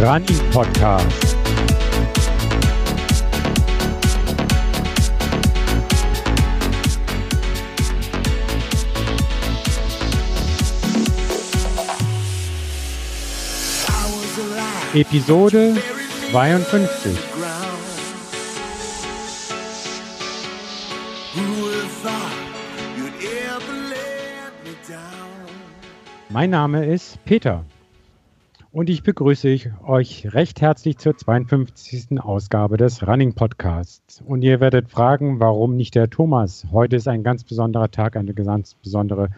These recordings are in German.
Running Podcast. Episode 52. Mein Name ist Peter und ich begrüße euch recht herzlich zur 52. Ausgabe des Running Podcasts. Und ihr werdet fragen, warum nicht der Thomas? Heute ist ein ganz besonderer Tag, eine ganz besondere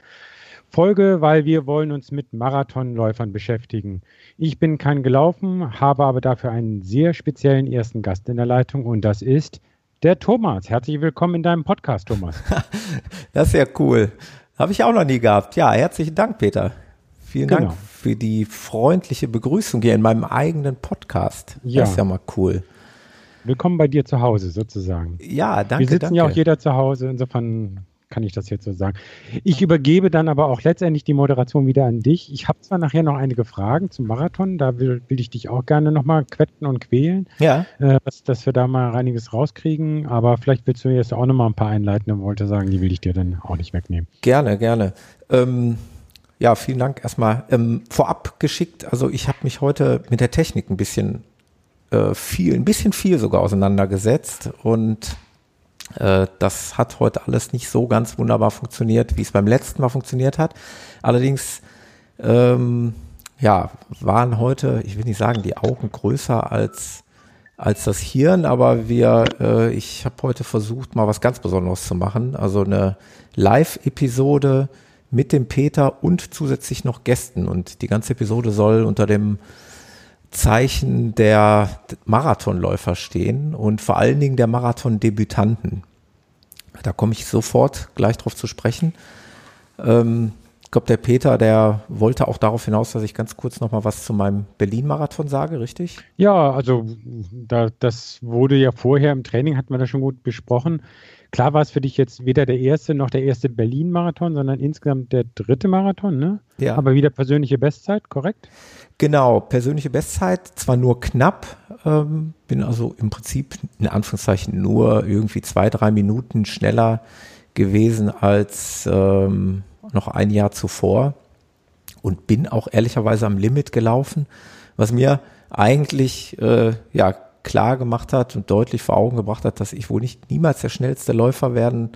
Folge, weil wir wollen uns mit Marathonläufern beschäftigen. Ich bin kein gelaufen, habe aber dafür einen sehr speziellen ersten Gast in der Leitung und das ist der Thomas. Herzlich willkommen in deinem Podcast, Thomas. das ist ja cool. Habe ich auch noch nie gehabt. Ja, herzlichen Dank, Peter. Vielen genau. Dank für die freundliche Begrüßung hier in meinem eigenen Podcast. Ja. Das ist ja mal cool. Willkommen bei dir zu Hause sozusagen. Ja, danke. Wir sitzen danke. ja auch jeder zu Hause, insofern kann ich das jetzt so sagen. Ich übergebe dann aber auch letztendlich die Moderation wieder an dich. Ich habe zwar nachher noch einige Fragen zum Marathon, da will, will ich dich auch gerne nochmal quetten und quälen, ja. Äh, dass, dass, wir da mal einiges rauskriegen, aber vielleicht willst du jetzt auch nochmal ein paar einleiten und wollte sagen, die will ich dir dann auch nicht wegnehmen. Gerne, gerne. Ähm, ja, vielen Dank erstmal. Ähm, vorab geschickt, also ich habe mich heute mit der Technik ein bisschen äh, viel, ein bisschen viel sogar auseinandergesetzt und äh, das hat heute alles nicht so ganz wunderbar funktioniert, wie es beim letzten Mal funktioniert hat. Allerdings ähm, ja, waren heute, ich will nicht sagen, die Augen größer als als das Hirn, aber wir, äh, ich habe heute versucht, mal was ganz Besonderes zu machen. Also eine Live-Episode mit dem Peter und zusätzlich noch Gästen. Und die ganze Episode soll unter dem Zeichen der Marathonläufer stehen und vor allen Dingen der Marathon-Debütanten. Da komme ich sofort gleich drauf zu sprechen. Ähm, ich glaube, der Peter, der wollte auch darauf hinaus, dass ich ganz kurz noch mal was zu meinem Berlin-Marathon sage, richtig? Ja, also da, das wurde ja vorher im Training, hatten wir das schon gut besprochen. Klar war es für dich jetzt weder der erste noch der erste Berlin-Marathon, sondern insgesamt der dritte Marathon, ne? Ja. Aber wieder persönliche Bestzeit, korrekt? Genau, persönliche Bestzeit, zwar nur knapp, ähm, bin also im Prinzip in Anführungszeichen nur irgendwie zwei, drei Minuten schneller gewesen als ähm, noch ein Jahr zuvor und bin auch ehrlicherweise am Limit gelaufen, was mir eigentlich äh, ja klar gemacht hat und deutlich vor Augen gebracht hat, dass ich wohl nicht niemals der schnellste Läufer werden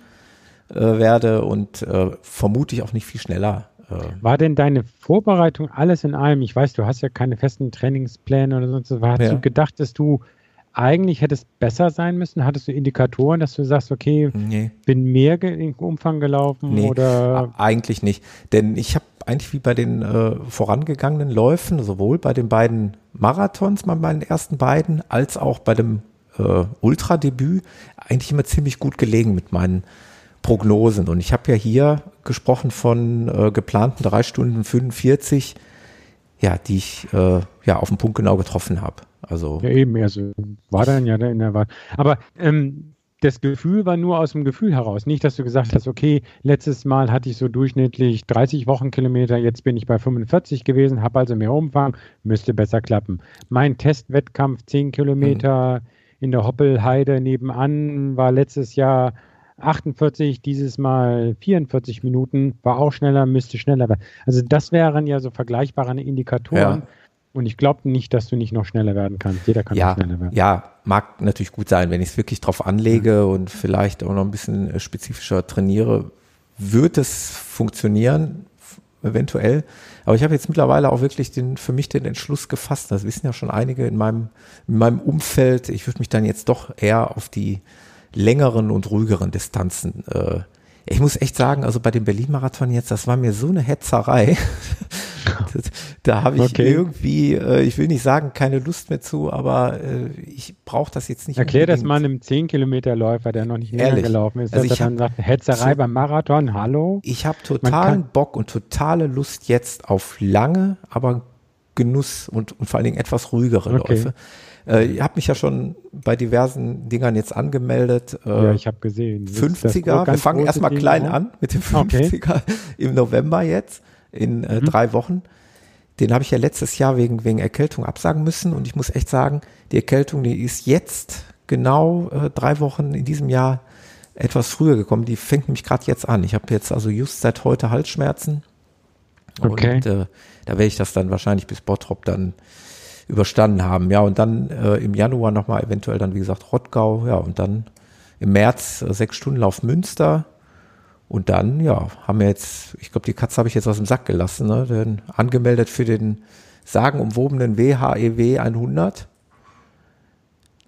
äh, werde und äh, vermutlich auch nicht viel schneller. Äh. War denn deine Vorbereitung alles in allem? Ich weiß, du hast ja keine festen Trainingspläne oder sonst was. Hast ja. du gedacht, dass du eigentlich hättest besser sein müssen? Hattest du Indikatoren, dass du sagst, okay, nee. bin mehr im Umfang gelaufen nee, oder? Eigentlich nicht, denn ich habe eigentlich wie bei den äh, vorangegangenen Läufen, sowohl bei den beiden Marathons, bei meinen ersten beiden, als auch bei dem äh, Ultradebüt, eigentlich immer ziemlich gut gelegen mit meinen Prognosen. Und ich habe ja hier gesprochen von äh, geplanten drei Stunden 45, ja, die ich äh, ja auf den Punkt genau getroffen habe. Also ja eben, also war dann ja in der Wahl. Aber ähm, das Gefühl war nur aus dem Gefühl heraus. Nicht, dass du gesagt hast, okay, letztes Mal hatte ich so durchschnittlich 30 Wochenkilometer, jetzt bin ich bei 45 gewesen, habe also mehr Umfang, müsste besser klappen. Mein Testwettkampf 10 Kilometer mhm. in der Hoppelheide nebenan war letztes Jahr 48, dieses Mal 44 Minuten, war auch schneller, müsste schneller werden. Also das wären ja so vergleichbare Indikatoren. Ja und ich glaube nicht, dass du nicht noch schneller werden kannst. Jeder kann ja, schneller werden. Ja, mag natürlich gut sein, wenn ich es wirklich drauf anlege ja. und vielleicht auch noch ein bisschen äh, spezifischer trainiere, wird es funktionieren, eventuell. Aber ich habe jetzt mittlerweile auch wirklich den, für mich den Entschluss gefasst, das wissen ja schon einige in meinem, in meinem Umfeld, ich würde mich dann jetzt doch eher auf die längeren und ruhigeren Distanzen äh, ich muss echt sagen, also bei dem Berlin-Marathon jetzt, das war mir so eine Hetzerei. da habe ich okay. irgendwie, äh, ich will nicht sagen, keine Lust mehr zu, aber äh, ich brauche das jetzt nicht. Erklär unbedingt. das mal einem 10-Kilometer-Läufer, der noch nicht näher gelaufen ist, also dass er dann sagt, Hetzerei so, beim Marathon, hallo? Ich habe totalen Bock und totale Lust jetzt auf lange, aber Genuss und, und vor allen Dingen etwas ruhigere okay. Läufe. Äh, ihr habt mich ja schon bei diversen Dingern jetzt angemeldet. Äh, ja, ich habe gesehen. 50er. Wir fangen erstmal klein an mit dem 50er okay. im November jetzt in äh, mhm. drei Wochen. den habe ich ja letztes Jahr wegen, wegen Erkältung absagen müssen und ich muss echt sagen, die Erkältung, die ist jetzt genau äh, drei Wochen in diesem Jahr etwas früher gekommen. Die fängt nämlich gerade jetzt an. Ich habe jetzt also just seit heute Halsschmerzen. Okay. Und äh, da werde ich das dann wahrscheinlich bis Bottrop dann überstanden haben. Ja, und dann äh, im Januar nochmal eventuell dann, wie gesagt, Rottgau. Ja, und dann im März äh, sechs Stunden Lauf Münster. Und dann, ja, haben wir jetzt, ich glaube, die Katze habe ich jetzt aus dem Sack gelassen, ne? Den angemeldet für den sagenumwobenen WHEW 100,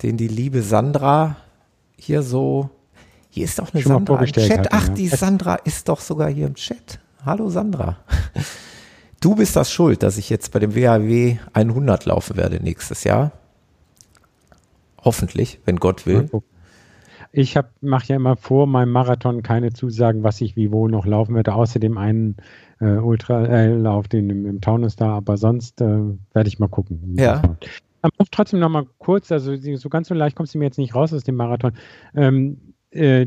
den die liebe Sandra hier so, hier ist doch eine Schon Sandra im Chat. Ach, ja. die Sandra ist doch sogar hier im Chat. Hallo Sandra. Du bist das schuld, dass ich jetzt bei dem WHW 100 laufen werde nächstes Jahr. Hoffentlich, wenn Gott will. Ich mache ja immer vor meinem Marathon keine Zusagen, was ich wie wo noch laufen werde, außer dem einen äh, Ultralauf, den im, im Taunus da, aber sonst äh, werde ich mal gucken. Ja. Aber trotzdem noch mal kurz, also so ganz so leicht kommst du mir jetzt nicht raus aus dem Marathon. Ähm, äh,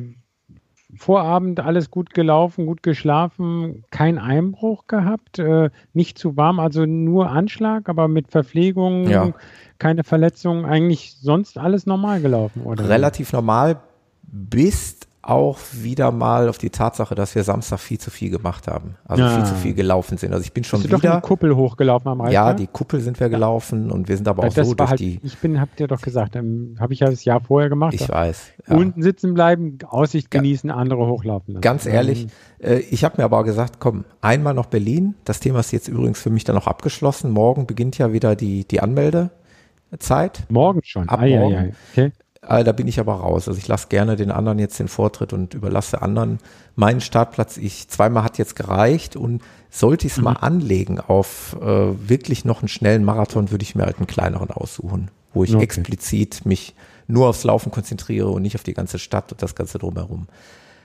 Vorabend alles gut gelaufen, gut geschlafen, kein Einbruch gehabt, äh, nicht zu warm, also nur Anschlag, aber mit Verpflegung, Ja. keine Verletzungen, eigentlich sonst alles normal gelaufen, oder? Relativ normal, bis auch wieder mal auf die Tatsache, dass wir Samstag viel zu viel gemacht haben. Also Ja. viel zu viel gelaufen sind. Also ich bin schon Bist du doch wieder. eine Kuppel hochgelaufen am Reiter? Ja, die Kuppel sind wir gelaufen und wir sind aber auch das so war durch halt, die. ich bin, habt ihr doch gesagt, ähm, habe ich ja das Jahr vorher gemacht. Ich weiß. Ja. Unten sitzen bleiben, Aussicht genießen, andere hochlaufen lassen. Ganz ehrlich, äh, ich habe mir aber gesagt, komm, einmal noch Berlin. Das Thema ist jetzt übrigens für mich dann auch abgeschlossen. Morgen beginnt ja wieder die, die Anmeldezeit. Morgen schon. Ab ei, morgen. ei. Okay. Äh, da bin ich aber raus. Also ich lasse gerne den anderen jetzt den Vortritt und überlasse anderen meinen Startplatz. Ich zweimal hat jetzt gereicht und sollte ich es mal anlegen auf äh, wirklich noch einen schnellen Marathon, würde ich mir halt einen kleineren aussuchen, wo ich Okay. explizit mich nur aufs Laufen konzentriere und nicht auf die ganze Stadt und das Ganze drumherum.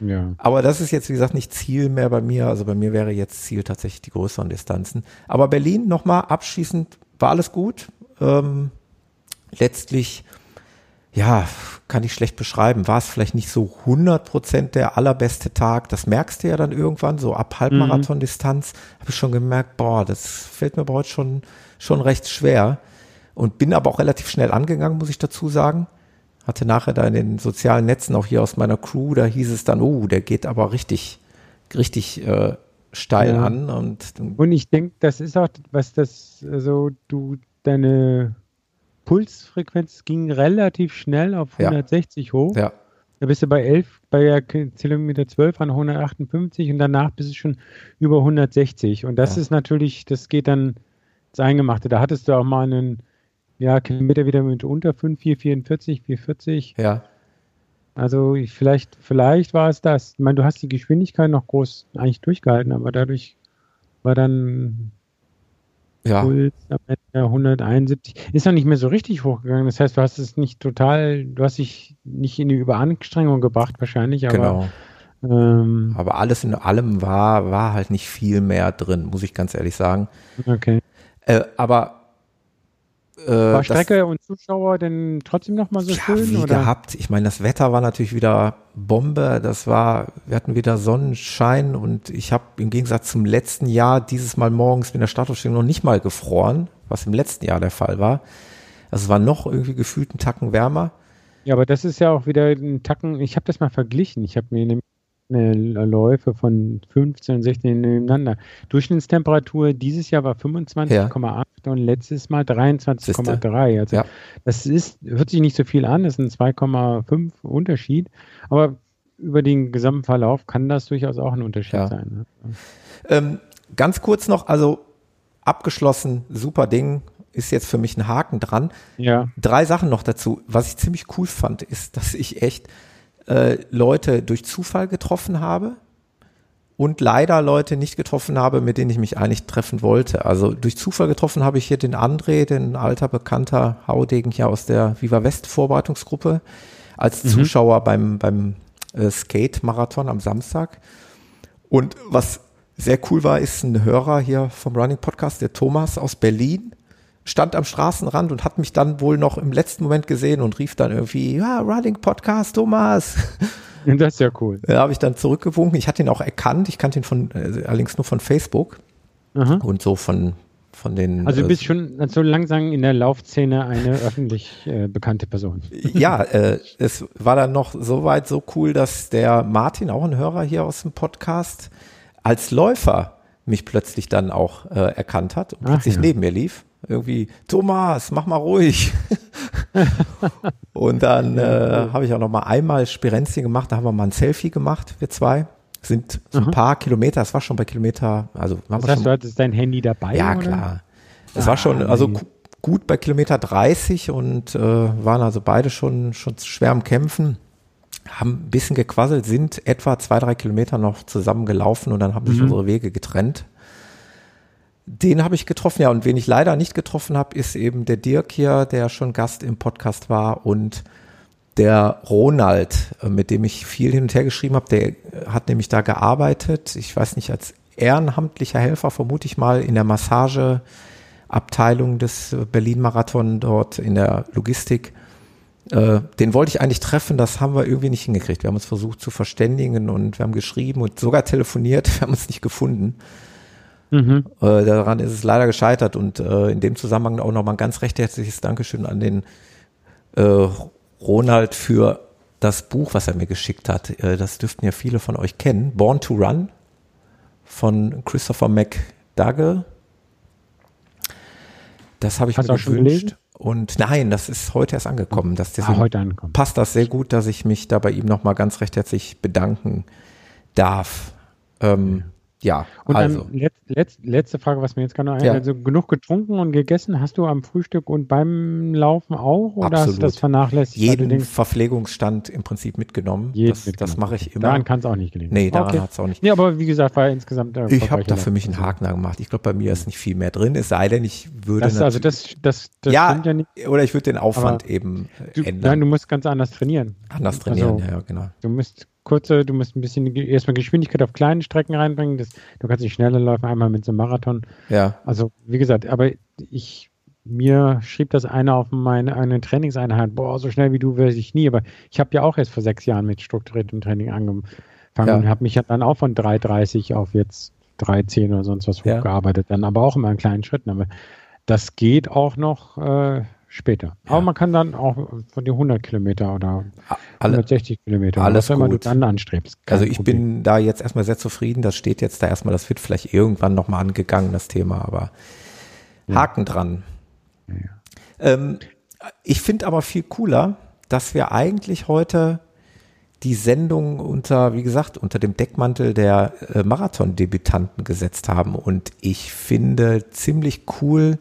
Ja. Aber das ist jetzt, wie gesagt, nicht Ziel mehr bei mir. Also bei mir wäre jetzt Ziel tatsächlich die größeren Distanzen. Aber Berlin nochmal abschließend war alles gut. Ähm, letztlich, ja, kann ich schlecht beschreiben. War es vielleicht nicht so 100% der allerbeste Tag. Das merkst du ja dann irgendwann, so ab Halbmarathon-Distanz habe ich schon gemerkt, boah, das fällt mir bei heute schon, schon recht schwer. Und bin aber auch relativ schnell angegangen, muss ich dazu sagen. Hatte nachher da in den sozialen Netzen auch hier aus meiner Crew, da hieß es dann, oh, der geht aber richtig, richtig äh, steil Ja. an. Und Und ich denke, das ist auch, was das, also du, deine Pulsfrequenz ging relativ schnell auf Ja. 160 hoch. ja, Da bist du bei 11, bei Kilometer 12 an 158 und danach bist du schon über 160. Und das Ja. ist natürlich, das geht dann ins Eingemachte. Da hattest du auch mal einen ja, Kilometer wieder mit unter 5, 444, 440. ja, Also ich, vielleicht, vielleicht war es das. Ich meine, du hast die Geschwindigkeit noch groß eigentlich durchgehalten, aber dadurch war dann ja. Puls am Ende 171. Ist noch nicht mehr so richtig hochgegangen. Das heißt, du hast es nicht total, du hast dich nicht in die Überanstrengung gebracht wahrscheinlich, aber Genau. ähm, Aber alles in allem war, war halt nicht viel mehr drin, muss ich ganz ehrlich sagen. okay. Äh, aber äh, War das- Strecke und Zuschauer denn trotzdem noch mal so ja, schön? wie oder? gehabt. Ich meine, das Wetter war natürlich wieder Bombe. Das war, wir hatten wieder Sonnenschein und ich habe im Gegensatz zum letzten Jahr dieses Mal morgens mit der Startaufstellung noch nicht mal gefroren, was im letzten Jahr der Fall war. Also es war noch irgendwie gefühlt einen Tacken wärmer. Ja, aber das ist ja auch wieder ein Tacken. Ich habe das mal verglichen. Ich habe mir eine Läufe von 15 und 16 nebeneinander. Durchschnittstemperatur dieses Jahr war 25,8 und letztes Mal 23,3. Also Ja. das ist, hört sich nicht so viel an, das ist ein 2,5 Unterschied, aber über den gesamten Verlauf kann das durchaus auch ein Unterschied Ja. sein. Ne? Ähm, ganz kurz noch, also abgeschlossen, super Ding, ist jetzt für mich ein Haken dran. Ja, Drei Sachen noch dazu. Was ich ziemlich cool fand, ist, dass ich echt äh, Leute durch Zufall getroffen habe und leider Leute nicht getroffen habe, mit denen ich mich eigentlich treffen wollte. Also durch Zufall getroffen habe ich hier den André, den alter bekannter Haudegen hier aus der Viva West Vorbereitungsgruppe, als Zuschauer beim, beim äh, Skate-Marathon am Samstag. Und was sehr cool war, ist ein Hörer hier vom Running Podcast, der Thomas aus Berlin, stand am Straßenrand und hat mich dann wohl noch im letzten Moment gesehen und rief dann irgendwie, ja, Running Podcast, Thomas. das ist ja cool. Da habe ich dann zurückgewunken. Ich hatte ihn auch erkannt. Ich kannte ihn von, äh, allerdings nur von Facebook Aha. und so von von den. Also du bist äh, schon so langsam in der Laufszene eine öffentlich äh, bekannte Person. Ja, äh, es war dann noch so weit so cool, dass der Martin, auch ein Hörer hier aus dem Podcast, als Läufer mich plötzlich dann auch äh, erkannt hat und Ach, plötzlich ja. neben mir lief. Irgendwie, Thomas, mach mal ruhig. und dann äh, habe ich auch noch mal einmal Spirenzien gemacht, da haben wir mal ein Selfie gemacht, wir zwei sind so ein paar Kilometer, es war schon bei Kilometer, also waren das heißt, schon, du hattest dein Handy dabei? Ja, oder? klar. Es ah, war schon, also nee. gut bei Kilometer 30 und äh, waren also beide schon, schon schwer am Kämpfen, haben ein bisschen gequasselt, sind etwa zwei, drei Kilometer noch zusammen gelaufen und dann haben sich mhm. unsere Wege getrennt. Den habe ich getroffen, ja, und wen ich leider nicht getroffen habe, ist eben der Dirk hier, der schon Gast im Podcast war und der Ronald, äh, mit dem ich viel hin und her geschrieben habe, der hat nämlich da gearbeitet, ich weiß nicht, als ehrenamtlicher Helfer, vermute ich mal, in der Massageabteilung des Berlin-Marathon dort in der Logistik. Äh, den wollte ich eigentlich treffen, das haben wir irgendwie nicht hingekriegt. Wir haben uns versucht zu verständigen und wir haben geschrieben und sogar telefoniert, wir haben uns nicht gefunden. Mhm. Äh, daran ist es leider gescheitert und in dem Zusammenhang auch nochmal ein ganz recht herzliches Dankeschön an den Ronald für das Buch, was er mir geschickt hat. Äh, das dürften ja viele von euch kennen. Born to Run von Christopher McDougall. Das habe ich Hast mir gewünscht. Und nein, das ist heute erst angekommen. Das ah, heute angekommen. passt das sehr gut, dass ich mich da bei ihm nochmal ganz recht herzlich bedanken darf. Ähm, ja, und also. Letz, letz, letzte Frage, was mir jetzt gerade noch einfällt. Ja. Also genug getrunken und gegessen hast du am Frühstück und beim Laufen auch? Oder Absolut. hast du das vernachlässigt? Jeden denkst, Verpflegungsstand im Prinzip mitgenommen. Das, das mache ich immer. Daran kann es auch nicht gelingen. Nee, daran okay. hat es auch nicht. Nee, aber wie gesagt, war ja insgesamt. Äh, ich habe da für mich einen Haken gemacht. Ich glaube, bei mir ist nicht viel mehr drin, es sei denn, ich würde. Das, also das, das, das ja, ja nicht. Oder ich würde den Aufwand eben du, ändern. Nein, du musst ganz anders trainieren. Anders trainieren, also, ja, genau. Du musst kurze, du musst ein bisschen erstmal Geschwindigkeit auf kleinen Strecken reinbringen. Das, du kannst nicht schneller laufen, einmal mit so einem Marathon. Ja. Also, wie gesagt, aber ich, mir schrieb das einer auf meine eine Trainingseinheit, boah, so schnell wie du werde ich nie. Aber ich habe ja auch erst vor sechs Jahren mit strukturiertem Training angefangen ja. und habe mich dann auch von 3,30 auf jetzt 3,10 oder sonst was ja. hochgearbeitet, dann aber auch immer in kleinen Schritten. Aber das geht auch noch äh, später. Ja. Aber man kann dann auch von den 100 Kilometer oder Alle, 160 Kilometer, alles was immer du dann anstrebst. Also ich Problem. bin da jetzt erstmal sehr zufrieden. Das steht jetzt da erstmal, das wird vielleicht irgendwann nochmal angegangen, das Thema, aber Haken dran. Ja. Ähm, ich finde aber viel cooler, dass wir eigentlich heute die Sendung unter, wie gesagt, unter dem Deckmantel der äh, Marathon-Debütanten gesetzt haben. Und ich finde ziemlich cool,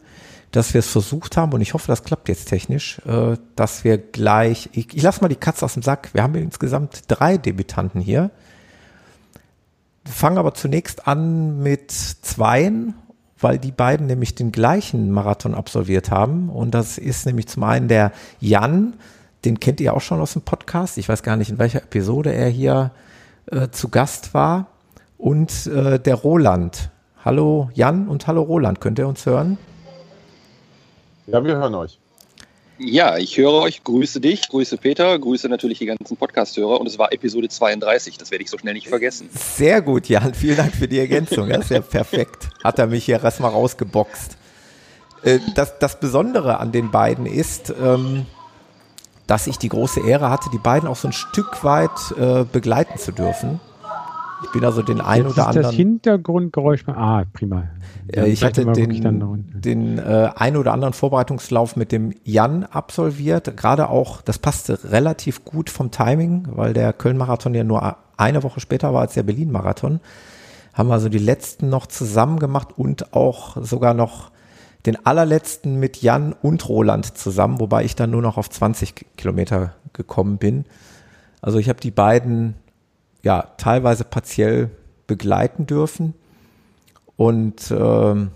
dass wir es versucht haben und ich hoffe, das klappt jetzt technisch, äh, dass wir gleich, ich, ich lasse mal die Katze aus dem Sack, wir haben insgesamt drei Debütanten hier. Fangen aber zunächst an mit zweien, weil die beiden nämlich den gleichen Marathon absolviert haben und das ist nämlich zum einen der Jan, den kennt ihr auch schon aus dem Podcast, ich weiß gar nicht, in welcher Episode er hier äh, zu Gast war und äh, der Roland. Hallo Jan und hallo Roland, könnt ihr uns hören? Ja, wir hören euch. Ja, ich höre euch, grüße dich, grüße Peter, grüße natürlich die ganzen Podcast-Hörer und es war Episode 32, das werde ich so schnell nicht vergessen. Sehr gut, Jan, vielen Dank für die Ergänzung, das ist ja perfekt. Hat er mich hier erstmal rausgeboxt. Äh, das, das Besondere an den beiden ist, ähm, dass ich die große Ehre hatte, die beiden auch so ein Stück weit äh, begleiten zu dürfen. Ich bin also den ein oder anderen. Das Hintergrundgeräusch. Ah, prima. Dann ich hatte den, den äh, ein oder anderen Vorbereitungslauf mit dem Jan absolviert. Gerade auch, das passte relativ gut vom Timing, weil der Köln-Marathon ja nur eine Woche später war als der Berlin-Marathon. Haben wir also die letzten noch zusammen gemacht und auch sogar noch den allerletzten mit Jan und Roland zusammen, wobei ich dann nur noch auf 20 Kilometer gekommen bin. Also ich habe die beiden ja teilweise partiell begleiten dürfen. Und ähm,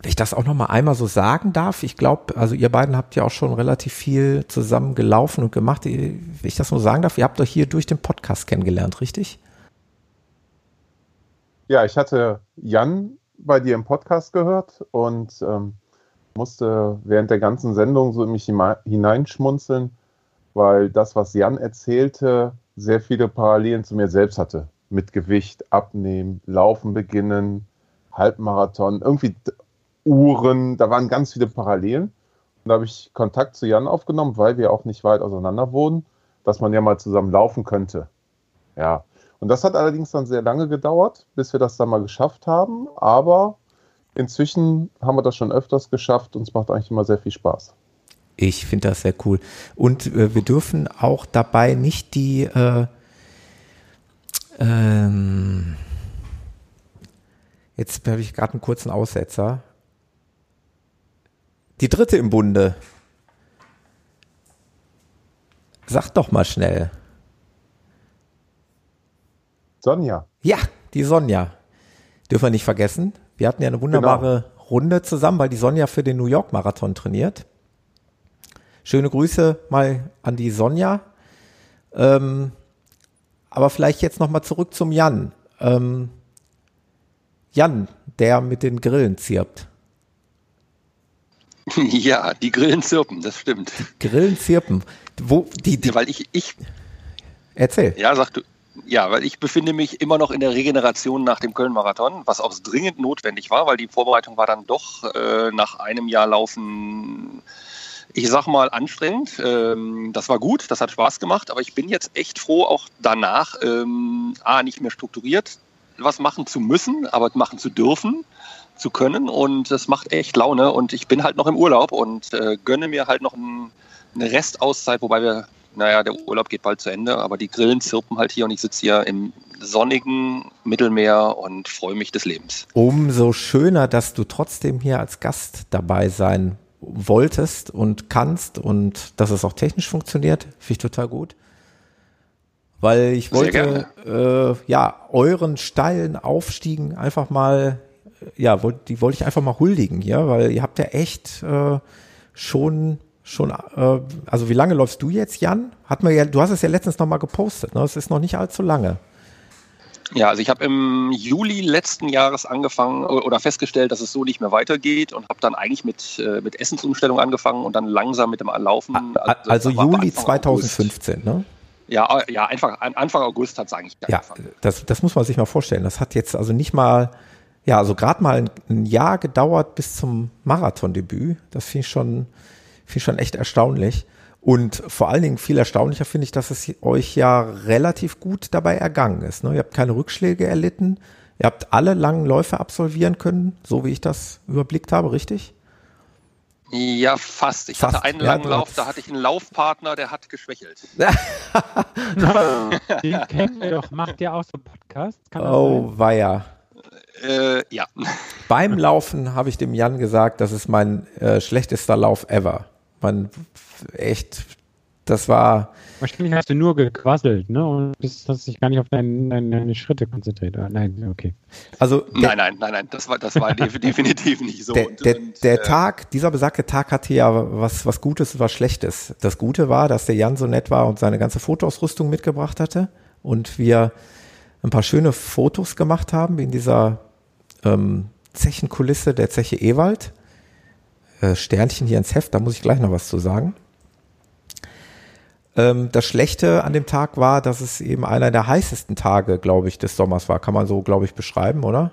wenn ich das auch noch mal einmal so sagen darf, ich glaube, also ihr beiden habt ja auch schon relativ viel zusammen gelaufen und gemacht. Wenn ich das nur sagen darf, ihr habt euch hier durch den Podcast kennengelernt, richtig? Ja, ich hatte Jan bei dir im Podcast gehört und ähm, musste während der ganzen Sendung so in mich hineinschmunzeln, weil das, was Jan erzählte, sehr viele Parallelen zu mir selbst hatte. Mit Gewicht, Abnehmen, Laufen beginnen, Halbmarathon. Irgendwie Uhren, da waren ganz viele Parallelen. Und da habe ich Kontakt zu Jan aufgenommen, weil wir auch nicht weit auseinander wohnen, dass man ja mal zusammen laufen könnte. Ja. Und das hat allerdings dann sehr lange gedauert, bis wir das dann mal geschafft haben. Aber inzwischen haben wir das schon öfters geschafft und es macht eigentlich immer sehr viel Spaß. Ich finde das sehr cool. Und äh, wir dürfen auch dabei nicht die äh, ähm, jetzt habe ich gerade einen kurzen Aussetzer. Die dritte im Bunde. Sag doch mal schnell. Sonja. Ja, die Sonja. Dürfen wir nicht vergessen. Wir hatten ja eine wunderbare genau. Runde zusammen, weil die Sonja für den New York Marathon trainiert. Schöne Grüße mal an die Sonja. Ähm, aber vielleicht jetzt nochmal zurück zum Jan. Ähm, Jan, der mit den Grillen zirpt. Ja, die Grillen zirpen, das stimmt. Grillen zirpen. Wo, die, die, weil ich, ich. Erzähl. Ja, sag du. Ja, weil ich befinde mich immer noch in der Regeneration nach dem Köln-Marathon, was auch dringend notwendig war, weil die Vorbereitung war dann doch äh, nach einem Jahr Laufen ich sag mal, anstrengend. Ähm, das war gut, das hat Spaß gemacht, aber ich bin jetzt echt froh, auch danach ähm, A, nicht mehr strukturiert was machen zu müssen, aber machen zu dürfen, zu können. Und das macht echt Laune. Und ich bin halt noch im Urlaub und äh, gönne mir halt noch ein, eine Restauszeit, wobei wir, naja, der Urlaub geht bald zu Ende, aber die Grillen zirpen halt hier und ich sitze hier im sonnigen Mittelmeer und freue mich des Lebens. Umso schöner, dass du trotzdem hier als Gast dabei sein wolltest und kannst und dass es auch technisch funktioniert, finde ich total gut. Weil ich wollte äh, ja euren steilen Aufstiegen einfach mal, ja, wollt, die wollte ich einfach mal huldigen hier, weil ihr habt ja echt äh, schon schon, äh, also wie lange läufst du jetzt, Jan? Hat man ja, du hast es ja letztens noch mal gepostet, ne? Es ist noch nicht allzu lange. Ja, also ich habe im Juli letzten Jahres angefangen oder festgestellt, dass es so nicht mehr weitergeht und habe dann eigentlich mit, äh, mit Essensumstellung angefangen und dann langsam mit dem Laufen. Also, also Juli 2015, ne? Ja, ja, einfach Anfang August hat es eigentlich ja, angefangen. Das, das muss man sich mal vorstellen. Das hat jetzt also nicht mal, ja, also gerade mal ein, ein, Jahr gedauert bis zum Marathondebüt. Das finde ich schon, finde ich schon echt erstaunlich. Und vor allen Dingen viel erstaunlicher finde ich, dass es euch ja relativ gut dabei ergangen ist. Ne? Ihr habt keine Rückschläge erlitten. Ihr habt alle langen Läufe absolvieren können, so wie ich das überblickt habe, richtig? Ja, fast. Ich fast. hatte einen langen ja, Lauf, da hatte ich einen Laufpartner, der hat geschwächelt. Den kennen wir doch. Macht der auch so Podcasts? oh, weia. Äh, ja. Beim Laufen habe ich dem Jan gesagt, das ist mein äh, schlechtester Lauf ever man echt, das war. Wahrscheinlich hast du nur gequasselt, ne? Und bist, hast dich gar nicht auf deine, deine Schritte konzentriert. Ah, nein, okay. Also nein, nein, nein, nein, das war, das war definitiv nicht so. Der, der, und, der äh, Tag, dieser besagte Tag hatte ja was, was Gutes und was Schlechtes. Das Gute war, dass der Jan so nett war und seine ganze Fotoausrüstung mitgebracht hatte und wir ein paar schöne Fotos gemacht haben in dieser ähm, Zechenkulisse der Zeche Ewald. Äh, Sternchen hier ins Heft, da muss ich gleich noch was zu sagen. Ähm, das Schlechte an dem Tag war, dass es eben einer der heißesten Tage, glaube ich, des Sommers war. Kann man so, glaube ich, beschreiben, oder?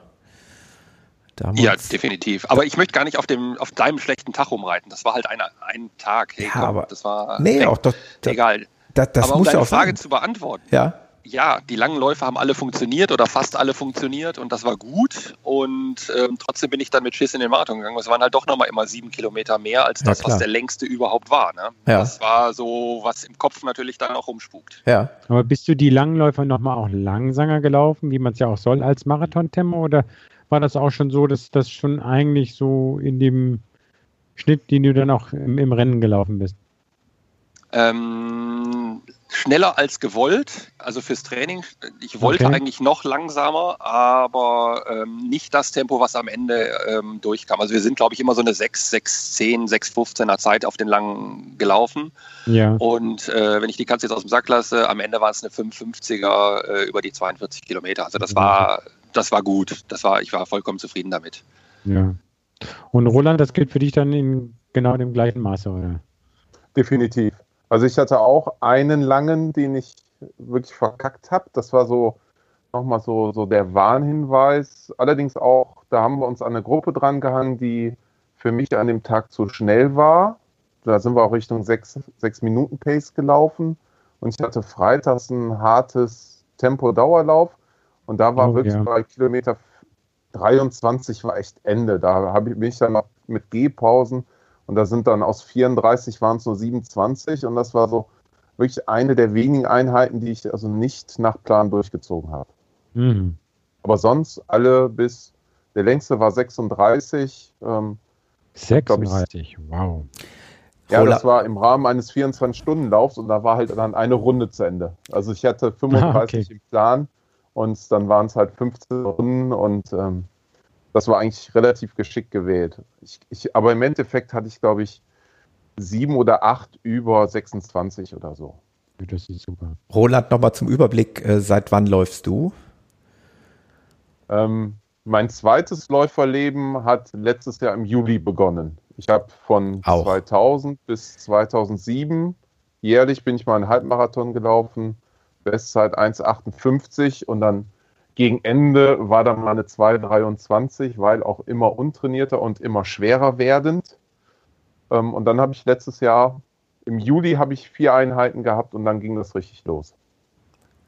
Damals. Ja, definitiv. Aber ich möchte gar nicht auf dem auf deinem schlechten Tag rumreiten. Das war halt ein, ein Tag. Hey, ja, komm, aber das war nee, auch doch, egal. Das, das aber um deine Frage sein. zu beantworten. Ja ja, die langen Läufe haben alle funktioniert oder fast alle funktioniert und das war gut. Und ähm, trotzdem bin ich dann mit Schiss in den Marathon gegangen. Es waren halt doch nochmal immer sieben Kilometer mehr als das, ja, was der längste überhaupt war. Ne? Ja. Das war so, was im Kopf natürlich dann auch rumspukt. Ja. Aber bist du die Langläufer nochmal auch langsamer gelaufen, wie man es ja auch soll als Marathontempo? Oder war das auch schon so, dass das schon eigentlich so in dem Schnitt, den du dann auch im, im Rennen gelaufen bist? Ähm, schneller als gewollt, also fürs Training. Ich wollte okay. eigentlich noch langsamer, aber ähm, nicht das Tempo, was am Ende ähm, durchkam. Also wir sind, glaube ich, immer so eine 6, 6, 10, 6, 15er Zeit auf den langen gelaufen. Ja. Und äh, wenn ich die Katze jetzt aus dem Sack lasse, am Ende war es eine 550er äh, über die 42 Kilometer. Also das war, das war gut. Das war, ich war vollkommen zufrieden damit. Ja. Und Roland, das gilt für dich dann in genau dem gleichen Maße, oder? Nochmal so, so der Warnhinweis. Allerdings auch, da haben wir uns an eine Gruppe dran gehangen, die für mich an dem Tag zu schnell war. Da sind wir auch Richtung 6, 6 Minuten Pace gelaufen. Und ich hatte freitags ein hartes Tempo-Dauerlauf. Und da war Oh, wirklich ja. bei Kilometer 23 war echt Ende. Da habe ich mich dann noch mit Gehpausen und da sind dann aus 34 waren es nur 27 und das war so wirklich eine der wenigen Einheiten, die ich also nicht nach Plan durchgezogen habe. Mhm. Aber sonst alle bis, der längste war 36. Ähm, 36, wow. ja, das war im Rahmen eines 24-Stunden-Laufs und da war halt dann eine Runde zu Ende. Also ich hatte 35 Ah, okay. im Plan und dann waren es halt 15 Runden und ähm, das war eigentlich relativ geschickt gewählt. Ich, ich, aber im Endeffekt hatte ich, glaube ich, sieben oder acht über 26 oder so. Das ist super. Roland, nochmal zum Überblick, äh, seit wann läufst du? Ähm, mein zweites Läuferleben hat letztes Jahr im Juli begonnen. Ich habe von Auch. 2000 bis 2007 jährlich bin ich mal einen Halbmarathon gelaufen, Bestzeit 1,58 und dann gegen Ende war dann mal eine 2,23, weil auch immer untrainierter und immer schwerer werdend. Ähm, und dann habe ich letztes Jahr im Juli habe ich vier Einheiten gehabt und dann ging das richtig los.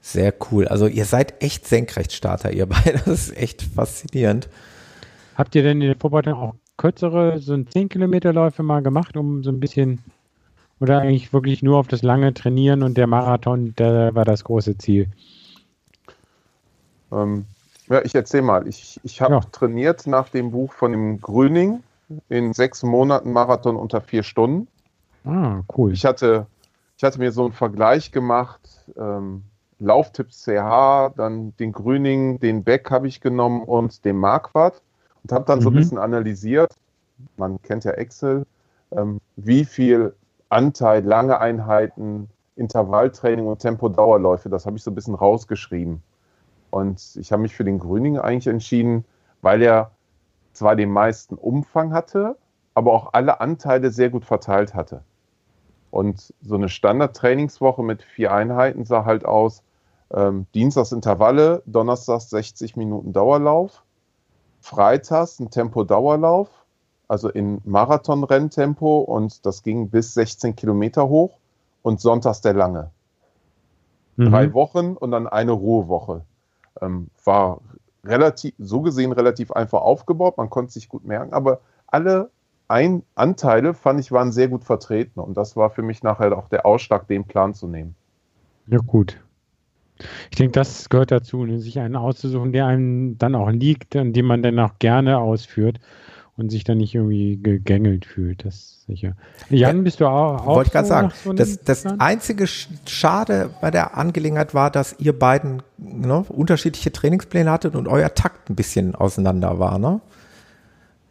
Sehr cool. Also ihr seid echt Senkrechtstarter, ihr beide. Das ist echt faszinierend. Habt ihr denn in der Vorbereitung auch kürzere, so ein 10 Kilometer Läufe mal gemacht, um so ein bisschen oder eigentlich wirklich nur auf das lange Trainieren und der Marathon, der war das große Ziel? Ähm, ja, ich erzähle mal. Ich, ich habe Ja. trainiert nach dem Buch von dem Grüning in sechs Monaten Marathon unter vier Stunden. Ah, cool. Ich hatte, ich hatte mir so einen Vergleich gemacht. Ähm, Lauftipps CH, dann den Grüning, den Beck habe ich genommen und den Marquardt und habe dann so ein Mhm. bisschen analysiert. Man kennt ja Excel, ähm, wie viel Anteil lange Einheiten, Intervalltraining und Tempodauerläufe, das habe ich so ein bisschen rausgeschrieben. Und ich habe mich für den Grüning eigentlich entschieden, weil er zwar den meisten Umfang hatte, aber auch alle Anteile sehr gut verteilt hatte. Und so eine Standard-Trainingswoche mit vier Einheiten sah halt aus, ähm, Dienstags Intervalle, Donnerstags 60 Minuten Dauerlauf, Freitags ein Tempo-Dauerlauf, also in Marathon-Renntempo und das ging bis 16 Kilometer hoch und Sonntags der lange Mhm. drei Wochen und dann eine Ruhewoche. Ähm, war relativ, so gesehen relativ einfach aufgebaut, man konnte sich gut merken, aber alle ein Anteile fand ich waren sehr gut vertreten und das war für mich nachher auch der Ausschlag, den Plan zu nehmen. Ja, gut. Ich denke, das gehört dazu, ne, sich einen auszusuchen, der einem dann auch liegt und den man dann auch gerne ausführt und sich dann nicht irgendwie gegängelt fühlt. Das ist sicher. Jan, Ja, bist du auch? auch Wollte ich gerade so sagen. so Das, das einzige Sch- Schade bei der Angelegenheit war, dass ihr beiden ne, unterschiedliche Trainingspläne hattet und euer Takt ein bisschen auseinander war, ne?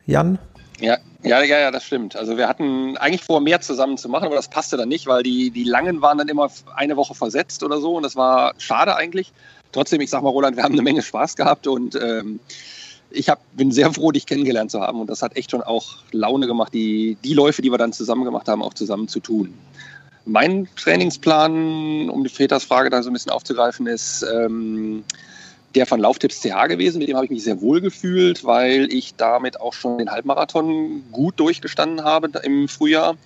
Jan? Ja, ja, ja, ja, das stimmt. Also wir hatten eigentlich vor, mehr zusammen zu machen, aber das passte dann nicht, weil die, die langen waren dann immer eine Woche versetzt oder so und das war schade eigentlich. Trotzdem, ich sag mal, Roland, wir haben eine Menge Spaß gehabt und ähm, ich hab, bin sehr froh, dich kennengelernt zu haben und das hat echt schon auch Laune gemacht, die, die Läufe, die wir dann zusammen gemacht haben, auch zusammen zu tun. Mein Trainingsplan, um die Peters Frage da so ein bisschen aufzugreifen, ist ähm, der von Lauftipps CH gewesen. Mit dem habe ich mich sehr wohl gefühlt, weil ich damit auch schon den Halbmarathon gut durchgestanden habe im Frühjahr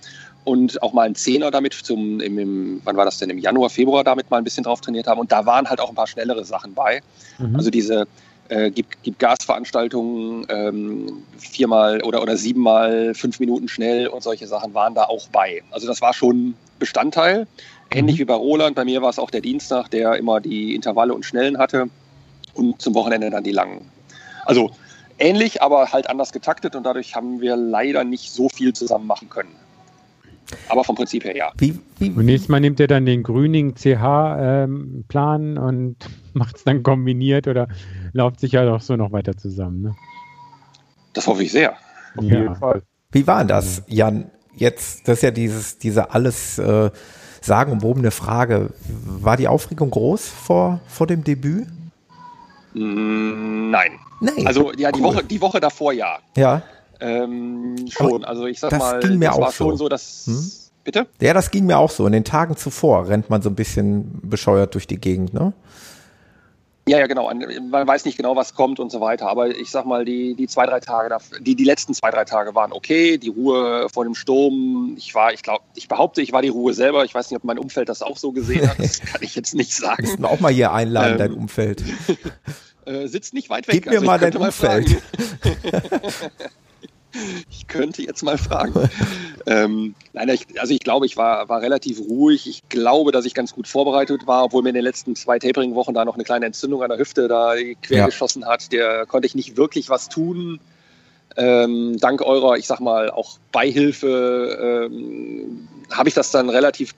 und auch mal einen Zehner damit zum, im, im, wann war das denn, im Januar, Februar damit mal ein bisschen drauf trainiert haben. Und da waren halt auch ein paar schnellere Sachen bei. Mhm. Also diese äh, gibt, gibt Gasveranstaltungen ähm, viermal oder, oder siebenmal fünf Minuten schnell und solche Sachen waren da auch bei. Also das war schon Bestandteil. Ähnlich Mhm. wie bei Roland. Bei mir war es auch der Dienstag, der immer die Intervalle und Schnellen hatte und zum Wochenende dann die langen. Also ähnlich, aber halt anders getaktet und dadurch haben wir leider nicht so viel zusammen machen können. Aber vom Prinzip her ja. Wie, wie, Und nächstes Mal nimmt er dann den Grüning CH-Plan und macht es dann kombiniert oder lauft sich ja doch so noch weiter zusammen. Ne? Das hoffe ich sehr. Auf jeden Ja. Fall. wie war denn das, Jan? Jetzt, das ist ja dieses, diese alles äh, sagenumwobene Frage. War die Aufregung groß vor, vor dem Debüt? Mm, Nein. Nee. Also ja, die Cool. Woche, die Woche davor ja. ja. Ähm, schon. Also ich sag das mal, ging mir das auch war schon so. so, dass. Hm? Bitte? Ja, das ging mir auch so. In den Tagen zuvor rennt man so ein bisschen bescheuert durch die Gegend, ne? Ja, ja, genau. Man weiß nicht genau, was kommt und so weiter. Aber ich sag mal, die, die zwei, drei Tage, die, die letzten zwei, drei Tage waren okay. Die Ruhe vor dem Sturm. Ich war, ich glaube, ich behaupte, ich war die Ruhe selber. Ich weiß nicht, ob mein Umfeld das auch so gesehen hat. Das kann ich jetzt nicht sagen. Müssen auch mal hier einladen, ähm, dein Umfeld. äh, sitzt nicht weit weg. Gib mir also, mal dein Umfeld. ich könnte jetzt mal fragen. ähm, nein, ich, also ich glaube, ich war, war relativ ruhig. Ich glaube, dass ich ganz gut vorbereitet war, obwohl mir in den letzten zwei Tapering-Wochen da noch eine kleine Entzündung an der Hüfte da quer geschossen hat. Der konnte ich nicht wirklich was tun. Ähm, dank eurer, ich sag mal, auch Beihilfe ähm, habe ich das dann relativ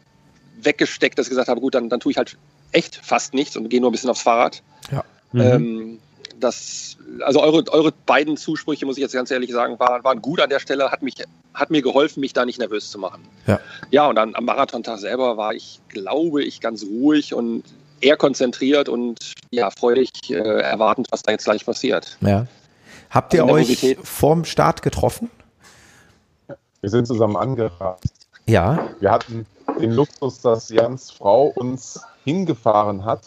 weggesteckt, dass ich gesagt habe, gut, dann, dann tue ich halt echt fast nichts und gehe nur ein bisschen aufs Fahrrad. Ja. Mhm. Ähm, das, also eure, eure beiden Zusprüche, muss ich jetzt ganz ehrlich sagen, waren, waren gut an der Stelle, hat, mich, hat mir geholfen, mich da nicht nervös zu machen. Ja, ja und dann am Marathontag selber war ich, glaube ich, ganz ruhig und eher konzentriert und ja, freudig äh, erwartend, was da jetzt gleich passiert. Ja. Habt ihr euch vorm Start getroffen? Wir sind zusammen angereist. Ja. Wir hatten den Luxus, dass Jans Frau uns hingefahren hat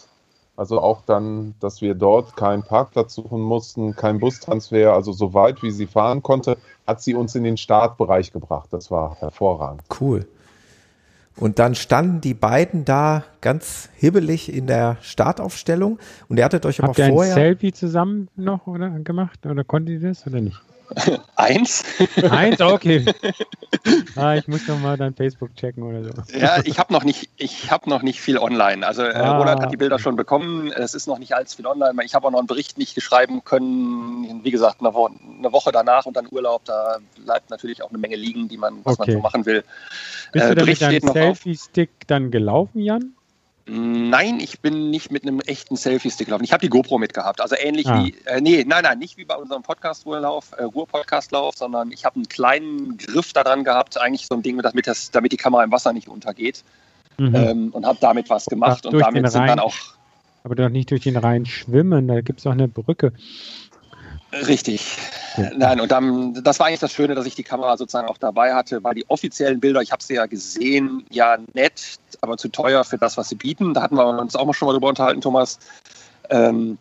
also auch dann, dass wir dort keinen Parkplatz suchen mussten, kein Bustransfer, also so weit wie sie fahren konnte, hat sie uns in den Startbereich gebracht. Das war hervorragend. Cool. Und dann standen die beiden da ganz hibbelig in der Startaufstellung und ihr hattet euch Habt aber vorher. Habt ihr ein Selfie zusammen noch oder gemacht oder konntet ihr das oder nicht? Eins? Eins, okay. Ah, ich muss noch mal dein Facebook checken oder so. Ja, ich habe noch nicht, ich habe noch nicht viel online. Also äh, ah. Roland hat die Bilder schon bekommen. Es ist noch nicht allzu viel online. Ich habe auch noch einen Bericht nicht geschreiben können. Wie gesagt, eine, Wo eine, Woche danach und dann Urlaub. Da bleibt natürlich auch eine Menge liegen, die man, was okay. man so machen will. Bist äh, du denn mit deinem Selfie-Stick dann gelaufen, Jan? Nein, ich bin nicht mit einem echten Selfie-Stick gelaufen. Ich habe die GoPro mitgehabt. Also ähnlich ah. wie, äh, nee, nein, nein, nicht wie bei unserem Podcast-Ruhrlauf, äh, Ruhr-Podcast-Lauf, sondern ich habe einen kleinen Griff da dran gehabt, eigentlich so ein Ding, damit, das, damit die Kamera im Wasser nicht untergeht. Mhm. Ähm, und habe damit was gemacht Ach, und damit sind dann auch. Aber doch nicht durch den Rhein schwimmen, da gibt es auch eine Brücke. Richtig. Ja. Nein, und dann, das war eigentlich das Schöne, dass ich die Kamera sozusagen auch dabei hatte, weil die offiziellen Bilder, ich habe sie ja gesehen, ja nett, aber zu teuer für das, was sie bieten. Da hatten wir uns auch mal schon mal drüber unterhalten, Thomas. Ähm,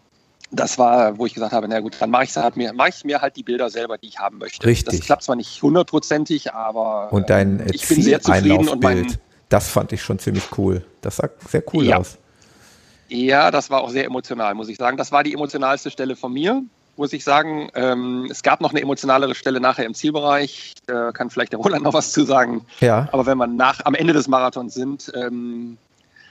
das war, wo ich gesagt habe, na gut, dann mache ich, halt mir, mach ich mir halt die Bilder selber, die ich haben möchte. Richtig. Das klappt zwar nicht hundertprozentig, aber und dein äh, ich bin sehr zufrieden und mein, das fand ich schon ziemlich cool. Das sah sehr cool ja. aus. Ja, das war auch sehr emotional, muss ich sagen. Das war die emotionalste Stelle von mir muss ich sagen. Ähm, es gab noch eine emotionalere Stelle nachher im Zielbereich. Da kann vielleicht der Roland noch was zu sagen. Ja. Aber wenn wir nach, am Ende des Marathons sind, ähm,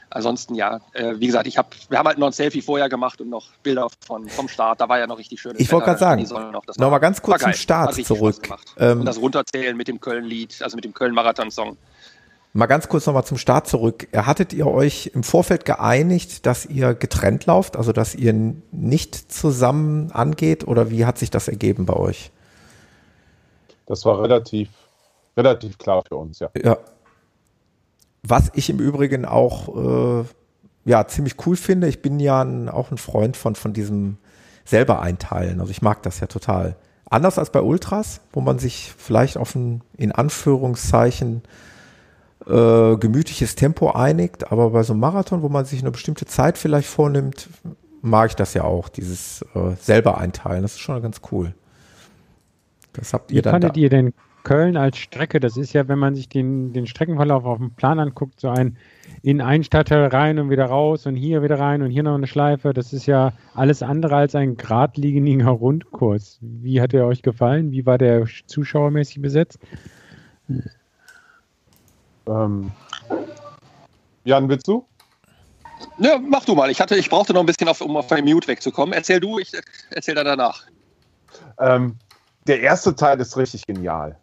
ansonsten ja, äh, wie gesagt, ich hab, wir haben halt noch ein Selfie vorher gemacht und noch Bilder von, vom Start. Da war ja noch richtig schön. Ich wollte gerade sagen, noch, noch mal ganz kurz zum Start zurück. Ähm, und das Runterzählen mit dem Köln-Lied, also mit dem Köln-Marathon-Song. Mal ganz kurz nochmal zum Start zurück. Hattet ihr euch im Vorfeld geeinigt, dass ihr getrennt lauft, also dass ihr nicht zusammen angeht oder wie hat sich das ergeben bei euch? Das war relativ, relativ klar für uns, ja. Ja. Was ich im Übrigen auch äh, ja ziemlich cool finde, ich bin ja ein, auch ein Freund von, von diesem selber einteilen. Also ich mag das ja total. Anders als bei Ultras, wo man sich vielleicht auf ein, in Anführungszeichen, äh, gemütliches Tempo einigt, aber bei so einem Marathon, wo man sich eine bestimmte Zeit vielleicht vornimmt, mag ich das ja auch, dieses äh, selber einteilen. Das ist schon ganz cool. Das habt ihr Wie dann fandet da. ihr denn Köln als Strecke? Das ist ja, wenn man sich den, den Streckenverlauf auf dem Plan anguckt, so ein in einen Stadtteil rein und wieder raus und hier wieder rein und hier noch eine Schleife. Das ist ja alles andere als ein geradliniger Rundkurs. Wie hat er euch gefallen? Wie war der zuschauermäßig besetzt? Ähm, Jan, willst du? Ja, mach du mal. Ich, hatte, ich brauchte noch ein bisschen, auf, um auf den Mute wegzukommen. Erzähl du, ich erzähl dann danach. Ähm, der erste Teil ist richtig genial.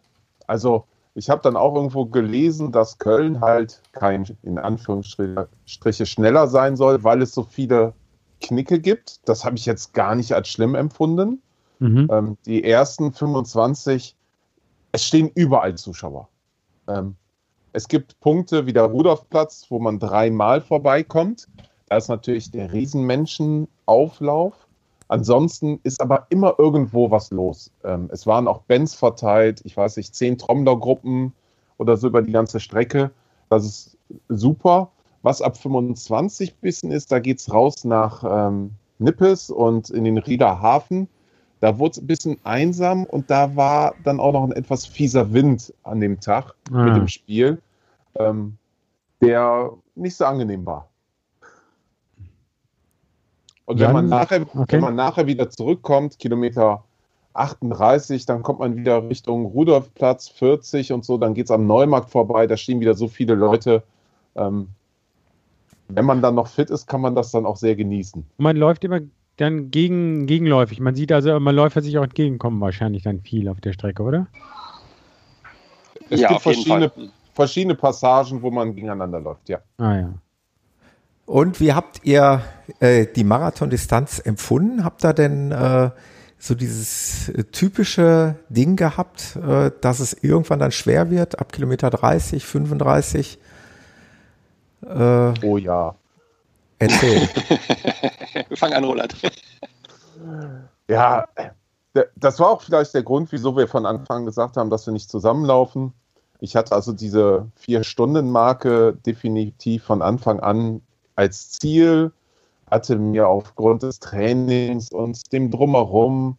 Also, ich habe dann auch irgendwo gelesen, dass Köln halt kein, in Anführungsstriche, schneller sein soll, weil es so viele Knicke gibt. Das habe ich jetzt gar nicht als schlimm empfunden. Mhm. Ähm, die ersten 25, es stehen überall Zuschauer. Ähm, es gibt Punkte wie der Rudolfplatz, wo man dreimal vorbeikommt. Da ist natürlich der Riesenmenschenauflauf. Ansonsten ist aber immer irgendwo was los. Ähm, es waren auch Bands verteilt, ich weiß nicht, zehn Trommlergruppen oder so über die ganze Strecke. Das ist super. Was ab 25 bisschen ist, da geht es raus nach, ähm, Nippes und in den Rieder Hafen. Da wurde es ein bisschen einsam und da war dann auch noch ein etwas fieser Wind an dem Tag Ah. mit dem Spiel, ähm, der nicht so angenehm war. Und wenn Dann- man, nachher, okay. wenn man nachher wieder zurückkommt, Kilometer 38, dann kommt man wieder Richtung Rudolfplatz 40 und so, dann geht es am Neumarkt vorbei, da stehen wieder so viele Leute. Ähm, wenn man dann noch fit ist, kann man das dann auch sehr genießen. Man läuft immer dann gegen, gegenläufig. Man sieht also, man Läufer sich auch entgegenkommen wahrscheinlich dann viel auf der Strecke, oder? Es ja, gibt verschiedene, verschiedene Passagen, wo man gegeneinander läuft, ja. Ah ja. Und wie habt ihr äh, die Marathondistanz empfunden? Habt ihr denn äh, so dieses äh, typische Ding gehabt, äh, dass es irgendwann dann schwer wird, ab Kilometer 30, 35? Äh, Oh ja. Erzähl. Fang an, Roland. Ja, das war auch vielleicht der Grund, wieso wir von Anfang an gesagt haben, dass wir nicht zusammenlaufen. Ich hatte also diese Vier-Stunden-Marke definitiv von Anfang an als Ziel, hatte mir aufgrund des Trainings und dem Drumherum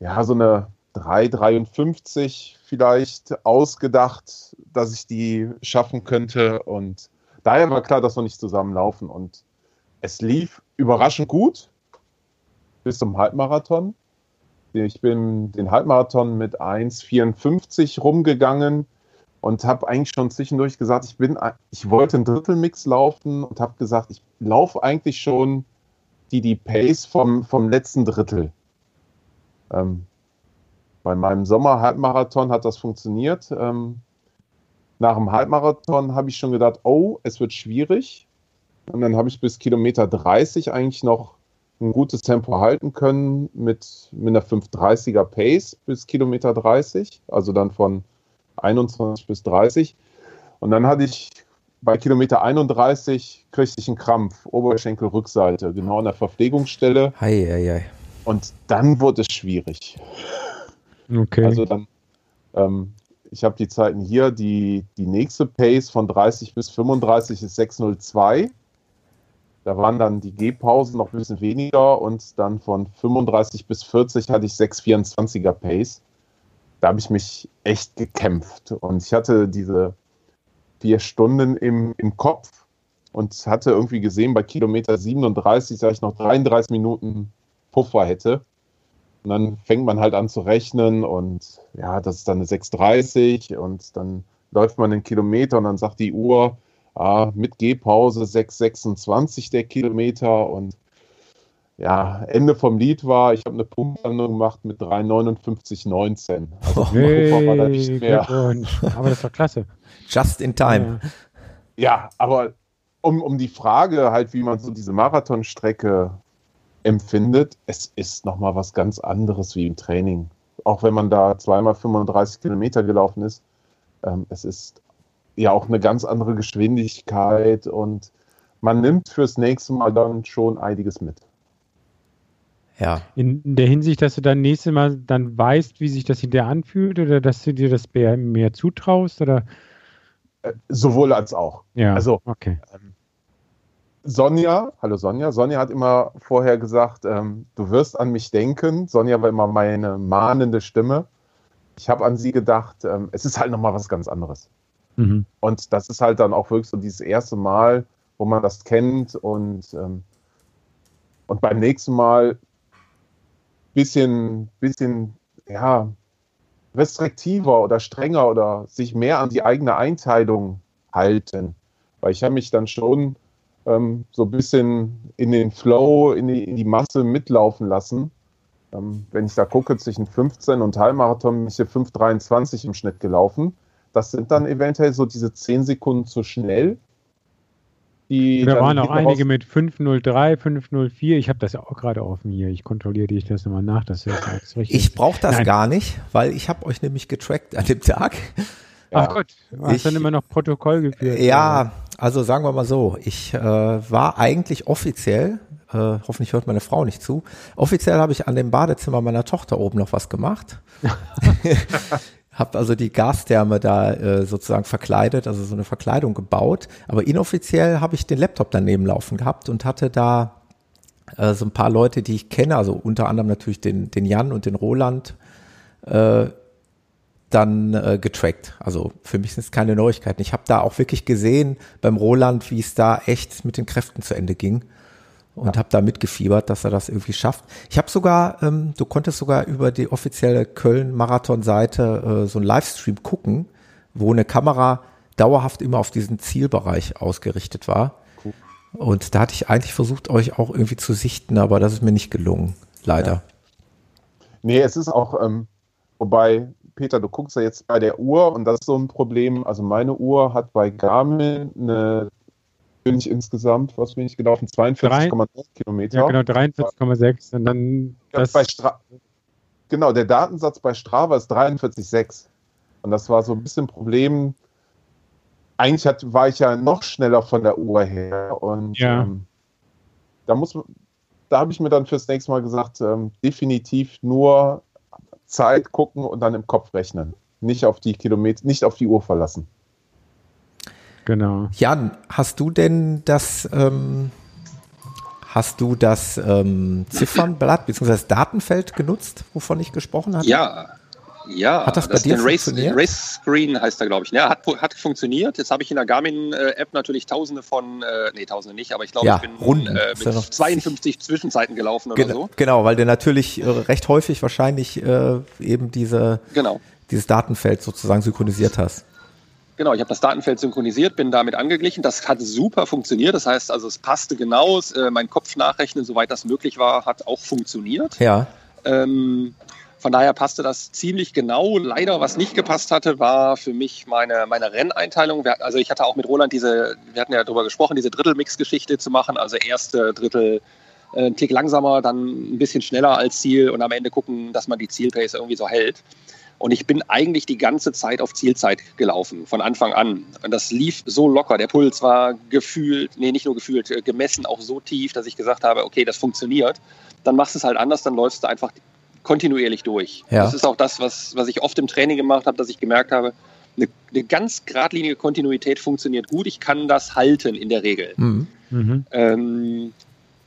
ja so eine 3,53 vielleicht ausgedacht, dass ich die schaffen könnte. Und daher war klar, dass wir nicht zusammenlaufen. Und es lief überraschend gut bis zum Halbmarathon. Ich bin den Halbmarathon mit 1,54 rumgegangen und habe eigentlich schon zwischendurch gesagt, ich bin, ich wollte einen Drittelmix laufen und habe gesagt, ich laufe eigentlich schon die, die Pace vom, vom letzten Drittel. Ähm, bei meinem Sommer-Halbmarathon hat das funktioniert. Ähm, nach dem Halbmarathon habe ich schon gedacht, oh, es wird schwierig. Und dann habe ich bis Kilometer 30 eigentlich noch ein gutes Tempo halten können mit, mit einer 530er Pace bis Kilometer 30, also dann von 21 bis 30. Und dann hatte ich bei Kilometer 31 kriegte ich einen Krampf, Oberschenkelrückseite, genau an der Verpflegungsstelle. Hei, hei, hei. Und dann wurde es schwierig. Okay. Also dann, ähm, ich habe die Zeiten hier, die, die nächste Pace von 30 bis 35 ist 602. Da waren dann die Gehpausen noch ein bisschen weniger und dann von 35 bis 40 hatte ich 624er Pace. Da habe ich mich echt gekämpft und ich hatte diese vier Stunden im, im Kopf und hatte irgendwie gesehen, bei Kilometer 37, dass ich noch 33 Minuten Puffer hätte. Und dann fängt man halt an zu rechnen und ja, das ist dann eine 6,30 und dann läuft man einen Kilometer und dann sagt die Uhr, ah, mit Gehpause 6,26 der Kilometer und ja, Ende vom Lied war, ich habe eine Punktlandung gemacht mit 3,59,19. Also war da hey, nicht mehr. Aber das doch klasse. Just in time. Ja. Ja, aber um, um die Frage halt, wie man so diese Marathonstrecke empfindet, es ist nochmal was ganz anderes wie im Training. Auch wenn man da zweimal 35 Kilometer gelaufen ist, ähm, es ist ja auch eine ganz andere Geschwindigkeit und man nimmt fürs nächste Mal dann schon einiges mit. Ja. In, der Hinsicht, dass du dann nächstes Mal dann weißt, wie sich das hinterher anfühlt oder dass du dir das mehr, mehr zutraust oder Äh, sowohl als auch. ja. Also- okay. Sonja, hallo Sonja. Sonja hat immer vorher gesagt, ähm, du wirst an mich denken. Sonja war immer meine mahnende Stimme. Ich habe an sie gedacht, ähm, es ist halt nochmal was ganz anderes. Mhm. Und das ist halt dann auch wirklich so dieses erste Mal, wo man das kennt und, ähm, und beim nächsten Mal bisschen, bisschen, ja, restriktiver oder strenger oder sich mehr an die eigene Einteilung halten. Weil ich habe mich dann schon ähm, so ein bisschen in den Flow, in die, in die Masse mitlaufen lassen. Ähm, wenn ich da gucke, zwischen 15 und Halbmarathon bin ich hier 5,23 im Schnitt gelaufen. Das sind dann eventuell so diese 10 Sekunden zu schnell. Die Da waren auch einige mit 503, 504. Ich habe das ja auch gerade offen hier. Ich kontrolliere dich das nochmal nach, dass das alles richtig Ich brauche das Nein. gar nicht, weil ich habe euch nämlich getrackt an dem Tag. Ja. Ach Gott, du hast Ich- dann immer noch Protokoll geführt. Ja, also sagen wir mal so, ich äh, war eigentlich offiziell, äh, hoffentlich hört meine Frau nicht zu, offiziell habe ich an dem Badezimmer meiner Tochter oben noch was gemacht. Hab also die Gastherme da äh, sozusagen verkleidet, also so eine Verkleidung gebaut. Aber inoffiziell habe ich den Laptop daneben laufen gehabt und hatte da äh, so ein paar Leute, die ich kenne, also unter anderem natürlich den, den Jan und den Roland, äh, dann äh, getrackt. Also für mich sind es keine Neuigkeiten. Ich habe da auch wirklich gesehen beim Roland, wie es da echt mit den Kräften zu Ende ging und ja. habe da mitgefiebert, dass er das irgendwie schafft. Ich habe sogar, ähm, du konntest sogar über die offizielle Köln-Marathon-Seite äh, so einen Livestream gucken, wo eine Kamera dauerhaft immer auf diesen Zielbereich ausgerichtet war. Cool. Und da hatte ich eigentlich versucht, euch auch irgendwie zu sichten, aber das ist mir nicht gelungen, leider. Ja. Nee, es ist auch, ähm, wobei Peter, du guckst ja jetzt bei der Uhr und das ist so ein Problem. Also meine Uhr hat bei Garmin eine, bin ich insgesamt, was bin ich gelaufen? 42,9 Kilometer. Ja, genau, 43,6 und dann das bei Stra Genau, der Datensatz bei Strava ist 43,6. Und das war so ein bisschen ein Problem. Eigentlich hat, war ich ja noch schneller von der Uhr her. Und ja. ähm, da muss da habe ich mir dann fürs nächste Mal gesagt, ähm, definitiv nur Zeit gucken und dann im Kopf rechnen. Nicht auf die Kilometer, nicht auf die Uhr verlassen. Genau. Jan, hast du denn das, ähm, hast du das ähm, Ziffernblatt bzw. das Datenfeld genutzt, wovon ich gesprochen habe? Ja, ja, hat das, das bei dir Race, funktioniert? Race Screen heißt er, glaube ich. Ja, hat, hat funktioniert. Jetzt habe ich in der Garmin-App natürlich tausende von, äh, nee, tausende nicht, aber ich glaube, ja, ich bin Runden. Äh, mit 52 Zwischenzeiten gelaufen oder Gen so. Genau, weil der natürlich äh, recht häufig wahrscheinlich äh, eben diese, genau. dieses Datenfeld sozusagen synchronisiert hast. Genau, ich habe das Datenfeld synchronisiert, bin damit angeglichen. Das hat super funktioniert. Das heißt also, es passte genau. Äh, mein Kopf nachrechnen, soweit das möglich war, hat auch funktioniert. Ja. Ähm, von daher passte das ziemlich genau. Leider, was nicht gepasst hatte, war für mich meine, meine Renneinteilung. Also ich hatte auch mit Roland diese, wir hatten ja darüber gesprochen, diese Drittelmix-Geschichte zu machen. Also erste Drittel äh, ein Tick langsamer, dann ein bisschen schneller als Ziel und am Ende gucken, dass man die Zielpace irgendwie so hält. Und ich bin eigentlich die ganze Zeit auf Zielzeit gelaufen, von Anfang an. Und das lief so locker. Der Puls war gefühlt, nee, nicht nur gefühlt, äh, gemessen auch so tief, dass ich gesagt habe, okay, das funktioniert. Dann machst du es halt anders, dann läufst du einfach kontinuierlich durch. Ja. Das ist auch das, was, was ich oft im Training gemacht habe, dass ich gemerkt habe, eine, eine ganz geradlinige Kontinuität funktioniert gut. Ich kann das halten in der Regel. Mhm. Mhm. Ähm,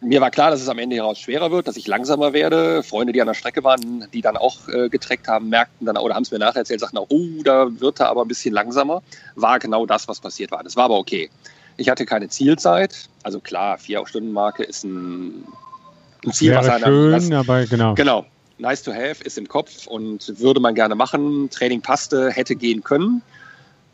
mir war klar, dass es am Ende heraus schwerer wird, dass ich langsamer werde. Freunde, die an der Strecke waren, die dann auch äh, getreckt haben, merkten dann oder haben es mir nachher erzählt, sagten oh, da wird er aber ein bisschen langsamer. War genau das, was passiert war. Das war aber okay. Ich hatte keine Zielzeit. Also klar, vier Stunden Marke ist ein, ein Ziel, was einer. Schön, das, aber genau. Genau nice to have, ist im Kopf und würde man gerne machen. Training passte, hätte gehen können.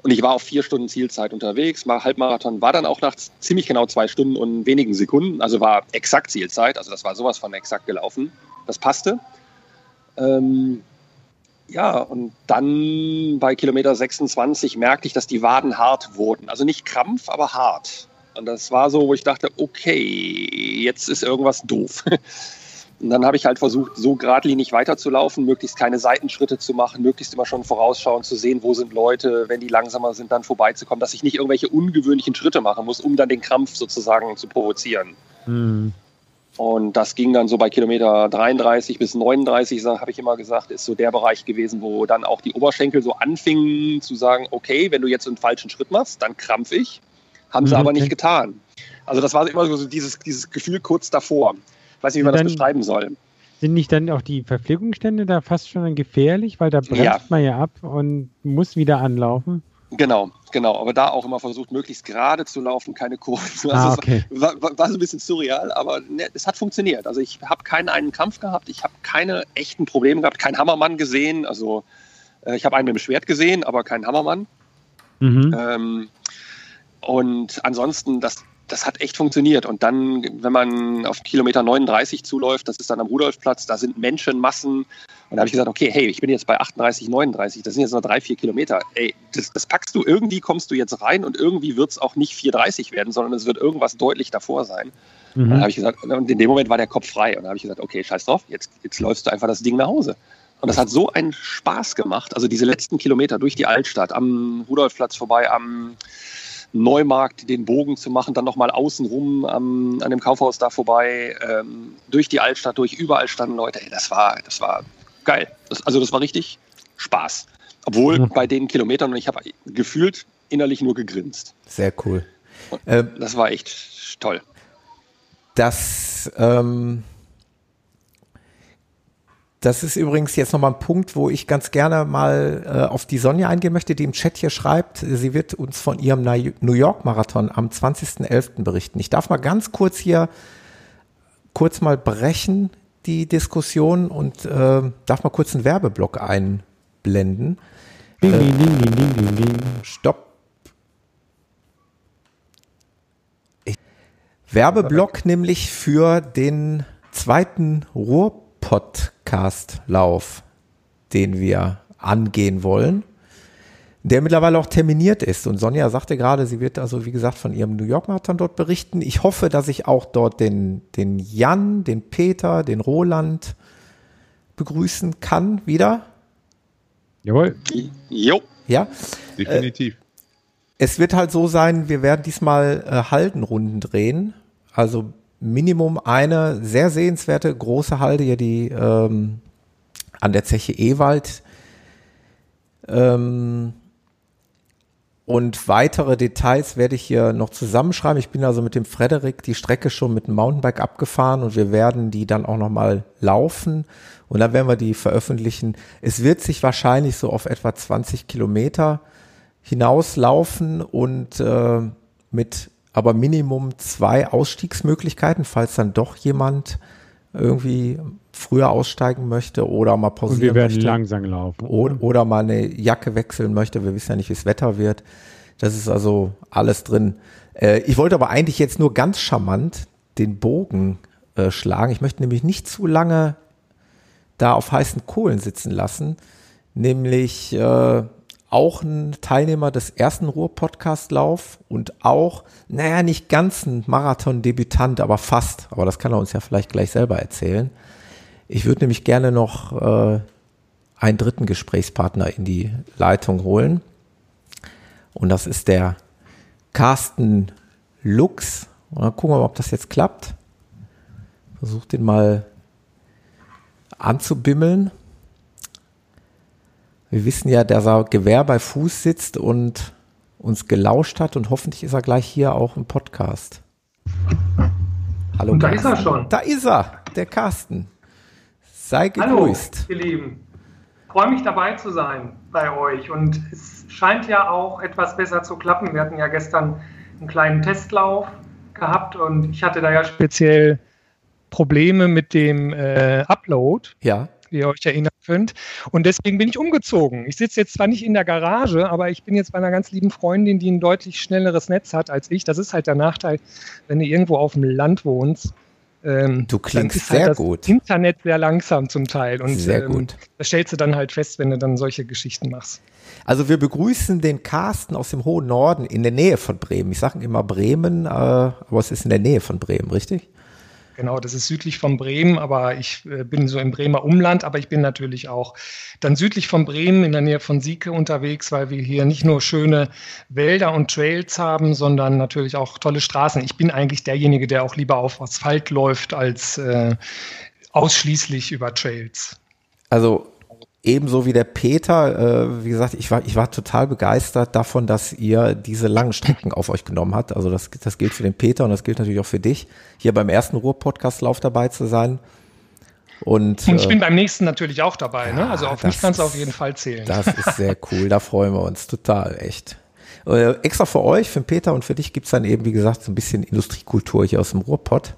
Und ich war auf vier Stunden Zielzeit unterwegs. Halbmarathon war dann auch nach ziemlich genau zwei Stunden und wenigen Sekunden. Also war exakt Zielzeit. Also das war sowas von exakt gelaufen. Das passte. Ähm, ja, und dann bei Kilometer 26 merkte ich, dass die Waden hart wurden. Also nicht Krampf, aber hart. Und das war so, wo ich dachte, okay, jetzt ist irgendwas doof. Und dann habe ich halt versucht, so geradlinig weiterzulaufen, möglichst keine Seitenschritte zu machen, möglichst immer schon vorausschauen, zu sehen, wo sind Leute, wenn die langsamer sind, dann vorbeizukommen, dass ich nicht irgendwelche ungewöhnlichen Schritte machen muss, um dann den Krampf sozusagen zu provozieren. Mhm. Und das ging dann so bei Kilometer 33 bis 39, habe ich immer gesagt, ist so der Bereich gewesen, wo dann auch die Oberschenkel so anfingen zu sagen, okay, wenn du jetzt einen falschen Schritt machst, dann krampf ich. Haben sie mhm. aber nicht getan. Also das war immer so dieses, dieses Gefühl kurz davor. Weiß nicht, wie man dann, das beschreiben soll. Sind nicht dann auch die Verpflegungsstände da fast schon gefährlich, weil da bremst ja. man ja ab und muss wieder anlaufen? Genau, genau. Aber da auch immer versucht, möglichst gerade zu laufen, keine Kurven. Also ah, okay. war, war, war, so ein bisschen surreal, aber ne, es hat funktioniert. Also ich habe keinen einen Kampf gehabt, ich habe keine echten Probleme gehabt, keinen Hammermann gesehen. Also äh, ich habe einen mit dem Schwert gesehen, aber keinen Hammermann. Mhm. Ähm, und ansonsten, das, das hat echt funktioniert. Und dann, wenn man auf Kilometer 39 zuläuft, das ist dann am Rudolfplatz, da sind Menschenmassen. Und da habe ich gesagt, okay, hey, ich bin jetzt bei 38, 39, das sind jetzt noch drei, vier Kilometer. Ey, das, das packst du, irgendwie kommst du jetzt rein und irgendwie wird es auch nicht 4,30 werden, sondern es wird irgendwas deutlich davor sein. Mhm. Und dann habe ich gesagt, und in dem Moment war der Kopf frei. Und dann habe ich gesagt, okay, scheiß drauf, jetzt, jetzt läufst du einfach das Ding nach Hause. Und das hat so einen Spaß gemacht. Also diese letzten Kilometer durch die Altstadt, am Rudolfplatz vorbei, am Neumarkt den Bogen zu machen, dann nochmal außenrum ähm, an dem Kaufhaus da vorbei, ähm, durch die Altstadt, durch überall standen Leute. Ey, das war, das war geil. Das, also das war richtig Spaß. Obwohl mhm. bei den Kilometern, und ich habe gefühlt innerlich nur gegrinst. Sehr cool. Ähm, das war echt toll. Das, ähm, das ist übrigens jetzt nochmal ein Punkt, wo ich ganz gerne mal äh, auf die Sonja eingehen möchte, die im Chat hier schreibt, sie wird uns von ihrem New York Marathon am 20.11. berichten. Ich darf mal ganz kurz hier kurz mal brechen, die Diskussion und äh, darf mal kurz einen Werbeblock einblenden. Ding, äh, ding, ding, ding, ding, ding. Stopp. Ich, Werbeblock nämlich für den zweiten Ruhr-Podcast-Lauf, den wir angehen wollen der mittlerweile auch terminiert ist. Und Sonja sagte gerade, sie wird also, wie gesagt, von ihrem New York Marathon dort berichten. Ich hoffe, dass ich auch dort den, den Jan, den Peter, den Roland begrüßen kann wieder. Jawohl. Jo. Ja. Definitiv. Äh, es wird halt so sein, wir werden diesmal äh, Haldenrunden drehen. Also Minimum eine sehr sehenswerte große Halde hier, die ähm, an der Zeche Ewald. Ähm, und weitere Details werde ich hier noch zusammenschreiben. Ich bin also mit dem Frederik die Strecke schon mit dem Mountainbike abgefahren und wir werden die dann auch nochmal laufen und dann werden wir die veröffentlichen. Es wird sich wahrscheinlich so auf etwa 20 Kilometer hinauslaufen und äh, mit aber Minimum zwei Ausstiegsmöglichkeiten, falls dann doch jemand irgendwie früher aussteigen möchte oder mal pausieren möchte. Und wir werden möchte. langsam laufen. Oder, oder mal eine Jacke wechseln möchte. Wir wissen ja nicht, wie das Wetter wird. Das ist also alles drin. Äh, ich wollte aber eigentlich jetzt nur ganz charmant den Bogen äh, schlagen. Ich möchte nämlich nicht zu lange da auf heißen Kohlen sitzen lassen. Nämlich äh, auch ein Teilnehmer des ersten Ruhr-Podcast-Lauf und auch, naja, nicht ganz ein Marathon-Debütant, aber fast. Aber das kann er uns ja vielleicht gleich selber erzählen. Ich würde nämlich gerne noch äh, einen dritten Gesprächspartner in die Leitung holen. Und das ist der Carsten Lux. Und dann gucken wir mal, ob das jetzt klappt. Versucht den mal anzubimmeln. Wir wissen ja, dass er Gewehr bei Fuß sitzt und uns gelauscht hat und hoffentlich ist er gleich hier auch im Podcast. Hallo. Und da Carsten. ist er schon. Da ist er, der Carsten. Sei gegrüßt. Hallo, ihr Lieben. Freue mich dabei zu sein bei euch. Und es scheint ja auch etwas besser zu klappen. Wir hatten ja gestern einen kleinen Testlauf gehabt und ich hatte da ja speziell Probleme mit dem äh, Upload. Ja. Wie ihr euch erinnern könnt. Und deswegen bin ich umgezogen. Ich sitze jetzt zwar nicht in der Garage, aber ich bin jetzt bei einer ganz lieben Freundin, die ein deutlich schnelleres Netz hat als ich. Das ist halt der Nachteil, wenn du irgendwo auf dem Land wohnst ähm, du klingst halt sehr das gut. Internet sehr langsam zum Teil. Und sehr ähm, gut. das stellst du dann halt fest, wenn du dann solche Geschichten machst. Also wir begrüßen den Carsten aus dem hohen Norden in der Nähe von Bremen. Ich sage immer Bremen, äh, aber es ist in der Nähe von Bremen, richtig? Genau, das ist südlich von Bremen, aber ich äh, bin so im Bremer Umland, aber ich bin natürlich auch dann südlich von Bremen in der Nähe von Sieke unterwegs, weil wir hier nicht nur schöne Wälder und Trails haben, sondern natürlich auch tolle Straßen. Ich bin eigentlich derjenige, der auch lieber auf Asphalt läuft als äh, ausschließlich über Trails. Also ebenso wie der Peter, äh, wie gesagt, ich war, ich war total begeistert davon, dass ihr diese langen Strecken auf euch genommen habt. Also das, das gilt für den Peter und das gilt natürlich auch für dich, hier beim ersten Ruhr-Podcast-Lauf dabei zu sein. Und, und ich äh, bin beim nächsten natürlich auch dabei, ne? Also auf mich kannst du auf jeden Fall zählen. Das ist sehr cool, da freuen wir uns total, echt. Äh, extra für euch, für den Peter und für dich gibt's dann eben, wie gesagt, so ein bisschen Industriekultur hier aus dem Ruhrpott.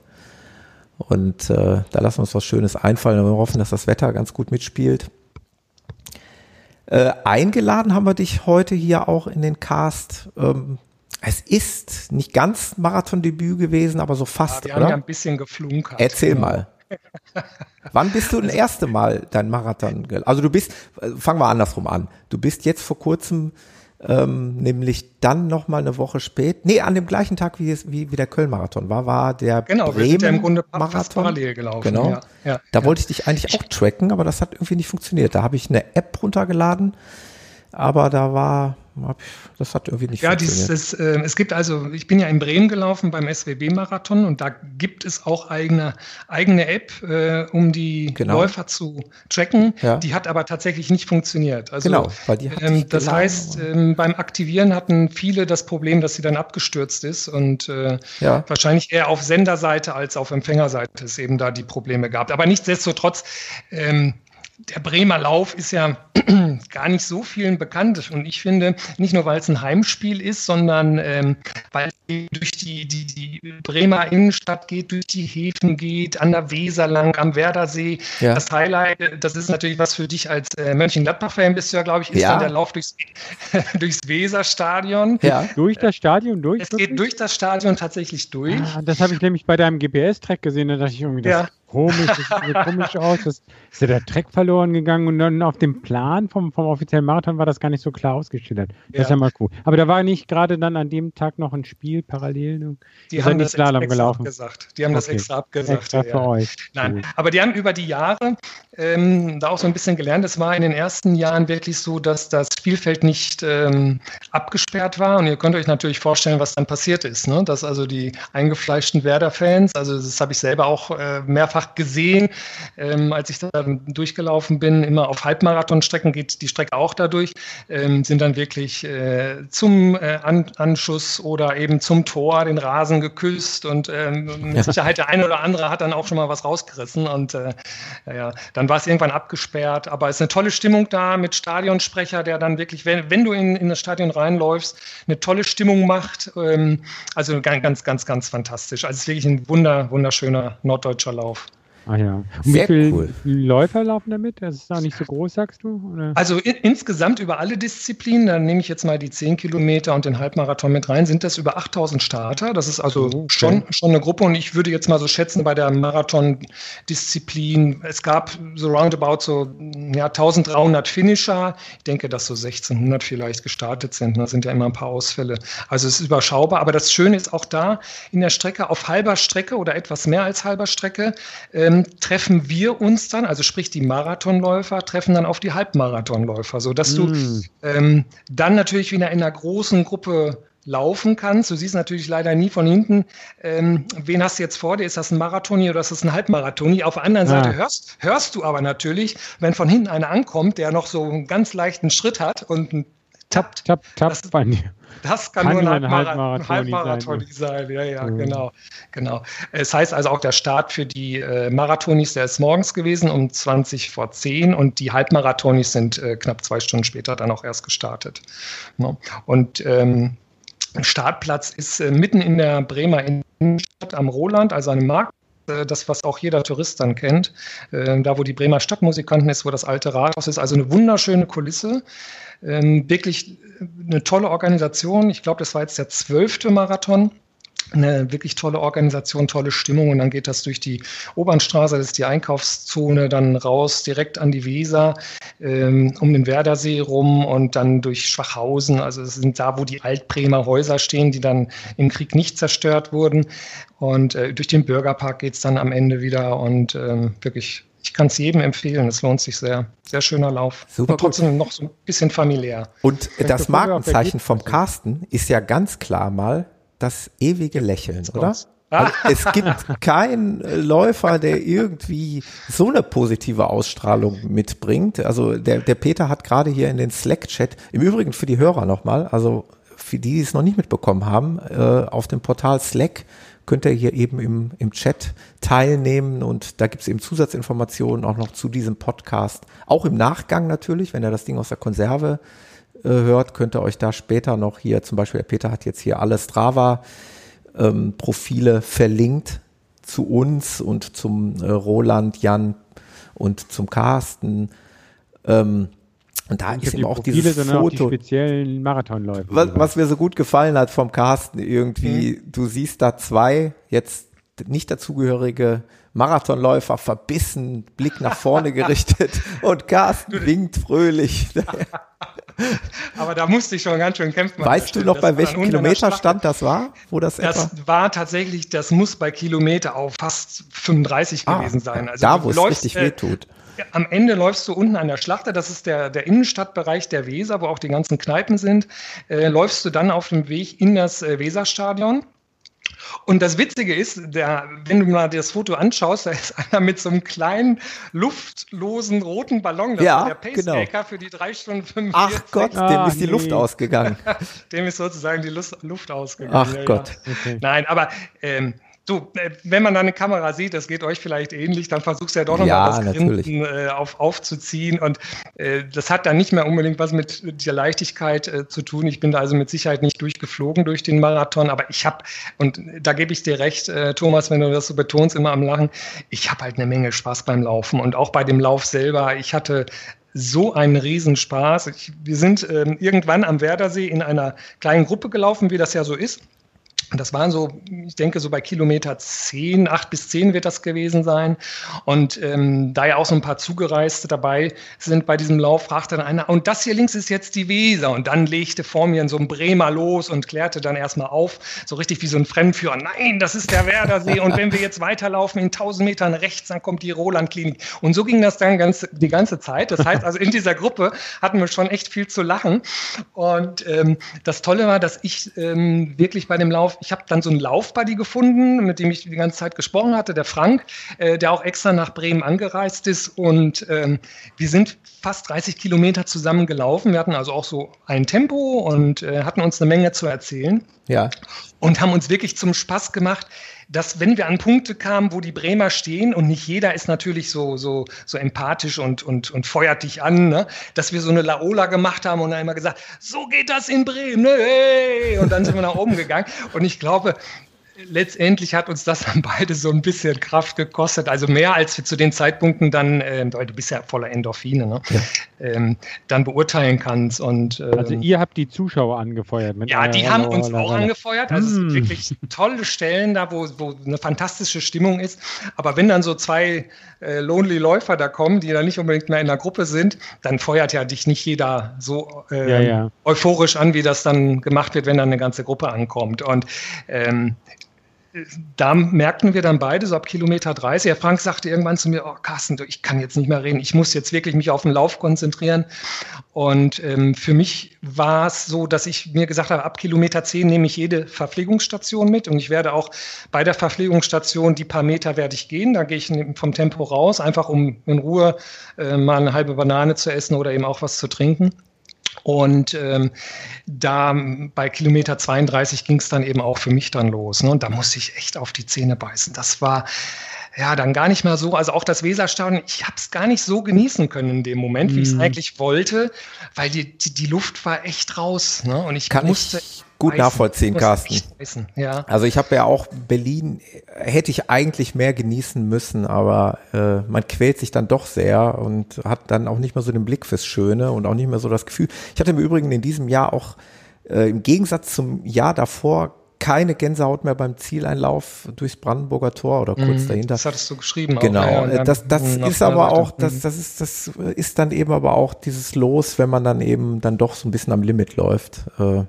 Und äh, da lassen wir uns was Schönes einfallen und wir hoffen, dass das Wetter ganz gut mitspielt. Äh, eingeladen haben wir dich heute hier auch in den Cast. Ähm, es ist nicht ganz Marathondebüt gewesen, aber so fast, ja, wir oder? haben ja ein bisschen geflunkert. Erzähl genau. mal. Wann bist du das erste Mal dein Marathon? Also du bist, äh, fangen wir andersrum an. Du bist jetzt vor kurzem ähm, nämlich dann noch mal eine Woche später, nee, an dem gleichen Tag wie, es, wie, wie der Köln-Marathon war, war der genau, Bremen-Marathon. parallel gelaufen. Genau, ja, ja, da ja. wollte ich dich eigentlich auch tracken, aber das hat irgendwie nicht funktioniert. Da habe ich eine App runtergeladen, aber da war, das hat irgendwie nicht ja, funktioniert. Ja, äh, es gibt also, ich bin ja in Bremen gelaufen beim SWB-Marathon und da gibt es auch eigene, eigene App, äh, um die genau. Läufer zu tracken. Ja. Die hat aber tatsächlich nicht funktioniert. Also, genau, weil die hat ähm, Das heißt, ähm, beim Aktivieren hatten viele das Problem, dass sie dann abgestürzt ist und äh, ja. wahrscheinlich eher auf Senderseite als auf Empfängerseite es eben da die Probleme gab. Aber nichtsdestotrotz, ähm, der Bremer Lauf ist ja gar nicht so vielen bekannt. Und ich finde, nicht nur, weil es ein Heimspiel ist, sondern ähm, weil es durch die, die, die Bremer Innenstadt geht, durch die Häfen geht, an der Weser lang, am Werdersee. Ja. Das Highlight, das ist natürlich was für dich als äh, Mönchengladbach-Fan, bist du ja, glaube ich, ist ja. dann der Lauf durchs, durchs Weserstadion. Ja. Durch das Stadion durch? Es geht durch das Stadion tatsächlich durch. Ah, das habe ich nämlich bei deinem GPS-Track gesehen, da dachte ich irgendwie, das ja komisch, das sieht komisch aus. Das ist ja der Track verloren gegangen und dann auf dem Plan vom, vom offiziellen Marathon war das gar nicht so klar ausgeschildert. Das ja. ist ja mal cool. Aber da war nicht gerade dann an dem Tag noch ein Spiel parallel. Die haben das extra gelaufen. abgesagt. Die haben okay. das extra abgesagt. Extra für ja. euch. Nein, cool. aber die haben über die Jahre ähm, da auch so ein bisschen gelernt. Es war in den ersten Jahren wirklich so, dass das Spielfeld nicht ähm, abgesperrt war. Und ihr könnt euch natürlich vorstellen, was dann passiert ist. Ne? Dass also die eingefleischten Werder-Fans, also das habe ich selber auch äh, mehrfach mehrfach gesehen, ähm, als ich da durchgelaufen bin. Immer auf Halbmarathonstrecken geht die Strecke auch dadurch, ähm, sind dann wirklich äh, zum äh, An Anschuss oder eben zum Tor den Rasen geküsst und ähm, mit Sicherheit der eine oder andere hat dann auch schon mal was rausgerissen und äh, ja, dann war es irgendwann abgesperrt. Aber es ist eine tolle Stimmung da mit Stadionsprecher, der dann wirklich, wenn, wenn du in, in das Stadion reinläufst, eine tolle Stimmung macht. Ähm, also ganz, ganz, ganz, ganz fantastisch. Also es ist wirklich ein wunder, wunderschöner norddeutscher Lauf. Ah ja. Und Sehr wie viele cool. Läufer laufen damit? Das ist auch nicht so groß, sagst du? Oder? Also in, insgesamt über alle Disziplinen, dann nehme ich jetzt mal die 10 Kilometer und den Halbmarathon mit rein, sind das über 8000 Starter. Das ist also okay. schon, schon eine Gruppe und ich würde jetzt mal so schätzen, bei der Marathon-Disziplin, es gab so roundabout so ja, 1300 Finisher. Ich denke, dass so 1600 vielleicht gestartet sind. Da sind ja immer ein paar Ausfälle. Also es ist überschaubar. Aber das Schöne ist auch da in der Strecke, auf halber Strecke oder etwas mehr als halber Strecke, ähm, treffen wir uns dann, also sprich die Marathonläufer, treffen dann auf die Halbmarathonläufer, sodass mm. du ähm, dann natürlich wieder in einer großen Gruppe laufen kannst. Du siehst natürlich leider nie von hinten, ähm, wen hast du jetzt vor dir? Ist das ein Marathoni oder ist das ein Halbmarathoni? Auf der anderen ja. Seite hörst, hörst du aber natürlich, wenn von hinten einer ankommt, der noch so einen ganz leichten Schritt hat und ein Tap, tap, tap das, bei mir. Das kann, kann nur ein Halbmarathon, Halbmarathon sein. sein. Ja, ja, mhm. genau, genau. Es heißt also auch der Start für die äh, Marathonis, der ist morgens gewesen um 20 vor 10 und die Halbmarathonis sind äh, knapp zwei Stunden später dann auch erst gestartet. Ja. Und ähm, Startplatz ist äh, mitten in der Bremer Innenstadt am Roland, also einem Markt äh, das, was auch jeder Tourist dann kennt. Äh, da, wo die Bremer Stadtmusikanten ist, wo das alte Rathaus ist. Also eine wunderschöne Kulisse. Ähm, wirklich eine tolle Organisation. Ich glaube, das war jetzt der zwölfte Marathon. Eine wirklich tolle Organisation, tolle Stimmung. Und dann geht das durch die Obernstraße, das ist die Einkaufszone, dann raus direkt an die Weser, ähm, um den Werdersee rum und dann durch Schwachhausen, also es sind da, wo die Altbremer Häuser stehen, die dann im Krieg nicht zerstört wurden. Und äh, durch den Bürgerpark geht es dann am Ende wieder. Und ähm, wirklich ich kann es jedem empfehlen. Es lohnt sich sehr. Sehr schöner Lauf. Super. Und trotzdem gut. noch so ein bisschen familiär. Und das Markenzeichen vom Carsten ist ja ganz klar mal das ewige Lächeln, oder? Also es gibt keinen Läufer, der irgendwie so eine positive Ausstrahlung mitbringt. Also der, der Peter hat gerade hier in den Slack-Chat, im Übrigen für die Hörer nochmal, also für die, die es noch nicht mitbekommen haben, äh, auf dem Portal Slack könnt ihr hier eben im, im Chat teilnehmen und da gibt es eben Zusatzinformationen auch noch zu diesem Podcast. Auch im Nachgang natürlich, wenn ihr das Ding aus der Konserve äh, hört, könnt ihr euch da später noch hier, zum Beispiel der Peter hat jetzt hier alle Strava-Profile ähm, verlinkt zu uns und zum äh, Roland, Jan und zum Carsten. Ähm, und da und ist eben auch Profile, dieses Foto. Auch die speziellen Marathonläufe. Was, was, mir so gut gefallen hat vom Carsten irgendwie, mhm. du siehst da zwei jetzt nicht dazugehörige Marathonläufer verbissen, Blick nach vorne gerichtet und Carsten winkt fröhlich. Aber da musste ich schon ganz schön kämpfen. Weißt du noch, bei welchem Kilometerstand das war? Wo das, das etwa? war tatsächlich, das muss bei Kilometer auf fast 35 ah, gewesen sein. Also da, wo es richtig äh, wehtut. Am Ende läufst du unten an der Schlachter, das ist der, der Innenstadtbereich der Weser, wo auch die ganzen Kneipen sind, äh, läufst du dann auf dem Weg in das äh, Weserstadion. Und das Witzige ist, der, wenn du mal das Foto anschaust, da ist einer mit so einem kleinen luftlosen roten Ballon, das ja, ist der genau. Pacemaker genau. für die drei Stunden 45. Ach Gott, ah, dem ist die nee. Luft ausgegangen. dem ist sozusagen die Luft ausgegangen. Ach ja, Gott. Ja. Okay. Nein, aber ähm, Du, äh, wenn man da eine Kamera sieht, das geht euch vielleicht ähnlich, dann versuchst du ja doch nochmal ja, das Grinsen äh, auf, aufzuziehen. Und äh, das hat dann nicht mehr unbedingt was mit der Leichtigkeit äh, zu tun. Ich bin da also mit Sicherheit nicht durchgeflogen durch den Marathon, aber ich habe, und da gebe ich dir recht, äh, Thomas, wenn du das so betonst, immer am Lachen, ich habe halt eine Menge Spaß beim Laufen und auch bei dem Lauf selber. Ich hatte so einen Riesenspaß. Ich, wir sind ähm, irgendwann am Werdersee in einer kleinen Gruppe gelaufen, wie das ja so ist. Das waren so, ich denke, so bei Kilometer 10, 8 bis 10 wird das gewesen sein. Und ähm, da ja auch so ein paar Zugereiste dabei sind bei diesem Lauf, fragte dann einer, und das hier links ist jetzt die Weser. Und dann legte vor mir so ein Bremer los und klärte dann erstmal auf, so richtig wie so ein Fremdführer. Nein, das ist der Werdersee. Und wenn wir jetzt weiterlaufen in 1000 Metern rechts, dann kommt die Roland-Klinik. Und so ging das dann ganz, die ganze Zeit. Das heißt also, in dieser Gruppe hatten wir schon echt viel zu lachen. Und ähm, das Tolle war, dass ich ähm, wirklich bei dem Lauf ich habe dann so einen Laufbuddy gefunden, mit dem ich die ganze Zeit gesprochen hatte, der Frank, äh, der auch extra nach Bremen angereist ist. Und ähm, wir sind fast 30 Kilometer zusammen gelaufen. Wir hatten also auch so ein Tempo und äh, hatten uns eine Menge zu erzählen. Ja. Und haben uns wirklich zum Spaß gemacht, dass wenn wir an Punkte kamen, wo die Bremer stehen und nicht jeder ist natürlich so, so, so empathisch und, und, und feuert dich an, ne? dass wir so eine Laola gemacht haben und dann immer gesagt, so geht das in Bremen, ne? hey! und dann sind wir nach oben gegangen. Und ich glaube, letztendlich hat uns das dann beide so ein bisschen Kraft gekostet, also mehr als wir zu den Zeitpunkten dann, äh, weil du bist ja voller Endorphine, ne? Ja. Ähm, dann beurteilen kannst. Und, ähm, also ihr habt die Zuschauer angefeuert. ja, die haben uns auch angefeuert. Also mm. es sind hm. wirklich tolle Stellen da, wo, wo eine fantastische Stimmung ist. Aber wenn dann so zwei äh, Lonely Läufer da kommen, die dann nicht unbedingt mehr in der Gruppe sind, dann feuert ja dich nicht jeder so äh, ja, ja. euphorisch an, wie das dann gemacht wird, wenn dann eine ganze Gruppe ankommt. Und ähm, da merkten wir dann beide so ab Kilometer 30. Herr Frank sagte irgendwann zu mir, oh Carsten, ich kann jetzt nicht mehr reden, ich muss jetzt wirklich mich auf den Lauf konzentrieren. Und ähm, für mich war es so, dass ich mir gesagt habe, ab Kilometer 10 nehme ich jede Verpflegungsstation mit und ich werde auch bei der Verpflegungsstation die paar Meter werde ich gehen. Da gehe ich vom Tempo raus, einfach um in Ruhe äh, mal eine halbe Banane zu essen oder eben auch was zu trinken. Und ähm, da bei Kilometer 32 ging es dann eben auch für mich dann los. Ne? Und da musste ich echt auf die Zähne beißen. Das war ja dann gar nicht mehr so. Also auch das Weserstadion, ich habe es gar nicht so genießen können in dem Moment, wie ich es mhm. eigentlich wollte, weil die, die, die, Luft war echt raus. Ne? Und ich Kann musste. Ich gut beißen, nachvollziehen, Carsten. Ja. Also ich habe ja auch Berlin, hätte ich eigentlich mehr genießen müssen, aber äh, man quält sich dann doch sehr und hat dann auch nicht mehr so den Blick fürs Schöne und auch nicht mehr so das Gefühl. Ich hatte im Übrigen in diesem Jahr auch äh, im Gegensatz zum Jahr davor keine Gänsehaut mehr beim Zieleinlauf durchs Brandenburger Tor oder kurz mm, dahinter. Das hattest du geschrieben. Genau. Auch, ja, das das ist aber auch, das, das ist, das ist dann eben aber auch dieses Los, wenn man dann eben dann doch so ein bisschen am Limit läuft. Äh,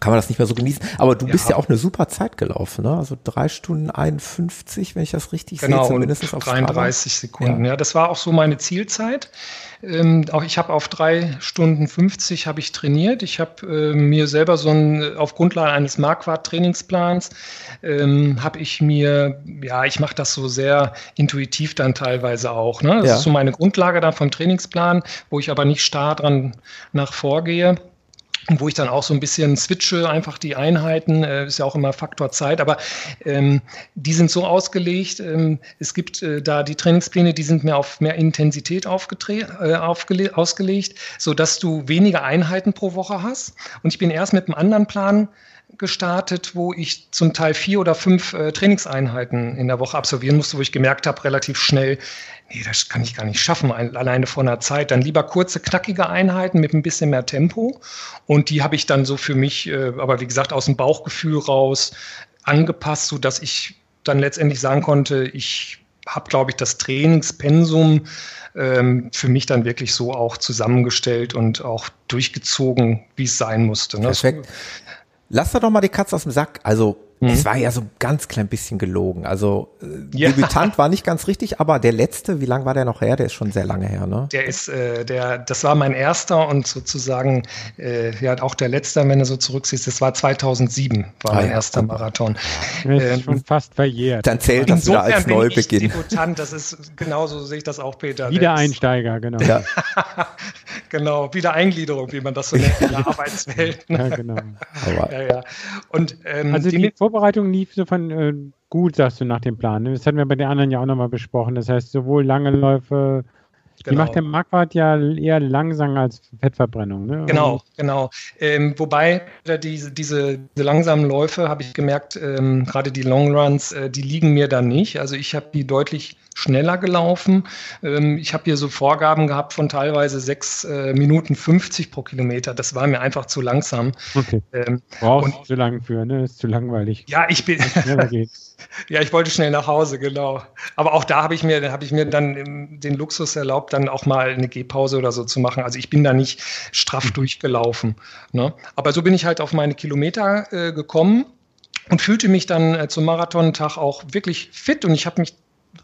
kann man das nicht mehr so genießen. Aber du ja. bist ja auch eine super Zeit gelaufen, ne? Also drei Stunden 51, wenn ich das richtig genau, sehe, zumindest auf 33 Strava. Sekunden. Ja. ja. das war auch so meine Zielzeit. Ähm, auch ich habe auf drei Stunden 50 habe ich trainiert. Ich habe äh, mir selber so ein, auf Grundlage eines Marquardt-Trainingsplans ähm, habe ich mir, ja, ich mache das so sehr intuitiv dann teilweise auch. Ne? Das ja. ist so meine Grundlage dann vom Trainingsplan, wo ich aber nicht starr dran nach vorgehe wo ich dann auch so ein bisschen switche, einfach die Einheiten, äh, ist ja auch immer Faktor Zeit, aber ähm, die sind so ausgelegt, ähm, es gibt äh, da die Trainingspläne, die sind mehr auf mehr Intensität äh, ausgelegt, sodass du weniger Einheiten pro Woche hast. Und ich bin erst mit einem anderen Plan gestartet, wo ich zum Teil vier oder fünf äh, Trainingseinheiten in der Woche absolvieren musste, wo ich gemerkt habe, relativ schnell, nee, das kann ich gar nicht schaffen, alleine vor einer Zeit. Dann lieber kurze, knackige Einheiten mit ein bisschen mehr Tempo. Und die habe ich dann so für mich, äh, aber wie gesagt, aus dem Bauchgefühl raus angepasst, so dass ich dann letztendlich sagen konnte, ich habe, glaube ich, das Trainingspensum ähm, für mich dann wirklich so auch zusammengestellt und auch durchgezogen, wie es sein musste. Ne? Perfekt. Lass da doch mal die Katze aus dem Sack. Also Es war ja so ein ganz klein bisschen gelogen. Also äh, ja. Debütant war nicht ganz richtig, aber der letzte, wie lange war der noch her? Der ist schon sehr lange her, ne? Der ist, äh, der, das war mein erster und sozusagen äh, ja auch der letzte, wenn du so zurücksiehst, das war 2007, war ah, mein ja. erster Marathon. Das ist ähm, schon fast verjährt. Dann zählt das wieder als Neubeginn. Debütant, das ist genauso sehe ich das auch, Peter. Wiedereinsteiger, genau. Ja. genau, Wiedereingliederung, wie man das so nennt in der Arbeitswelt. Ne? Ja, genau. Ja, ja. Und ähm, also die, die Vorbereitung lief so von äh, gut, sagst du, nach dem Plan. Das hatten wir bei den anderen ja auch nochmal besprochen. Das heißt, sowohl lange Läufe, Genau. Die macht der Marquardt ja eher langsam als Fettverbrennung. Ne? Genau, genau. Ähm, wobei diese, diese, diese langsamen Läufe, habe ich gemerkt, ähm, gerade die Long Runs, äh, die liegen mir da nicht. Also ich habe die deutlich schneller gelaufen. Ähm, ich habe hier so Vorgaben gehabt von teilweise 6 äh, Minuten 50 pro Kilometer. Das war mir einfach zu langsam. Okay. Ähm, Brauchst du zu lang für, ne? Ist zu langweilig. Ja, ich bin. ja, ich wollte schnell nach Hause, genau. Aber auch da habe ich mir, habe ich mir dann den Luxus erlaubt, dann auch mal eine Gehpause oder so zu machen. Also ich bin da nicht straff mhm. durchgelaufen. Ne? Aber so bin ich halt auf meine Kilometer äh, gekommen und fühlte mich dann äh, zum Marathontag auch wirklich fit und ich habe mich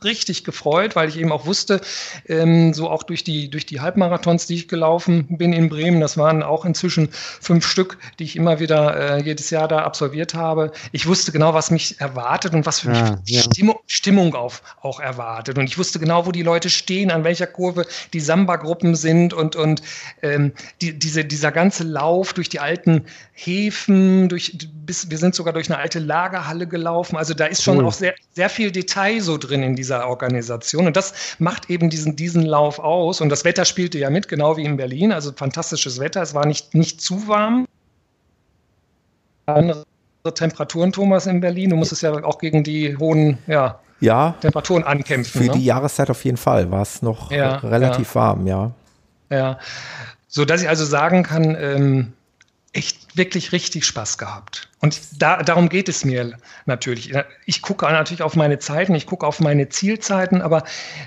richtig gefreut, weil ich eben auch wusste, ähm, so auch durch die, durch die Halbmarathons, die ich gelaufen bin in Bremen, das waren auch inzwischen fünf Stück, die ich immer wieder äh, jedes Jahr da absolviert habe. Ich wusste genau, was mich erwartet und was für mich ja, ja. Stimmung, Stimmung auf, auch erwartet. Und ich wusste genau, wo die Leute stehen, an welcher Kurve die Samba-Gruppen sind und, und ähm, die, diese, dieser ganze Lauf durch die alten Häfen, durch, bis, wir sind sogar durch eine alte Lagerhalle gelaufen. Also da ist schon cool. auch sehr, sehr viel Detail so drin in dieser Organisation. Und das macht eben diesen, diesen Lauf aus. Und das Wetter spielte ja mit, genau wie in Berlin. Also fantastisches Wetter. Es war nicht, nicht zu warm. Andere Temperaturen, Thomas, in Berlin. Du musstest ja auch gegen die hohen ja, ja, Temperaturen ankämpfen. Für ne? die Jahreszeit auf jeden Fall war es noch ja, relativ ja. warm, ja. Ja, so dass ich also sagen kann, ähm, echt wirklich richtig Spaß gehabt. Und da, darum geht es mir natürlich. Ich gucke natürlich auf meine Zeiten, ich gucke auf meine Zielzeiten, aber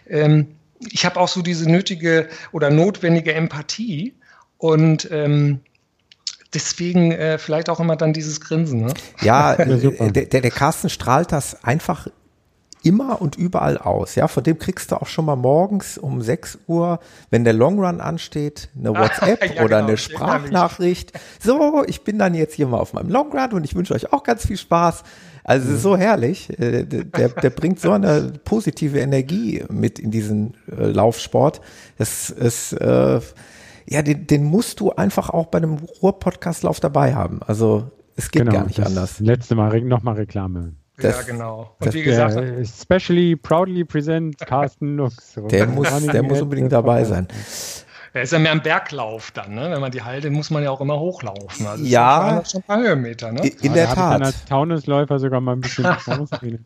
ähm, ich habe auch so diese nötige oder notwendige Empathie und ähm, deswegen äh, vielleicht auch immer dann dieses Grinsen. Ne? Ja, äh, der, der Carsten strahlt das einfach immer und überall aus. Ja, von dem kriegst du auch schon mal morgens um 6 Uhr, wenn der Long Run ansteht, eine WhatsApp ja, oder genau. eine Sprachnachricht. So, ich bin dann jetzt hier mal auf meinem Long Run und ich wünsche euch auch ganz viel Spaß. Also es ist so herrlich. Äh, der, der bringt so eine positive Energie mit in diesen äh, Laufsport. Das ist äh, ja, den, den musst du einfach auch bei einem Ruhr-Podcast-Lauf dabei haben. Also es geht genau, gar nicht anders. Letzte Mal nochmal Reklame. Das, ja, genau. Und wie gesagt, der, especially proudly present Carsten Nux. Der muss, der muss unbedingt dabei sein. Er ist ja mehr ein Berglauf dann, ne? Wenn man die Halde, muss man ja auch immer hochlaufen. Also ja. Schon ein paar Höhenmeter, ne? In, in der Tat. Ich dann als Taunusläufer sogar mal ein bisschen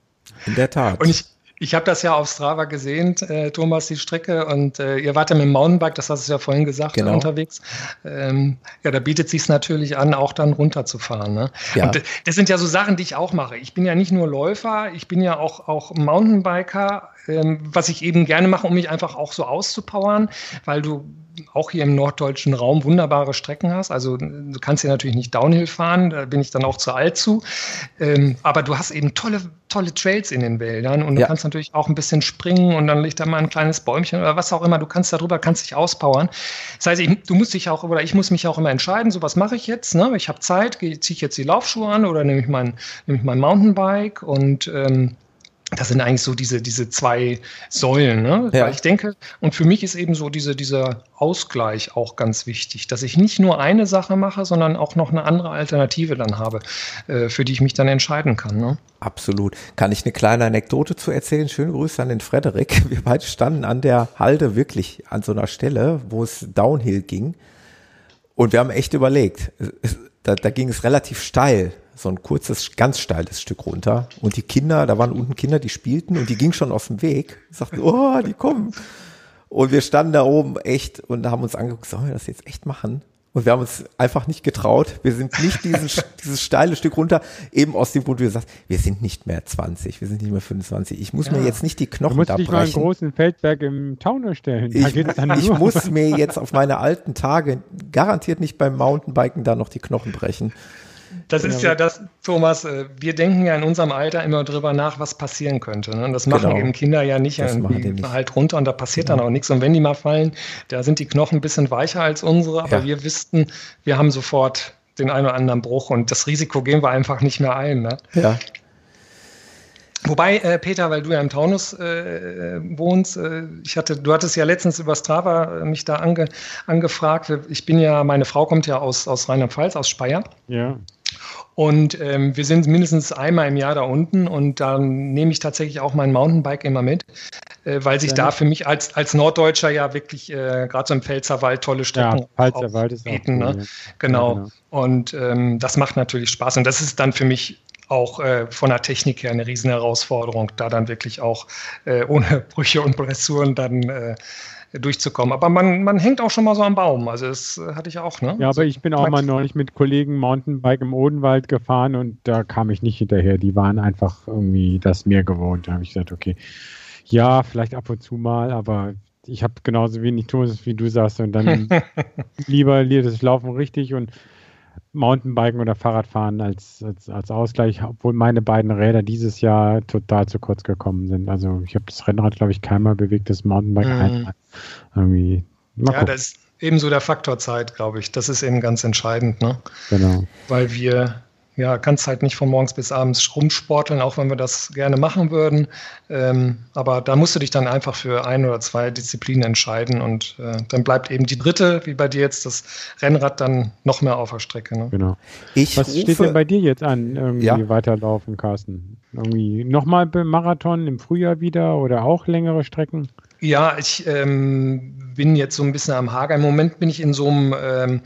In der Tat. Und ich, ich habe das ja auf Strava gesehen, äh, Thomas, die Strecke. Und äh, ihr wart ja mit dem Mountainbike, das hast du ja vorhin gesagt, genau. unterwegs. Ähm, ja, da bietet sich natürlich an, auch dann runterzufahren. Ne? Ja. Und das sind ja so Sachen, die ich auch mache. Ich bin ja nicht nur Läufer, ich bin ja auch, auch Mountainbiker, ähm, was ich eben gerne mache, um mich einfach auch so auszupowern, weil du auch hier im norddeutschen Raum wunderbare Strecken hast. Also du kannst hier natürlich nicht Downhill fahren, da bin ich dann auch zu alt zu. Ähm, aber du hast eben tolle, tolle Trails in den Wäldern und du ja. kannst natürlich auch ein bisschen springen und dann liegt da mal ein kleines Bäumchen oder was auch immer. Du kannst darüber, kannst dich auspowern. Das heißt, ich, du musst dich auch, oder ich muss mich auch immer entscheiden, so was mache ich jetzt. Ne? Ich habe Zeit, ziehe ich jetzt die Laufschuhe an oder nehme ich mein, nehme ich mein Mountainbike und ähm, das sind eigentlich so diese, diese zwei Säulen. Ne? Ja. ich denke, und für mich ist eben so diese, dieser Ausgleich auch ganz wichtig, dass ich nicht nur eine Sache mache, sondern auch noch eine andere Alternative dann habe, äh, für die ich mich dann entscheiden kann. Ne? Absolut. Kann ich eine kleine Anekdote zu erzählen? Schöne Grüße an den Frederik. Wir beide standen an der Halde wirklich an so einer Stelle, wo es Downhill ging. Und wir haben echt überlegt, da, da ging es relativ steil so ein kurzes, ganz steiles Stück runter. Und die Kinder, da waren unten Kinder, die spielten und die gingen schon aus dem Weg. Sagten, oh, die kommen. Und wir standen da oben echt und haben uns angeguckt, sollen wir das jetzt echt machen? Und wir haben uns einfach nicht getraut. Wir sind nicht diesen, dieses steile Stück runter, eben aus dem Grund, wie du sagst, wir sind nicht mehr 20, wir sind nicht mehr 25. Ich muss ja. mir jetzt nicht die Knochen abbrechen. Dich mal einen großen Feldberg im Taunus stellen. Ich, ich muss mir jetzt auf meine alten Tage garantiert nicht beim Mountainbiken da noch die Knochen brechen. Das ist ja das, Thomas, äh, wir denken ja in unserem Alter immer drüber nach, was passieren könnte. Ne? Das machen genau. eben Kinder ja nicht. Das irgendwie nicht. halt runter und da passiert ja. dann auch nichts. Und wenn die mal fallen, da sind die Knochen ein bisschen weicher als unsere, aber ja. wir wüssten, wir haben sofort den einen oder anderen Bruch und das Risiko gehen wir einfach nicht mehr ein. Ne? Ja. Wobei, äh, Peter, weil du ja im Taunus äh, wohnst, äh, ich hatte, du hattest ja letztens über Strava äh, mich da ange, angefragt. Ich bin ja, meine Frau kommt ja aus, aus Rheinland-Pfalz, aus Speyer. Ja. Und ähm, wir sind mindestens einmal im Jahr da unten und dann nehme ich tatsächlich auch mein Mountainbike immer mit, äh, weil sich ja. da für mich als, als Norddeutscher ja wirklich äh, gerade so im Pfälzerwald tolle Strecken ja, Pfälzerwald ist bieten. Cool, ne? genau. Ja, genau. Und ähm, das macht natürlich Spaß und das ist dann für mich auch äh, von der Technik her eine riesen Herausforderung, da dann wirklich auch äh, ohne Brüche und Blessuren dann äh, durchzukommen. Aber man, man hängt auch schon mal so am Baum. Also das äh, hatte ich auch, ne? Ja, aber ich bin auch mal neulich mit Kollegen Mountainbike im Odenwald gefahren und da kam ich nicht hinterher. Die waren einfach irgendwie das Meer gewohnt. Da habe ich gesagt, okay, ja, vielleicht ab und zu mal, aber ich habe genauso wenig Tools, wie du sagst und dann lieber das Laufen richtig und Mountainbiken oder Fahrradfahren als, als, als Ausgleich, obwohl meine beiden Räder dieses Jahr total zu kurz gekommen sind. Also ich habe das Rennrad, glaube ich, keinmal bewegt, das Mountainbike mhm. einmal. Irgendwie. Mal ja, gucken. das ist ebenso der Faktor Zeit, glaube ich. Das ist eben ganz entscheidend, ne? Genau. Weil wir ja, kannst halt nicht von morgens bis abends rumsporteln, auch wenn wir das gerne machen würden. Ähm, aber da musst du dich dann einfach für ein oder zwei Disziplinen entscheiden und äh, dann bleibt eben die dritte, wie bei dir jetzt, das Rennrad dann noch mehr auf der Strecke. Ne? Genau. Ich Was rufe, steht denn bei dir jetzt an, irgendwie ja. weiterlaufen, Carsten? Irgendwie nochmal beim Marathon im Frühjahr wieder oder auch längere Strecken? Ja, ich ähm, bin jetzt so ein bisschen am Hager. Im Moment bin ich in so einem ähm,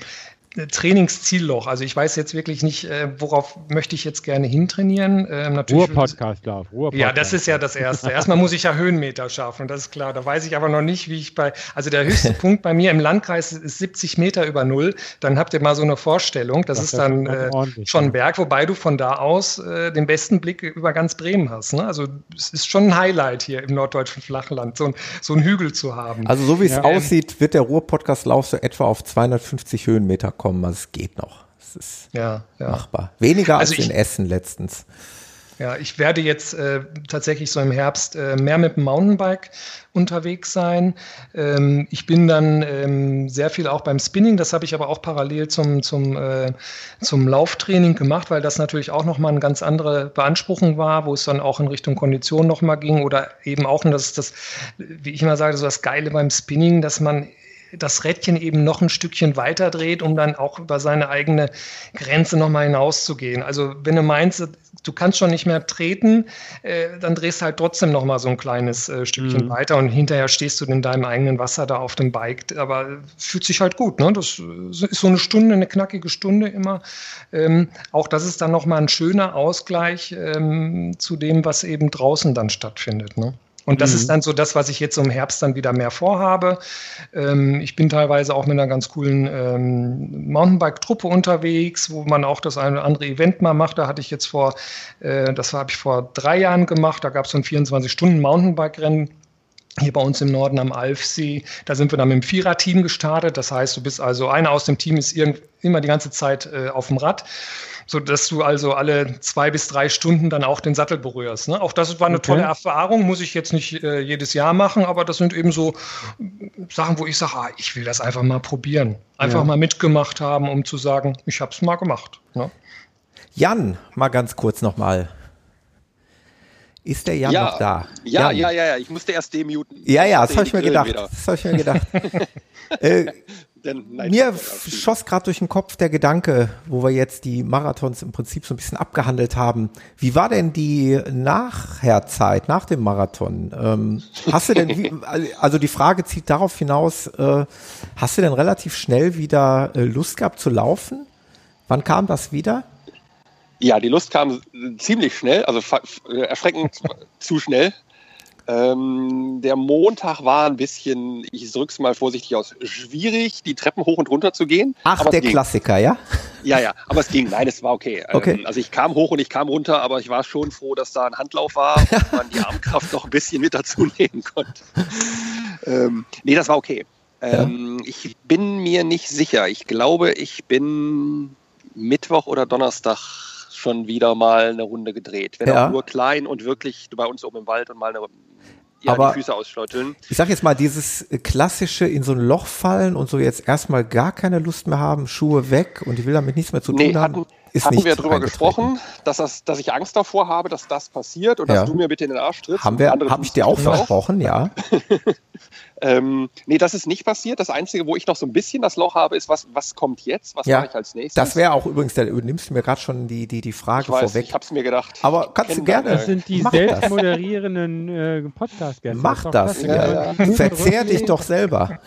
Trainingszielloch. Also ich weiß jetzt wirklich nicht, äh, worauf möchte ich jetzt gerne hintrainieren. Ähm, natürlich Ruhr-Podcast, Lauf. Ruhr ja, das ist ja das Erste. Erstmal muss ich ja Höhenmeter schaffen, das ist klar. Da weiß ich aber noch nicht, wie ich bei, also der höchste Punkt bei mir im Landkreis ist 70 Meter über Null. Dann habt ihr mal so eine Vorstellung. Das, das ist dann äh, schon ein Berg, wobei du von da aus äh, den besten Blick über ganz Bremen hast. Ne? Also es ist schon ein Highlight hier im norddeutschen Flachland, so ein, so ein Hügel zu haben. Also so wie es ja. aussieht, wird der Ruhr-Podcast Lauf so etwa auf 250 Höhenmeter kommen kommen. Also es geht noch. Es ist ja, ja. machbar. Weniger also als ich, in Essen letztens. Ja, ich werde jetzt äh, tatsächlich so im Herbst äh, mehr mit dem Mountainbike unterwegs sein. Ähm, ich bin dann ähm, sehr viel auch beim Spinning, das habe ich aber auch parallel zum, zum, äh, zum Lauftraining gemacht, weil das natürlich auch nochmal eine ganz andere Beanspruchung war, wo es dann auch in Richtung Kondition nochmal ging oder eben auch, und das ist das, wie ich immer sage, so das Geile beim Spinning, dass man das Rädchen eben noch ein Stückchen weiter dreht, um dann auch über seine eigene Grenze nochmal hinauszugehen. Also wenn du meinst, du kannst schon nicht mehr treten, äh, dann drehst du halt trotzdem nochmal so ein kleines äh, Stückchen mhm. weiter und hinterher stehst du in deinem eigenen Wasser da auf dem Bike. Aber fühlt sich halt gut. Ne? Das ist so eine Stunde, eine knackige Stunde immer. Ähm, auch das ist dann nochmal ein schöner Ausgleich ähm, zu dem, was eben draußen dann stattfindet. Ne? Und das mhm. ist dann so das, was ich jetzt im Herbst dann wieder mehr vorhabe. Ähm, ich bin teilweise auch mit einer ganz coolen ähm, Mountainbike-Truppe unterwegs, wo man auch das eine oder andere Event mal macht. Da hatte ich jetzt vor, äh, das habe ich vor drei Jahren gemacht. Da gab es so ein 24-Stunden-Mountainbike-Rennen hier bei uns im Norden am Alfsee. Da sind wir dann mit dem Vierer-Team gestartet. Das heißt, du bist also einer aus dem Team ist immer die ganze Zeit äh, auf dem Rad so dass du also alle zwei bis drei Stunden dann auch den Sattel berührst. Ne? Auch das war eine okay. tolle Erfahrung, muss ich jetzt nicht äh, jedes Jahr machen, aber das sind eben so Sachen, wo ich sage, ah, ich will das einfach mal probieren. Einfach ja. mal mitgemacht haben, um zu sagen, ich habe es mal gemacht. Ne? Jan, mal ganz kurz nochmal. Ist der Jan ja, noch da? Ja, Jan. ja, ja, ja. Ich musste erst demuten. Ja, ja, das habe ich mir gedacht. Das habe ich mir gedacht. Äh, mir schoss gerade durch den Kopf der Gedanke, wo wir jetzt die Marathons im Prinzip so ein bisschen abgehandelt haben. Wie war denn die Nachherzeit nach dem Marathon? Ähm, hast du denn, wie, also die Frage zieht darauf hinaus, äh, hast du denn relativ schnell wieder äh, Lust gehabt zu laufen? Wann kam das wieder? Ja, die Lust kam ziemlich schnell, also erschreckend zu schnell. Ähm, der Montag war ein bisschen, ich drück's mal vorsichtig aus, schwierig, die Treppen hoch und runter zu gehen. Ach, der Klassiker, ja? Ja, ja, aber es ging. Nein, es war okay. okay. Ähm, also ich kam hoch und ich kam runter, aber ich war schon froh, dass da ein Handlauf war und man die Armkraft noch ein bisschen mit dazu nehmen konnte. Ähm, nee, das war okay. Ähm, ja. Ich bin mir nicht sicher. Ich glaube, ich bin Mittwoch oder Donnerstag schon wieder mal eine Runde gedreht. Wenn Ja. auch nur klein und wirklich bei uns oben im Wald und mal eine, ja, Aber- die Füße ausschleuteln. Ich sag jetzt mal, dieses klassische in so ein Loch fallen und so jetzt erstmal gar keine Lust mehr haben, Schuhe weg und ich will damit nichts mehr zu tun Nee, haben, hatten, ist hatten wir darüber gesprochen, dass, das, dass ich Angst davor habe, dass das passiert und Ja. dass du mir bitte in den Arsch trittst. Haben wir, habe ich dir auch versprochen, ja. Ähm, nee, das ist nicht passiert. Das Einzige, wo ich noch so ein bisschen das Loch habe, ist, was, was kommt jetzt? Was Ja, mache ich als nächstes? Das wäre auch übrigens, da übernimmst du mir gerade schon die, die, die Frage ich weiß, vorweg. ich habe es mir gedacht. Aber kannst du gerne. Das sind die Mach das. selbst moderierenden äh, Podcast-Gäste. Mach das. klasse. Ja, Ja, Verzehr dich doch selber.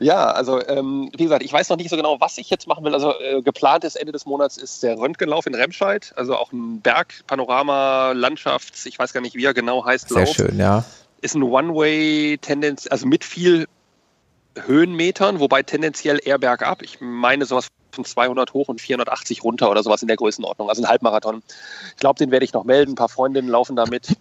Ja, also ähm, wie gesagt, ich weiß noch nicht so genau, was ich jetzt machen will. Also äh, geplant ist Ende des Monats ist der Röntgenlauf in Remscheid, also auch ein Berg, Panorama, Landschafts, ich weiß gar nicht, wie er genau heißt. Sehr Lauf. schön, ja. Ist ein One-Way-Tendenz, also mit viel Höhenmetern, wobei tendenziell eher bergab. Ich meine sowas von 200 hoch und 480 runter oder sowas in der Größenordnung, also ein Halbmarathon. Ich glaube, den werde ich noch melden. Ein paar Freundinnen laufen da mit.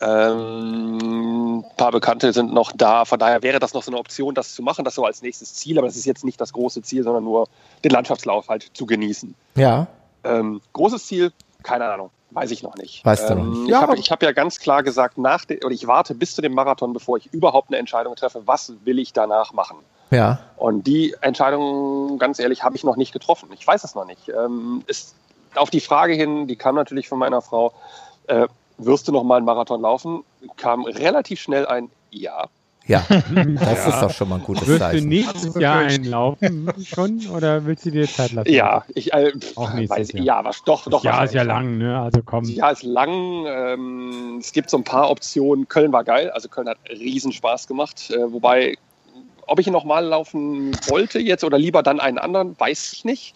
Ähm, ein paar Bekannte sind noch da. Von daher wäre das noch so eine Option, das zu machen, das so als nächstes Ziel. Aber das ist jetzt nicht das große Ziel, sondern nur den Landschaftslauf halt zu genießen. Ja, Ähm, großes Ziel, keine Ahnung, weiß ich noch nicht. Weißt du ähm, noch nicht. Ich Ja, habe aber- ich hab ja ganz klar gesagt, nach de, oder ich warte bis zu dem Marathon, bevor ich überhaupt eine Entscheidung treffe, was will ich danach machen. ja. Und die Entscheidung, ganz ehrlich, habe ich noch nicht getroffen. Ich weiß es noch nicht. Ähm, ist, auf die Frage hin, die kam natürlich von meiner Frau, äh, wirst du noch mal einen Marathon laufen? Kam relativ schnell ein Ja. Ja, das ist doch schon mal ein gutes Wirst du Zeichen. nächstes Jahr einlaufen schon oder willst du dir Zeit lassen? Ja, ich äh, Auch nächstes weiß, Jahr. ja, was, doch, doch. Das Jahr ist ja lang, ne? Also komm. Das Jahr ist lang. Ähm, es gibt so ein paar Optionen. Köln war geil. Also Köln hat riesen Spaß gemacht. Äh, wobei, ob ich ihn nochmal laufen wollte jetzt oder lieber dann einen anderen, weiß ich nicht.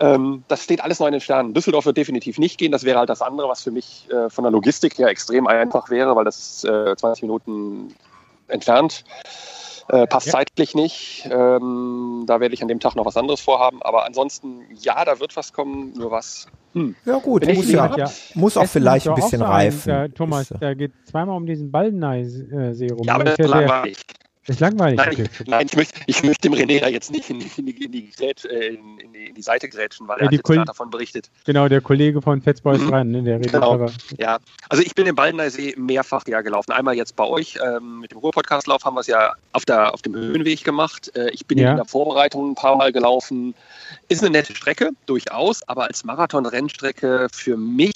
Ähm, das steht alles noch in den Sternen. Düsseldorf wird definitiv nicht gehen. Das wäre halt das andere, was für mich äh, von der Logistik her extrem einfach wäre, weil das ist äh, 20 Minuten entfernt. Äh, passt Ja. zeitlich nicht. Ähm, da werde ich an dem Tag noch was anderes vorhaben. Aber ansonsten, ja, da wird was kommen. Nur was. Hm. Ja gut, muss, ja, ja. muss auch Essen vielleicht ein auch bisschen so reifen. Da, Thomas, äh, da geht zweimal um diesen Baldenei-See rum. Ja, aber Das ist ja der- langweilig. ist langweilig. Nein, okay. ich, nein ich, möchte, ich möchte dem René da jetzt nicht in die, in die, in die, Grätsch, äh, in, in die, Seite grätschen, weil Ja, er hat gerade davon berichtet. Genau, der Kollege von Fetzboys Mhm. rein, ne? Der redet Genau. aber. Ja, also ich bin im Baldeneysee mehrfach ja gelaufen. Einmal jetzt bei euch ähm, mit dem Ruhr-Podcast-Lauf haben wir es ja auf, der, auf dem Höhenweg gemacht. Äh, ich bin Ja. in der Vorbereitung ein paar Mal gelaufen. Ist eine nette Strecke, durchaus, aber als Marathon-Rennstrecke für mich,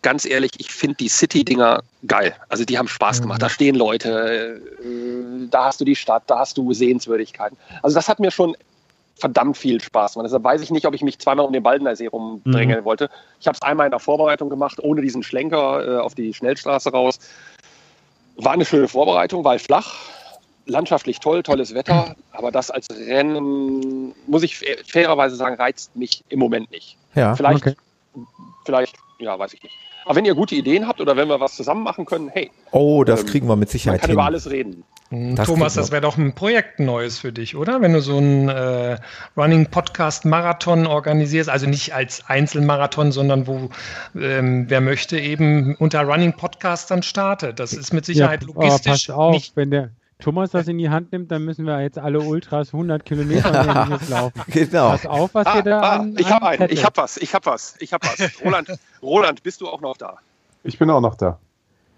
ganz ehrlich, ich finde die City-Dinger geil. Also die haben Spaß Mhm. gemacht. Da stehen Leute, äh, da hast du die Stadt, da hast du Sehenswürdigkeiten. Also das hat mir schon verdammt viel Spaß gemacht. Deshalb weiß ich nicht, ob ich mich zweimal um den Baldeneysee rumdrängeln Mhm. wollte. Ich habe es einmal in der Vorbereitung gemacht, ohne diesen Schlenker äh, auf die Schnellstraße raus. War eine schöne Vorbereitung, weil flach, landschaftlich toll, tolles Wetter, aber das als Rennen, muss ich fa- fairerweise sagen, reizt mich im Moment nicht. ja. Vielleicht, Okay. vielleicht, ja, weiß ich nicht. Aber wenn ihr gute Ideen habt oder wenn wir was zusammen machen können, hey, Oh, das ähm, kriegen wir mit man Sicherheit kann hin. über alles reden. Hm, Das Thomas, das wäre doch ein Projekt Neues für dich, oder? Wenn du so einen äh, Running Podcast Marathon organisierst, also nicht als Einzelmarathon, sondern wo ähm, wer möchte eben unter Running Podcast dann startet. Das ist mit Sicherheit ja, logistisch aber pass auf, nicht. wenn der Thomas das in die Hand nimmt, dann müssen wir jetzt alle Ultras 100 Kilometer laufen. Genau. Pass auf, was Ah, ihr da ah, an, ich habe einen, ich habe was, ich habe was, ich habe was. Roland, Roland, bist du auch noch da? Ich bin auch noch da.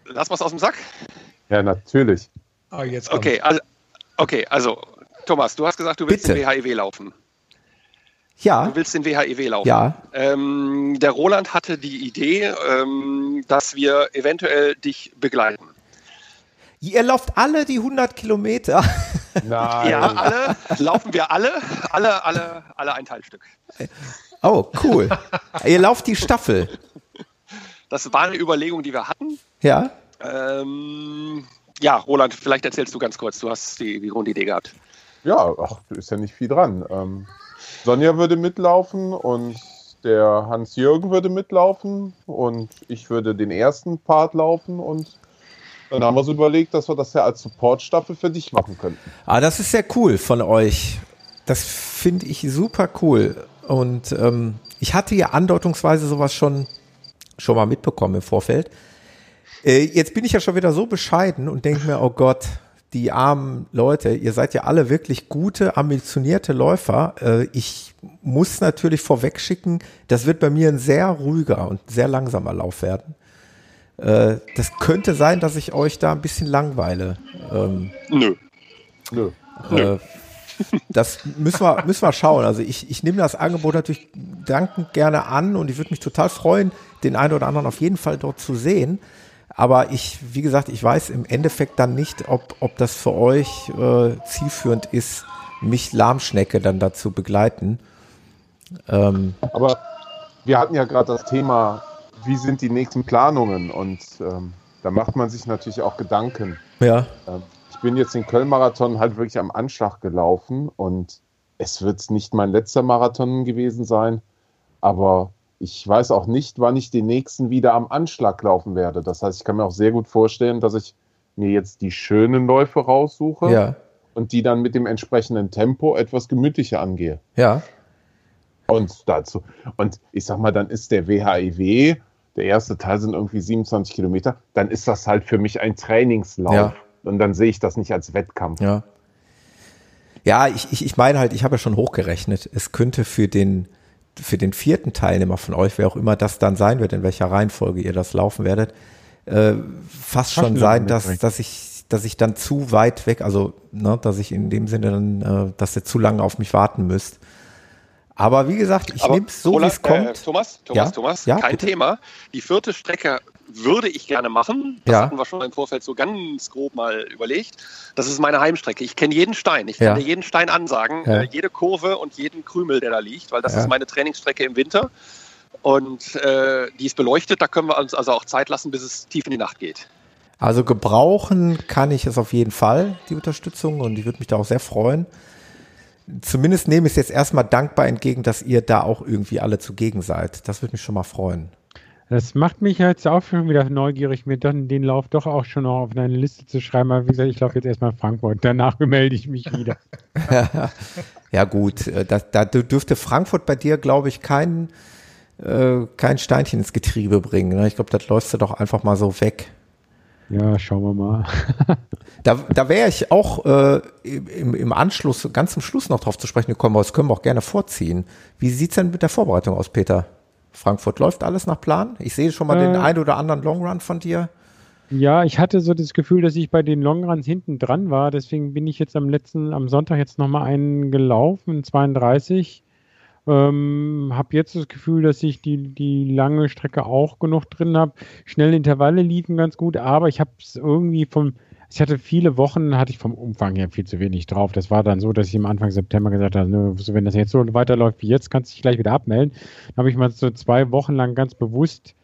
Lass was aus dem Sack. Ja, natürlich. Ah, jetzt kommt's. Okay, also, okay, also Thomas, du hast gesagt, du willst Bitte. den WHEW laufen. Ja, Du willst den WHEW laufen. ja. Ähm, der Roland hatte die Idee, ähm, dass wir eventuell dich begleiten. Ihr lauft alle die 100 Kilometer. Nein. Ja, alle, laufen wir alle, alle, alle, alle ein Teilstück. Oh, cool. Ihr lauft die Staffel. Das war eine Überlegung, die wir hatten. Ja. Ähm, ja, Roland, vielleicht erzählst du ganz kurz. Du hast die, die Grundidee gehabt. Ja, ach, ist ja nicht viel dran. Ähm, Sonja würde mitlaufen und der Hans-Jürgen würde mitlaufen und ich würde den ersten Part laufen und dann haben wir so überlegt, dass wir das ja als Supportstaffel für dich machen könnten. Ah, das ist sehr cool von euch. Das finde ich super cool. Und ähm, ich hatte ja andeutungsweise sowas schon, schon mal mitbekommen im Vorfeld. Äh, jetzt bin ich ja schon wieder so bescheiden und denke mir, oh Gott, die armen Leute, ihr seid ja alle wirklich gute, ambitionierte Läufer. Äh, ich muss natürlich vorweg schicken, das wird bei mir ein sehr ruhiger und sehr langsamer Lauf werden. Äh, das könnte sein, dass ich euch da ein bisschen langweile. Ähm, Nö. Nö. Äh, das müssen wir, müssen wir schauen. Also ich, ich nehme das Angebot natürlich dankend gerne an und ich würde mich total freuen, den einen oder anderen auf jeden Fall dort zu sehen. Aber ich, wie gesagt, ich weiß im Endeffekt dann nicht, ob, ob das für euch äh, zielführend ist, mich Lahmschnecke dann dazu begleiten. Ähm, Aber wir hatten ja gerade das Thema, wie sind die nächsten Planungen? Und ähm, da macht man sich natürlich auch Gedanken. Ja. Ähm, ich bin jetzt den Köln-Marathon halt wirklich am Anschlag gelaufen und es wird nicht mein letzter Marathon gewesen sein, aber ich weiß auch nicht, wann ich den nächsten wieder am Anschlag laufen werde. Das heißt, ich kann mir auch sehr gut vorstellen, dass ich mir jetzt die schönen Läufe raussuche ja. und die dann mit dem entsprechenden Tempo etwas gemütlicher angehe. Ja. Und dazu, und ich sag mal, dann ist der WHIW, der erste Teil sind irgendwie 27 Kilometer, dann ist das halt für mich ein Trainingslauf. Ja. Und dann sehe ich das nicht als Wettkampf. Ja. Ja, ich, ich, ich meine halt, ich habe ja schon hochgerechnet, es könnte für den, für den vierten Teilnehmer von euch, wer auch immer das dann sein wird, in welcher Reihenfolge ihr das laufen werdet, äh, fast schon sein, dass, dass ich, dass ich dann zu weit weg, also, ne, dass ich in dem Sinne dann, äh, dass ihr zu lange auf mich warten müsst. Aber wie gesagt, ich nehme es so, wie es kommt. Äh, Thomas, Thomas, ja? Thomas, ja, kein bitte? Thema. Die vierte Strecke würde ich gerne machen. Das ja. hatten wir schon im Vorfeld so ganz grob mal überlegt. Das ist meine Heimstrecke. Ich kenne jeden Stein. Ich kann dir jeden Stein ansagen, äh, jede Kurve und jeden Krümel, der da liegt, weil das ist meine Trainingsstrecke im Winter. Und äh, die ist beleuchtet. Da können wir uns also auch Zeit lassen, bis es tief in die Nacht geht. Also gebrauchen kann ich es auf jeden Fall, die Unterstützung. Und ich würde mich da auch sehr freuen. Zumindest nehme ich es jetzt erstmal dankbar entgegen, dass ihr da auch irgendwie alle zugegen seid. Das würde mich schon mal freuen. Das macht mich jetzt auch schon wieder neugierig, mir dann den Lauf doch auch schon noch auf eine Liste zu schreiben. Aber wie gesagt, ich laufe jetzt erstmal Frankfurt. Danach melde ich mich wieder. ja, gut. Äh, da, da dürfte Frankfurt bei dir, glaube ich, kein, äh, kein Steinchen ins Getriebe bringen. Ne? Ich glaube, das läufst du doch einfach mal so weg. Ja, schauen wir mal. da da wäre ich auch äh, im, im Anschluss, ganz zum Schluss noch drauf zu sprechen gekommen, aber das können wir auch gerne vorziehen. Wie sieht's denn mit der Vorbereitung aus, Peter? Frankfurt läuft alles nach Plan? Ich sehe schon mal äh, den ein oder anderen Longrun von dir. Ja, ich hatte so das Gefühl, dass ich bei den Longruns hinten dran war. Deswegen bin ich jetzt am letzten, am Sonntag jetzt nochmal einen gelaufen, 32. Ähm, habe jetzt das Gefühl, dass ich die, die lange Strecke auch genug drin habe. Schnelle Intervalle liefen ganz gut, aber ich habe es irgendwie vom, ich hatte viele Wochen, hatte ich vom Umfang her viel zu wenig drauf. Das war dann so, dass ich im Anfang September gesagt habe, ne, wenn das jetzt so weiterläuft wie jetzt, kannst du dich gleich wieder abmelden. Dann habe ich mal so zwei Wochen lang ganz bewusst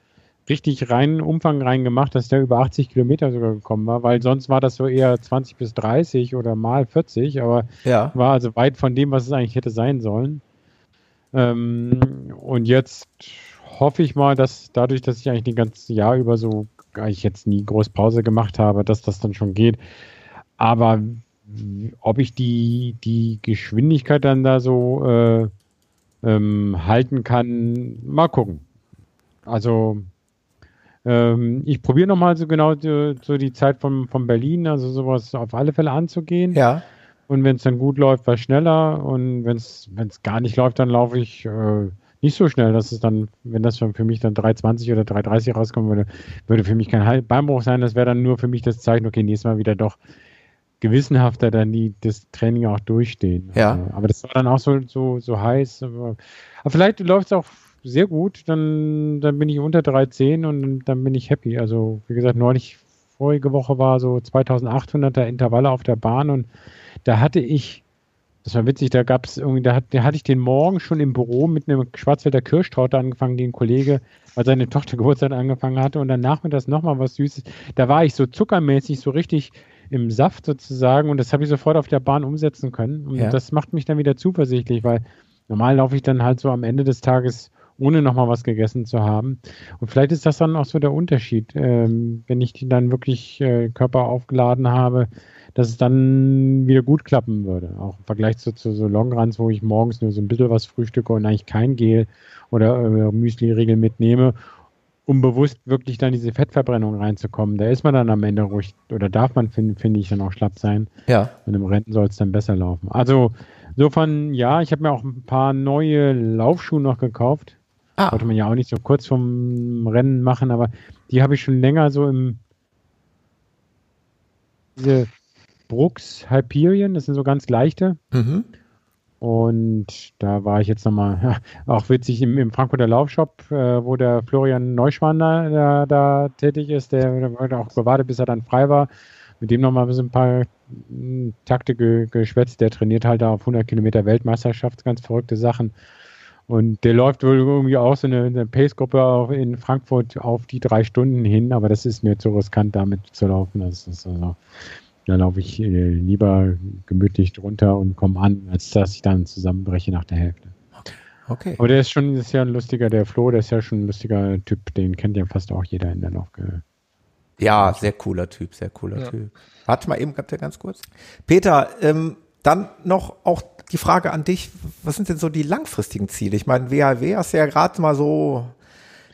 richtig rein Umfang rein gemacht, dass der über 80 Kilometer sogar gekommen war, weil sonst war das so eher 20 bis 30 oder mal 40, aber ja. war also weit von dem, was es eigentlich hätte sein sollen. Ähm, und jetzt hoffe ich mal, dass dadurch, dass ich eigentlich den ganzen Jahr über so ich jetzt nie groß Pause gemacht habe, dass das dann schon geht. Aber ob ich die, die Geschwindigkeit dann da so äh, ähm, halten kann, mal gucken. Also ähm, ich probiere nochmal so genau die, so die Zeit von, von Berlin, also sowas auf alle Fälle anzugehen. Ja. Und wenn es dann gut läuft, war schneller. Und wenn es gar nicht läuft, dann laufe ich äh, nicht so schnell, dass es dann, wenn das für mich dann 3,20 oder 3,30 rauskommen würde, würde für mich kein Beinbruch sein. Das wäre dann nur für mich das Zeichen, okay, nächstes Mal wieder doch gewissenhafter dann die, das Training auch durchstehen. Ja. Also, aber das war dann auch so, so, so heiß. Aber, aber vielleicht läuft es auch sehr gut, dann, dann bin ich unter 3,10 und dann bin ich happy. Also, wie gesagt, neulich, vorige Woche war so 2800er Intervalle auf der Bahn und da hatte ich das war witzig, da gab es irgendwie, da, hat, da hatte ich den Morgen schon im Büro mit einem Schwarzwälder Kirschtraute angefangen, den Kollege, weil seine Tochter Geburtstag angefangen hatte und dann nachmittags nochmal was Süßes. Da war ich so zuckermäßig, so richtig im Saft sozusagen und das habe ich sofort auf der Bahn umsetzen können. Und ja. das macht mich dann wieder zuversichtlich, weil normal laufe ich dann halt so am Ende des Tages ohne nochmal was gegessen zu haben. Und vielleicht ist das dann auch so der Unterschied, ähm, wenn ich die dann wirklich äh, Körper aufgeladen habe, dass es dann wieder gut klappen würde. Auch im Vergleich zu, zu so Longruns, wo ich morgens nur so ein bisschen was frühstücke und eigentlich kein Gel oder äh, Müsli-Riegel mitnehme. um bewusst wirklich dann diese Fettverbrennung reinzukommen. Da ist man dann am Ende ruhig, oder darf man, finde find ich, dann auch schlapp sein. Ja. Und im Rennen soll es dann besser laufen. Also, insofern, ja, ich habe mir auch ein paar neue Laufschuhe noch gekauft. Ah. Wollte man ja auch nicht so kurz vom Rennen machen, aber die habe ich schon länger so im. Diese Brooks Hyperion, das sind so ganz leichte. Mhm. Und da war ich jetzt nochmal, ja, auch witzig, im, im Frankfurter Laufshop, äh, wo der Florian Neuschwann da, da, tätig ist, der, der hat auch gewartet, bis er dann frei war. Mit dem nochmal ein paar mh, Takte ge, geschwätzt. Der trainiert halt da auf 100 Kilometer Weltmeisterschaft, ganz verrückte Sachen. Und der läuft wohl irgendwie auch so eine, eine Pace-Gruppe in Frankfurt auf die drei Stunden hin, aber das ist mir zu riskant, damit zu laufen. Das ist also, da laufe ich äh, lieber gemütlich drunter und komme an, als dass ich dann zusammenbreche nach der Hälfte. Okay. Aber der ist schon ist ja ein lustiger, der Flo, der ist ja schon ein lustiger Typ, den kennt ja fast auch jeder in der Laufge. Ja, sehr cooler Typ, sehr cooler Ja. Typ. Warte mal eben, ganz kurz. Peter, ähm, dann noch auch die Frage an dich, was sind denn so die langfristigen Ziele? Ich meine, WHW hast du ja gerade mal so,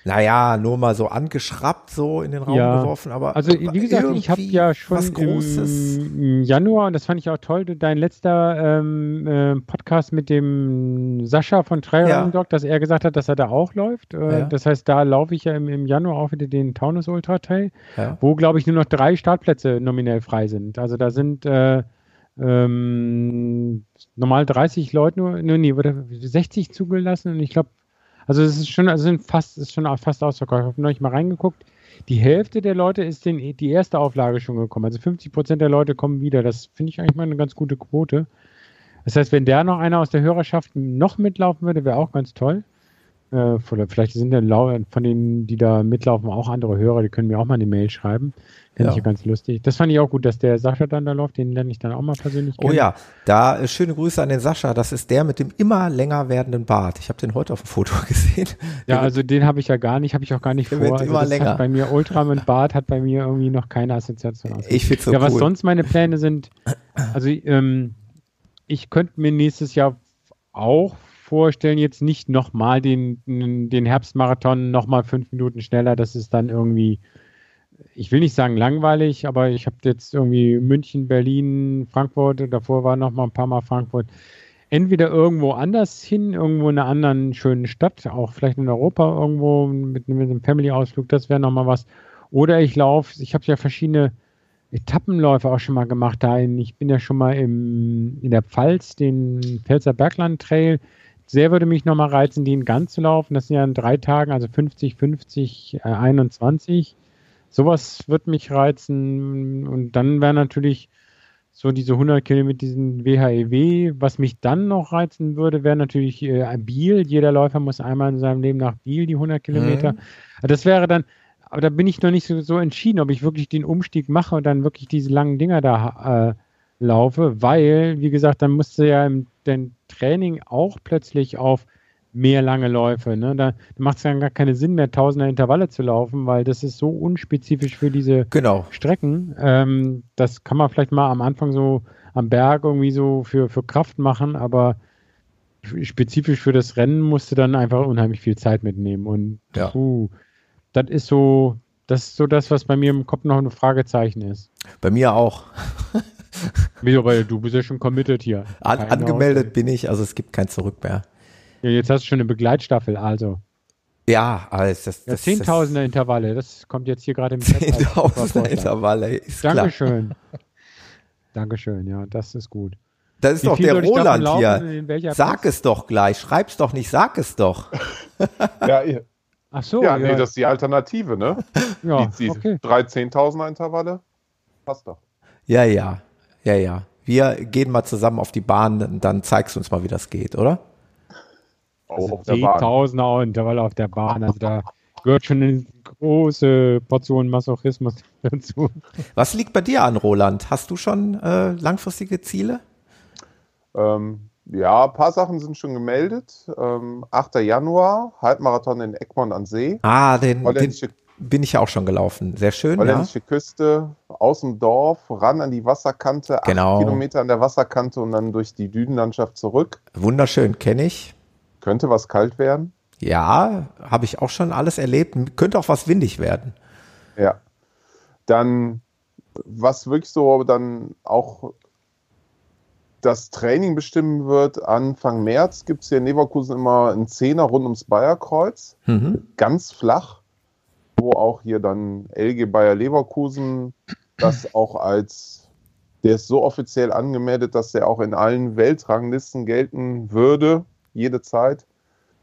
naja, nur mal so angeschraubt, so in den Raum Ja. geworfen, aber Also wie gesagt, ich habe ja schon was Großes. im Januar, und das fand ich auch toll, dein letzter ähm, äh, Podcast mit dem Sascha von Trail Ja. Dog, dass er gesagt hat, dass er da auch läuft. Äh, Ja. Das heißt, da laufe ich ja im, im Januar auch wieder den Taunus Ultra Trail, Ja. wo, glaube ich, nur noch drei Startplätze nominell frei sind. Also da sind äh, ähm, normal 30 Leute nur, nee, nee, wurde 60 zugelassen und ich glaube, also es ist schon, also sind fast, ist schon fast ausverkauft. Ich habe neulich mal reingeguckt. Die Hälfte der Leute ist in die erste Auflage schon gekommen. Also 50 Prozent der Leute kommen wieder. Das finde ich eigentlich mal eine ganz gute Quote. Das heißt, wenn da noch einer aus der Hörerschaft noch mitlaufen würde, wäre auch ganz toll. Äh, vielleicht sind ja von denen, die da mitlaufen, auch andere Hörer, die können mir auch mal eine Mail schreiben. Finde Ja. ich ja ganz lustig. Das fand ich auch gut, dass der Sascha dann da läuft. Den lerne ich dann auch mal persönlich Oh ja, da äh, schöne Grüße an den Sascha. Das ist der mit dem immer länger werdenden Bart. Ich habe den heute auf dem Foto gesehen. Ja, also den habe ich ja gar nicht, habe ich auch gar nicht Der vor. wird Also immer länger. Bei mir Ultra mit Bart hat bei mir irgendwie noch keine Assoziation aus. Ich find's so ja, was cool. sonst meine Pläne sind, also ähm, ich könnte mir nächstes Jahr auch vorstellen, jetzt nicht nochmal den, den Herbstmarathon nochmal fünf Minuten schneller. Das ist dann irgendwie, ich will nicht sagen langweilig, aber ich habe jetzt irgendwie München, Berlin, Frankfurt, davor war noch mal ein paar Mal Frankfurt. Entweder irgendwo anders hin, irgendwo in einer anderen schönen Stadt, auch vielleicht in Europa irgendwo mit, mit einem Family-Ausflug, das wäre nochmal was. Oder ich laufe, ich habe ja verschiedene Etappenläufe auch schon mal gemacht. Da ich bin ja schon mal im, in der Pfalz, den Pfälzer Bergland Trail. Sehr würde mich nochmal reizen, den ganz zu laufen. Das sind ja in drei Tagen, also 50, 50, äh, 21. Sowas wird mich reizen. Und dann wäre natürlich so diese 100 Kilometer, diesen WHEW. Was mich dann noch reizen würde, wäre natürlich äh, Biel. Jeder Läufer muss einmal in seinem Leben nach Biel die 100 Kilometer. Mhm. Das wäre dann, aber da bin ich noch nicht so, so entschieden, ob ich wirklich den Umstieg mache und dann wirklich diese langen Dinger da äh, laufe, weil, wie gesagt, dann musste ja im den Training auch plötzlich auf mehr lange Läufe. Ne? Da, macht es dann gar keinen Sinn mehr, tausender Intervalle zu laufen, weil das ist so unspezifisch für diese Genau. Strecken. Ähm, das kann man vielleicht mal am Anfang so am Berg irgendwie so für, für Kraft machen, aber spezifisch für das Rennen musste dann einfach unheimlich viel Zeit mitnehmen. Und Ja. puh, das ist so, das ist so das, was bei mir im Kopf noch ein Fragezeichen ist. Bei mir auch. Wieso, weil du bist ja schon committed hier. An, angemeldet bin ich, also es gibt kein Zurück mehr. Ja, jetzt hast du schon eine Begleitstaffel, also. Ja, alles das, Ja, das Zehntausender Intervalle, das kommt jetzt hier gerade im Zehntausender. Intervalle, ist klar. Dankeschön. Dankeschön, ja, das ist gut. Das ist Wie doch der Roland laufen? hier. Sag Pace? es doch gleich, schreib's doch nicht, sag es doch. Ja, ja, Ach so, ja, nee, das ist die Alternative, ne? ja, die die okay. drei Zehntausender Intervalle. Passt doch. Ja, ja, ja, ja. Wir gehen mal zusammen auf die Bahn, und dann zeigst du uns mal, wie das geht, oder? Also auf der Bahn. Zehntausender Intervalle auf der Bahn, also da gehört schon eine große Portion Masochismus dazu. Was liegt bei dir an, Roland? Hast du schon äh, langfristige Ziele? Ähm, ja, ein paar Sachen sind schon gemeldet. Ähm, 8. Januar, Halbmarathon in Egmont an See. Ah, den, den bin ich ja auch schon gelaufen. Sehr schön, ja. holländische Küste, aus dem Dorf, ran an die Wasserkante, Genau. acht Kilometer an der Wasserkante und dann durch die Dünenlandschaft zurück. Wunderschön, kenne ich. Könnte was kalt werden. Ja, habe ich auch schon alles erlebt. Könnte auch was windig werden. Ja. Dann, was wirklich so dann auch das Training bestimmen wird, Anfang März gibt es hier in Leverkusen immer einen Zehner rund ums Bayerkreuz. Mhm. Ganz flach, wo auch hier dann LG Bayer Leverkusen das auch als, der ist so offiziell angemeldet, dass der auch in allen Weltranglisten gelten würde, jede Zeit.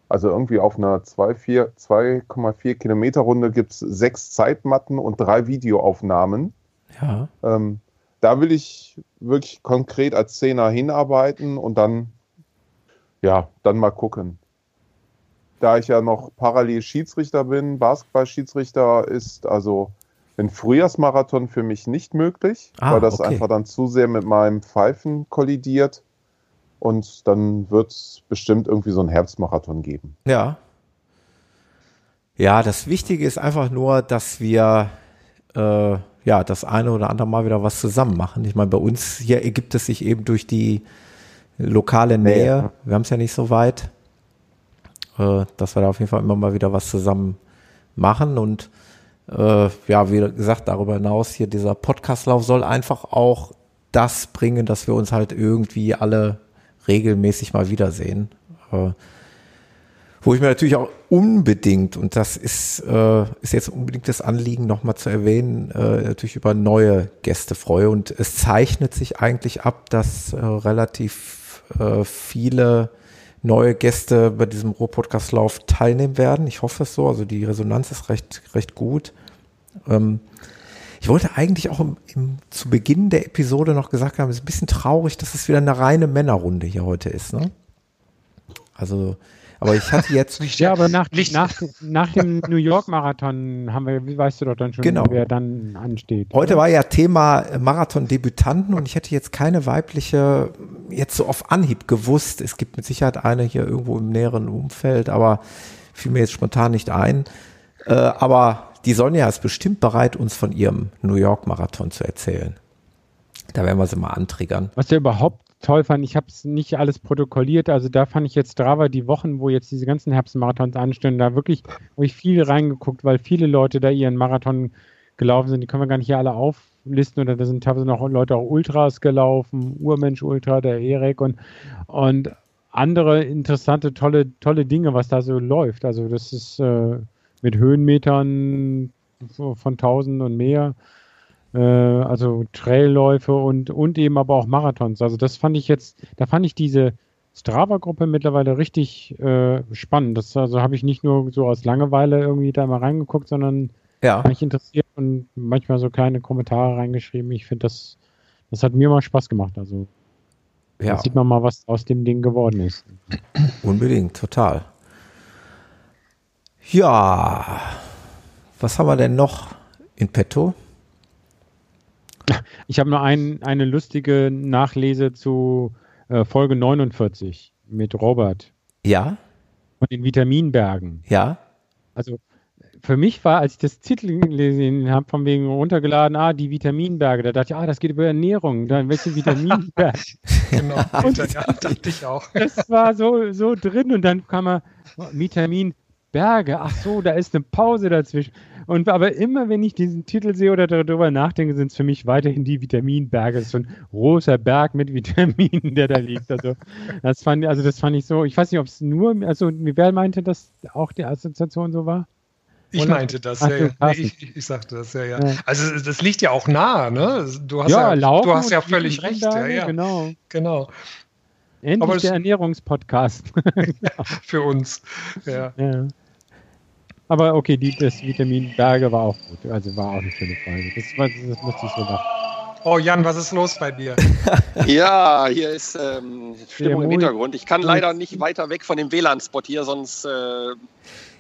Also irgendwie auf einer 2,4 Kilometer Runde gibt es sechs Zeitmatten und drei Videoaufnahmen. Ja. Ähm, da will ich wirklich konkret als Zehner hinarbeiten und dann, ja, dann mal gucken. Da ich ja noch parallel Schiedsrichter bin, Basketball-Schiedsrichter ist also ein Frühjahrsmarathon für mich nicht möglich, Ah, weil das okay. einfach dann zu sehr mit meinem Pfeifen kollidiert. Und dann wird es bestimmt irgendwie so einen Herbstmarathon geben. Ja. Ja, das Wichtige ist einfach nur, dass wir äh, ja das eine oder andere Mal wieder was zusammen machen. Ich meine, bei uns hier ergibt es sich eben durch die lokale Nähe. Nähe. Wir haben es ja nicht so weit, äh, dass wir da auf jeden Fall immer mal wieder was zusammen machen und äh, ja, wie gesagt, darüber hinaus hier dieser Podcastlauf soll einfach auch das bringen, dass wir uns halt irgendwie alle regelmäßig mal wiedersehen. Äh, wo ich mir natürlich auch unbedingt, und das ist, äh, ist jetzt unbedingt das Anliegen, nochmal zu erwähnen, äh, natürlich über neue Gäste freue. Und es zeichnet sich eigentlich ab, dass äh, relativ äh, viele neue Gäste bei diesem Ruhr-Podcast-Lauf teilnehmen werden. Ich hoffe es so. Also die Resonanz ist recht, recht gut. Ähm, ich wollte eigentlich auch im, im, zu Beginn der Episode noch gesagt haben, es ist ein bisschen traurig, dass es wieder eine reine Männerrunde hier heute ist. Ne? Also, aber ich hatte jetzt. Ja, aber nach, nach, nach dem New York Marathon haben wir, wie weißt du doch dann schon, Genau. wer dann ansteht. Heute oder? war ja Thema äh, Marathon-Debütanten und ich hätte jetzt keine weibliche jetzt so auf Anhieb gewusst. Es gibt mit Sicherheit eine hier irgendwo im näheren Umfeld, aber fiel mir jetzt spontan nicht ein. Äh, aber die Sonja ist bestimmt bereit, uns von ihrem New York-Marathon zu erzählen. Da werden wir sie mal antriggern. Was ja überhaupt toll fand, ich habe es nicht alles protokolliert, also da fand ich jetzt Strava die Wochen, wo jetzt diese ganzen Herbstmarathons anstehen, da wirklich habe ich viel reingeguckt, weil viele Leute da ihren Marathon gelaufen sind, die können wir gar nicht hier alle auflisten. Oder da sind teilweise noch Leute auch Ultras gelaufen, Urmensch Ultra, der Erik und, und andere interessante, tolle, tolle Dinge, was da so läuft. Also das ist äh, mit Höhenmetern von 1000 und mehr also Trailläufe und, und eben aber auch Marathons. Also das fand ich jetzt, da fand ich diese Strava-Gruppe mittlerweile richtig äh, spannend. Das also habe ich nicht nur so aus Langeweile irgendwie da mal reingeguckt, sondern Ja, war ich interessiert und manchmal so kleine Kommentare reingeschrieben. Ich finde das, das hat mir mal Spaß gemacht. Also ja, sieht man mal, was aus dem Ding geworden ist. unbedingt, total. Ja, was haben wir denn noch in petto? Ich habe nur ein, eine lustige Nachlese zu äh, Folge 49 mit Robert Ja, von den Vitaminbergen. ja, Also für mich war, als ich das Titel gelesen habe, von wegen runtergeladen, ah, die Vitaminberge, da dachte ich, ah, das geht über Ernährung, dann welche Vitaminberge. Genau. Und- ja, dachte ich auch. das war so, so drin und dann kam er, oh, Vitaminberge, ach so, da ist eine Pause dazwischen. Und aber immer, wenn ich diesen Titel sehe oder darüber nachdenke, sind es für mich weiterhin die Vitaminberge. Es ist so ein großer Berg mit Vitaminen, der da liegt. Also das fand, also das fand ich so, ich weiß nicht, ob es nur, also wer meinte, dass auch die Assoziation so war? Ich meinte das, Ach ja, ja. Nee, ich, ich sagte das, ja, ja. Ja. Also das liegt ja auch nah, ne? Du hast ja, ja, du hast ja völlig recht, ja, Vitaminberge, ja. Genau. Genau. Endlich Aber der Ernährungspodcast. Für uns. Ja. Aber okay, die, das Vitamin Berge war auch gut. Also war auch eine schöne Frage. Das, war, das musste ich so machen. Oh Jan, was ist los bei dir? Ja, hier ist ähm, Stimmung im. Hintergrund. Ich kann leider nicht weiter weg von dem WLAN-Spot hier, sonst äh,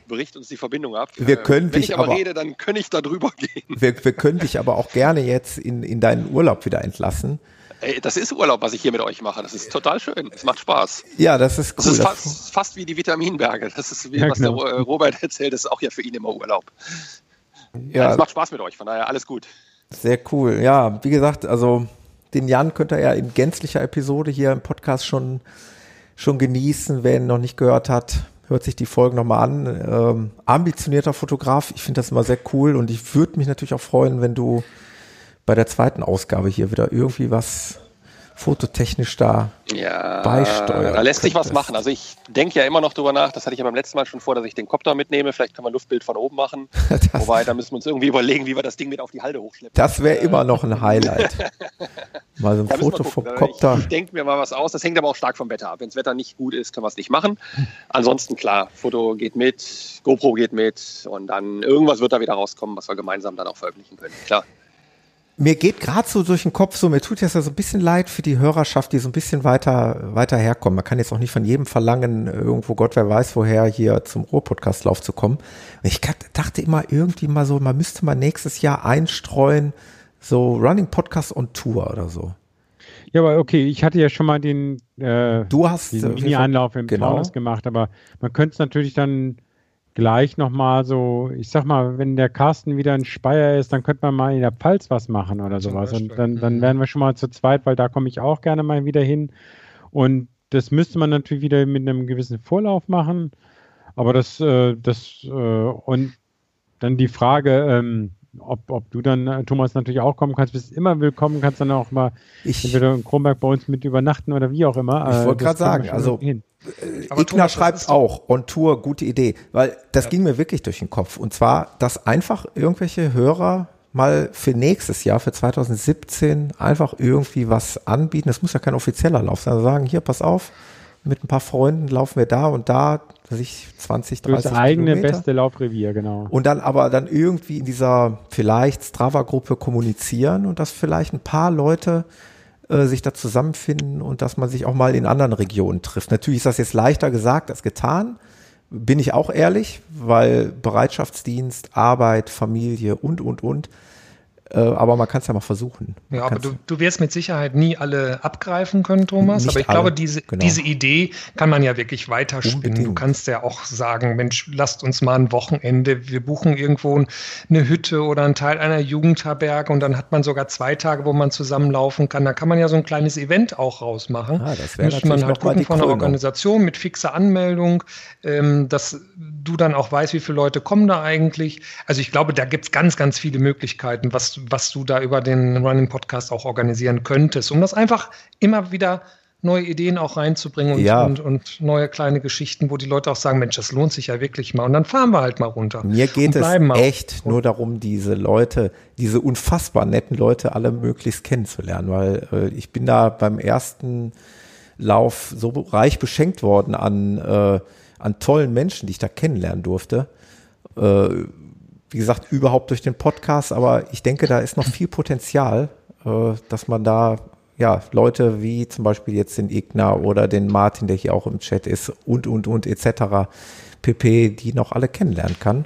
bricht uns die Verbindung ab. Wir Äh, können Wenn dich ich aber, aber- rede, dann kann ich da drüber gehen. wir, wir können dich aber auch gerne jetzt in, in deinen Urlaub wieder entlassen. Ey, das ist Urlaub, was ich hier mit euch mache. Das ist total schön. Es macht Spaß. Ja, das ist Das cool. ist Das- fast, fast wie die Vitaminberge. Das ist, wie, Ja, was genau. der äh, Robert erzählt, das ist auch ja für ihn immer Urlaub. ja, Es macht Spaß mit euch, von daher alles gut. Sehr cool. Ja, wie gesagt, also den Jan könnt ihr ja in gänzlicher Episode hier im Podcast schon, schon genießen. Wer ihn noch nicht gehört hat, hört sich die Folgen nochmal an. Ähm, ambitionierter Fotograf, ich finde das immer sehr cool und ich würde mich natürlich auch freuen, wenn du bei der zweiten Ausgabe hier wieder irgendwie was fototechnisch da ja, beisteuern. Da lässt sich was machen. Also ich denke ja immer noch drüber nach, das hatte ich ja beim letzten Mal schon vor, dass ich den Kopter mitnehme. Vielleicht kann man Luftbild von oben machen. Das, Wobei, da müssen wir uns irgendwie überlegen, wie wir das Ding mit auf die Halde hochschleppen. das wäre immer noch ein Highlight. Mal so ein wir Foto vom. Kopter. Ich, ich denke mir mal was aus. Das hängt aber auch stark vom Wetter ab. Wenn das Wetter nicht gut ist, können wir es nicht machen. Ansonsten klar, Foto geht mit, GoPro geht mit und dann irgendwas wird da wieder rauskommen, was wir gemeinsam dann auch veröffentlichen können. Klar. Mir geht gerade so durch den Kopf so, mir tut jetzt ja so ein bisschen leid für die Hörerschaft, die so ein bisschen weiter, weiter herkommen. Man kann jetzt auch nicht von jedem verlangen, irgendwo Gott wer weiß woher hier zum Ruhr-Podcast-Lauf zu kommen. Ich dachte immer irgendwie mal so, man müsste mal nächstes Jahr einstreuen, so Running Podcast on Tour oder so. Ja, aber okay, ich hatte ja schon mal den, äh, Du hast äh, Mini-Anlauf im genau. Taunus gemacht, aber man könnte es natürlich dann gleich nochmal so, ich sag mal, wenn der Carsten wieder ein Speyer ist, dann könnte man mal in der Pfalz was machen oder sowas. Und dann, dann Mhm. wären wir schon mal zu zweit, weil da komme ich auch gerne mal wieder hin. Und das müsste man natürlich wieder mit einem gewissen Vorlauf machen. Aber das, äh, das, äh, und dann die Frage, ähm, ob, ob du dann, äh, Thomas, natürlich auch kommen kannst, bist immer willkommen, kannst dann auch mal Ich, entweder in Kronberg bei uns mit übernachten oder wie auch immer. Ich Äh, wollte gerade sagen, also- hin. Aber Igna schreibt doch- auch, on Tour, gute Idee, weil das Ja. ging mir wirklich durch den Kopf. Und zwar, dass einfach irgendwelche Hörer mal für nächstes Jahr, für 2017, einfach irgendwie was anbieten. Das muss ja kein offizieller Lauf sein. Also sagen, hier, pass auf, mit ein paar Freunden laufen wir da und da, weiß ich 20, 30 Das eigene Kilometer. beste Laufrevier, genau. Und dann aber dann irgendwie in dieser vielleicht Strava-Gruppe kommunizieren und dass vielleicht ein paar Leute äh, sich da zusammenfinden und dass man sich auch mal in anderen Regionen trifft. Natürlich ist das jetzt leichter gesagt als getan, bin ich auch ehrlich, weil Bereitschaftsdienst, Arbeit, Familie und, und, und. Äh, aber man kann es ja mal versuchen. Man Ja, aber du, du wirst mit Sicherheit nie alle abgreifen können, Thomas. Aber ich alle, glaube, diese, genau. diese Idee kann man ja wirklich weiterspinnen. Unbedingt. Du kannst ja auch sagen, Mensch, lasst uns mal ein Wochenende, wir buchen irgendwo eine Hütte oder einen Teil einer Jugendherberge und dann hat man sogar zwei Tage, wo man zusammenlaufen kann. Da kann man ja so ein kleines Event auch rausmachen. Ah, das wäre Müsste man halt gucken von Krönung. Organisation mit fixer Anmeldung, ähm, dass du dann auch weißt, wie viele Leute kommen da eigentlich. Also ich glaube, da gibt's ganz, ganz viele Möglichkeiten, was, was du da über den Running Podcast auch organisieren könntest, um das einfach immer wieder neue Ideen auch reinzubringen und, Ja. und, und neue kleine Geschichten, wo die Leute auch sagen, Mensch, das lohnt sich ja wirklich mal. Und dann fahren wir halt mal runter. Mir geht es echt nur darum, diese Leute, diese unfassbar netten Leute alle möglichst kennenzulernen, weil äh, ich bin da beim ersten Lauf so reich beschenkt worden an, äh, an tollen Menschen, die ich da kennenlernen durfte. Äh, wie gesagt, überhaupt durch den Podcast, aber ich denke, da ist noch viel Potenzial, äh, dass man da ja, Leute wie zum Beispiel jetzt den Igna oder den Martin, der hier auch im Chat ist und, und, und etc. pp, die noch alle kennenlernen kann.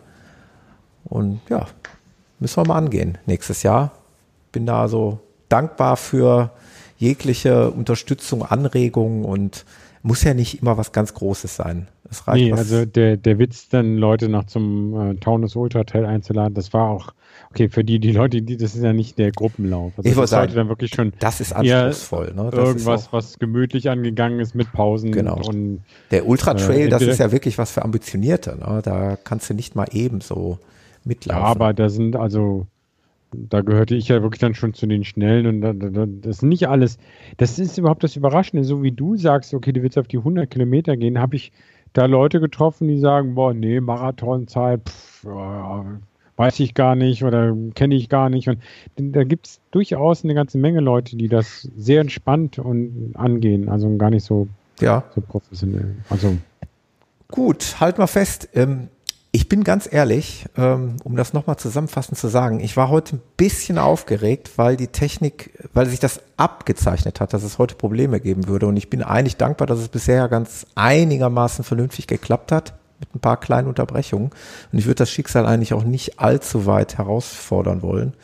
Und ja, müssen wir mal angehen nächstes Jahr. Bin da so dankbar für jegliche Unterstützung, Anregungen und muss ja nicht immer was ganz Großes sein. Es reicht Nee, also der, der Witz, dann Leute noch zum äh, Taunus Ultra Hotel einzuladen, das war auch, okay, für die, die Leute, die, das ist ja nicht der Gruppenlauf. Also Ich wollte das sagen, dann wirklich schon das ist anspruchsvoll. Ne? Das irgendwas, ist auch, was gemütlich angegangen ist mit Pausen Genau. und der Ultra Trail, äh, das ist ja wirklich was für Ambitionierte. Ne? Da kannst du nicht mal eben so ja, mitlaufen. aber da sind also, da gehörte ich ja wirklich dann schon zu den Schnellen und da, da, da, das ist nicht alles, das ist überhaupt das Überraschende, so wie du sagst, okay, du willst auf die 100 Kilometer gehen, habe ich da Leute getroffen, die sagen, boah, nee, Marathonzeit, pff, ja, weiß ich gar nicht oder kenne ich gar nicht. Und da gibt es durchaus eine ganze Menge Leute, die das sehr entspannt und angehen, also gar nicht so, ja, so professionell, also Gut, halt mal fest. Ähm, ich bin ganz ehrlich, ähm, um das nochmal zusammenfassend zu sagen, ich war heute ein bisschen aufgeregt, weil die Technik, weil sich das abgezeichnet hat, dass es heute Probleme geben würde. Und ich bin eigentlich dankbar, dass es bisher ganz einigermaßen vernünftig geklappt hat, mit ein paar kleinen Unterbrechungen. Und ich würde das Schicksal eigentlich auch nicht allzu weit herausfordern wollen.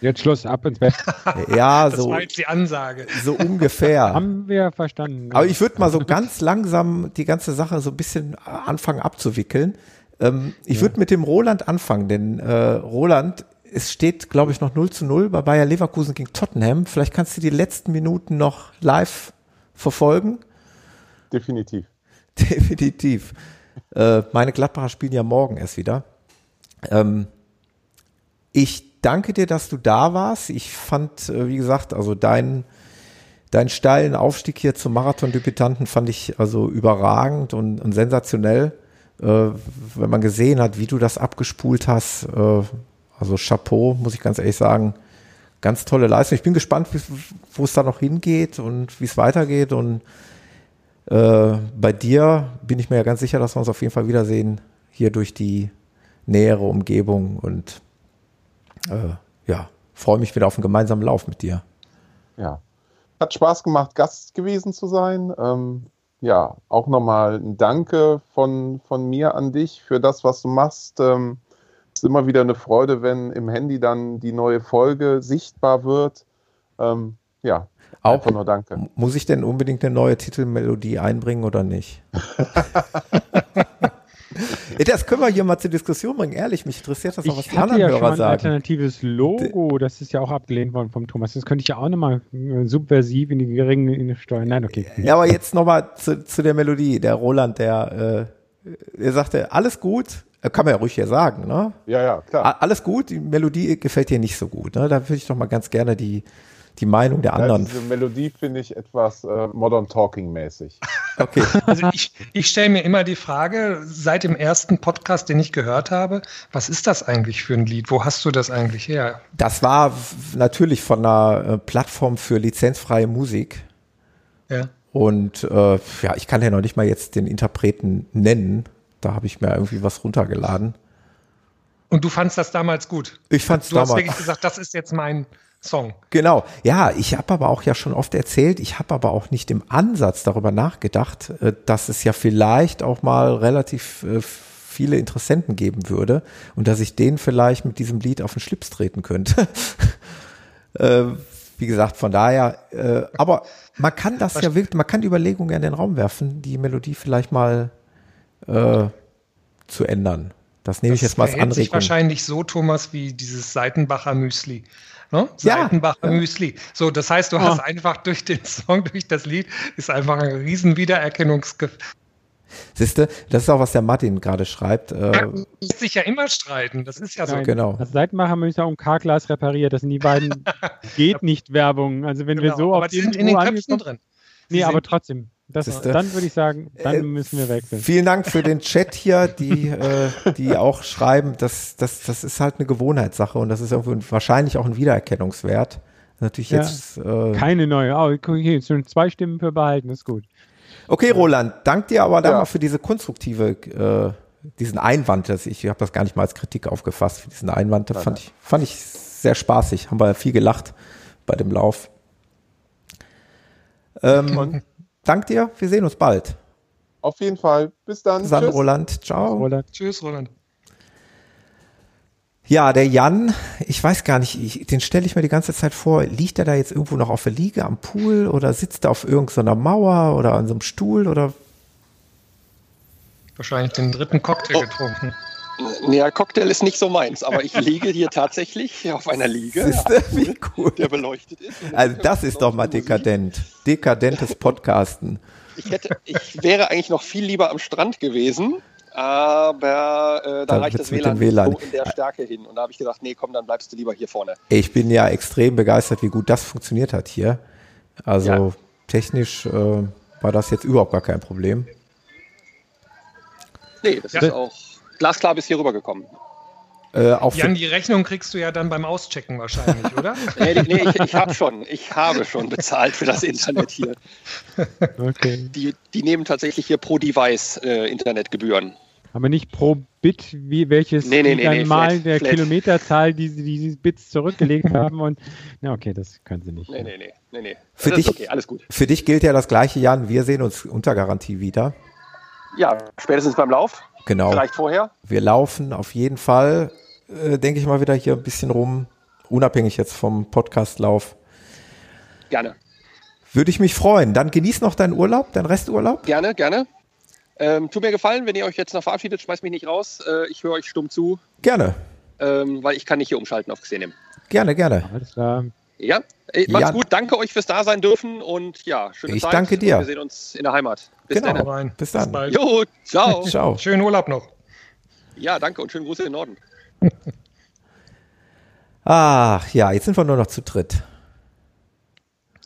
jetzt Schluss, ab ins Bett, Ja, Das so, war jetzt die Ansage. so ungefähr. haben wir verstanden. Aber ich würde mal so ganz langsam die ganze Sache so ein bisschen anfangen abzuwickeln. Ähm, ich würde mit dem Roland anfangen, denn äh, Roland, es steht, glaube ich, noch 0 zu 0 bei Bayer Leverkusen gegen Tottenham. Vielleicht kannst du die letzten Minuten noch live verfolgen. Definitiv. Definitiv. Äh, meine Gladbacher spielen ja morgen erst wieder. Ähm, ich danke dir, dass du da warst. Ich fand, äh, wie gesagt, also dein, deinen steilen Aufstieg hier zum Marathon-Debütanten fand ich also überragend und, und sensationell. Äh, wenn man gesehen hat, wie du das abgespult hast, äh, also Chapeau, muss ich ganz ehrlich sagen, ganz tolle Leistung. Ich bin gespannt, wo es da noch hingeht und wie es weitergeht. Und äh, bei dir bin ich mir ja ganz sicher, dass wir uns auf jeden Fall wiedersehen, hier durch die nähere Umgebung. Und äh, ja, freue mich wieder auf einen gemeinsamen Lauf mit dir. Ja, hat Spaß gemacht, Gast gewesen zu sein. Ähm, ja, auch nochmal ein Danke von, von mir an dich für das, was du machst. Ähm, ist immer wieder eine Freude, wenn im Handy dann die neue Folge sichtbar wird. Ähm, ja, auch nur danke. Muss ich denn unbedingt eine neue Titelmelodie einbringen oder nicht? Das können wir hier mal zur Diskussion bringen. Ehrlich, mich interessiert das auch, was die anderen ja Hörer schon ein sagen. alternatives Logo, das ist ja auch abgelehnt worden vom Thomas. Das könnte ich ja auch nochmal äh, subversiv in die geringen Steuern. Nein, okay. Ja, aber jetzt nochmal zu, zu der Melodie. Der Roland, der, äh, er sagte, alles gut, äh, kann man ja ruhig hier sagen, ne? Ja, ja, klar. Alles gut, die Melodie gefällt dir nicht so gut, ne? Da würde ich doch mal ganz gerne die, die Meinung der anderen. Ja, diese Melodie finde ich etwas äh, Modern Talking mäßig. Okay. Also ich, ich stelle mir immer die Frage, seit dem ersten Podcast, den ich gehört habe, was ist das eigentlich für ein Lied? Wo hast du das eigentlich her? Das war natürlich von einer äh, Plattform für lizenzfreie Musik. Ja. Und äh, ja, ich kann ja noch nicht mal jetzt den Interpreten nennen. Da habe ich mir irgendwie was runtergeladen. Und du fandst das damals gut? Ich fand es damals. Du hast wirklich gesagt, das ist jetzt mein Song. Genau. Ja, ich habe aber auch ja schon oft erzählt, ich habe aber auch nicht im Ansatz darüber nachgedacht, äh, dass es ja vielleicht auch mal relativ äh, viele Interessenten geben würde und dass ich denen vielleicht mit diesem Lied auf den Schlips treten könnte. Äh, wie gesagt, von daher, aber man kann das ja wirklich, man kann die Überlegungen in den Raum werfen, die Melodie vielleicht mal zu ändern. Das nehme das ich jetzt mal als Anregung. sich wahrscheinlich so, Thomas, wie dieses Seitenbacher Müsli. Ne? Seitenbacher ja. Müsli. So, das heißt, du hast einfach durch den Song, durch das Lied, ist einfach ein riesen Wiedererkennungsgefühl. Siehste, das ist auch, was der Martin gerade schreibt. Äh, ja, lässt sich ja immer streiten, das ist ja so. Genau. Das Seitenmacher müssen ja um K-Glas repariert, das sind die beiden geht nicht Werbungen. Also wenn genau. wir so auf Aber die sind in den Köpfen drin. Nee, aber trotzdem. Das, ist, dann würde ich sagen, dann äh, müssen wir wechseln. Vielen Dank für den Chat hier, die, äh, die auch schreiben, dass das, das ist halt eine Gewohnheitssache und das ist wahrscheinlich auch ein Wiedererkennungswert. Natürlich ja, jetzt. Äh, keine neue. Oh, okay, schon zwei Stimmen für behalten, ist gut. Okay, Roland, dank dir aber dann ja. mal für diese konstruktive, äh, diesen Einwand. Das, ich habe das gar nicht mal als Kritik aufgefasst. Für diesen Einwand, das fand ich, fand ich sehr spaßig. Haben wir viel gelacht bei dem Lauf. Ähm, Dank dir, wir sehen uns bald. Auf jeden Fall. Bis dann. Bis dann, Tschüss. Roland. Ciao. Roland. Tschüss, Roland. Ja, der Jan, ich weiß gar nicht, ich, den stelle ich mir die ganze Zeit vor, liegt er da jetzt irgendwo noch auf der Liege am Pool oder sitzt er auf irgendeiner Mauer oder an so einem Stuhl oder? Wahrscheinlich den dritten Cocktail oh. getrunken. Ja, Cocktail ist nicht so meins, aber ich liege hier tatsächlich auf einer Liege, Siehste, wie cool. der beleuchtet ist. Also das ist doch mal dekadent. Dekadentes Podcasten. Ich, hätte, ich wäre eigentlich noch viel lieber am Strand gewesen, aber äh, da, da reicht das WLAN, WLAN so in der Stärke hin. Und da habe ich gesagt, nee, komm, dann bleibst du lieber hier vorne. Ich bin ja extrem begeistert, wie gut das funktioniert hat hier. Also ja. technisch äh, war das jetzt überhaupt gar kein Problem. Nee, das ja. ist auch glasklar bis hier rübergekommen. Äh, Jan, die Rechnung kriegst du ja dann beim Auschecken wahrscheinlich, oder? nee, nee ich, ich habe schon, ich habe schon bezahlt für das Internet hier. Okay. Die, die nehmen tatsächlich hier pro Device äh, Internetgebühren. Aber nicht pro Bit, wie welches nee, nee, nee, dann nee, mal flat, der flat. Kilometerzahl, die sie diese Bits zurückgelegt haben und na okay, das können sie nicht. Nee, nee, nee, nee, nee. Für dich, okay, alles gut. Für dich gilt ja das gleiche, Jan. Wir sehen uns unter Garantie wieder. Ja, spätestens beim Lauf. Genau. Vielleicht vorher? Wir laufen auf jeden Fall, äh, denke ich mal, wieder hier ein bisschen rum, unabhängig jetzt vom Podcastlauf. Gerne. Würde ich mich freuen. Dann genieß noch deinen Urlaub, deinen Resturlaub. Gerne, gerne. Ähm, tut mir gefallen, wenn ihr euch jetzt noch verabschiedet, schmeißt mich nicht raus. Äh, ich höre euch stumm zu. Gerne. Ähm, weil ich kann nicht hier umschalten auf Xenem. Gerne, gerne. Alles klar. Ja, äh, macht's gut. Danke euch fürs Dasein dürfen und ja, schöne ich Zeit. danke dir. wir sehen uns in der Heimat. Bis genau. dann. Bis dann. Bis bald. Jo, ciao. ciao. Schönen Urlaub noch. Ja, danke und schönen Gruß in den Norden. Ach ja, jetzt sind wir nur noch zu dritt.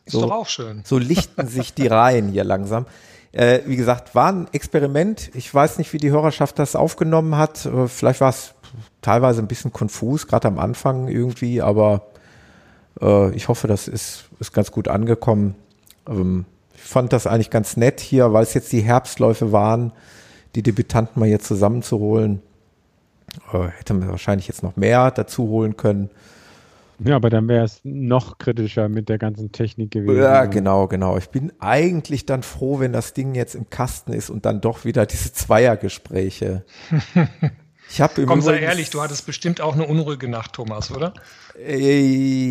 Ist so, doch auch schön. So lichten sich die Reihen hier langsam. Äh, wie gesagt, war ein Experiment. Ich weiß nicht, wie die Hörerschaft das aufgenommen hat. Äh, vielleicht war es teilweise ein bisschen konfus, gerade am Anfang irgendwie, aber äh, ich hoffe, das ist, ist ganz gut angekommen. Ähm, ich fand das eigentlich ganz nett hier, weil es jetzt die Herbstläufe waren, die Debütanten mal hier zusammenzuholen. Äh, hätte man wahrscheinlich jetzt noch mehr dazu holen können. Ja, aber dann wäre es noch kritischer mit der ganzen Technik gewesen. Ja, genau, genau. Ich bin eigentlich dann froh, wenn das Ding jetzt im Kasten ist und dann doch wieder diese Zweiergespräche. Ich habe Komm, sei ehrlich, du hattest bestimmt auch eine unruhige Nacht, Thomas, oder? Äh,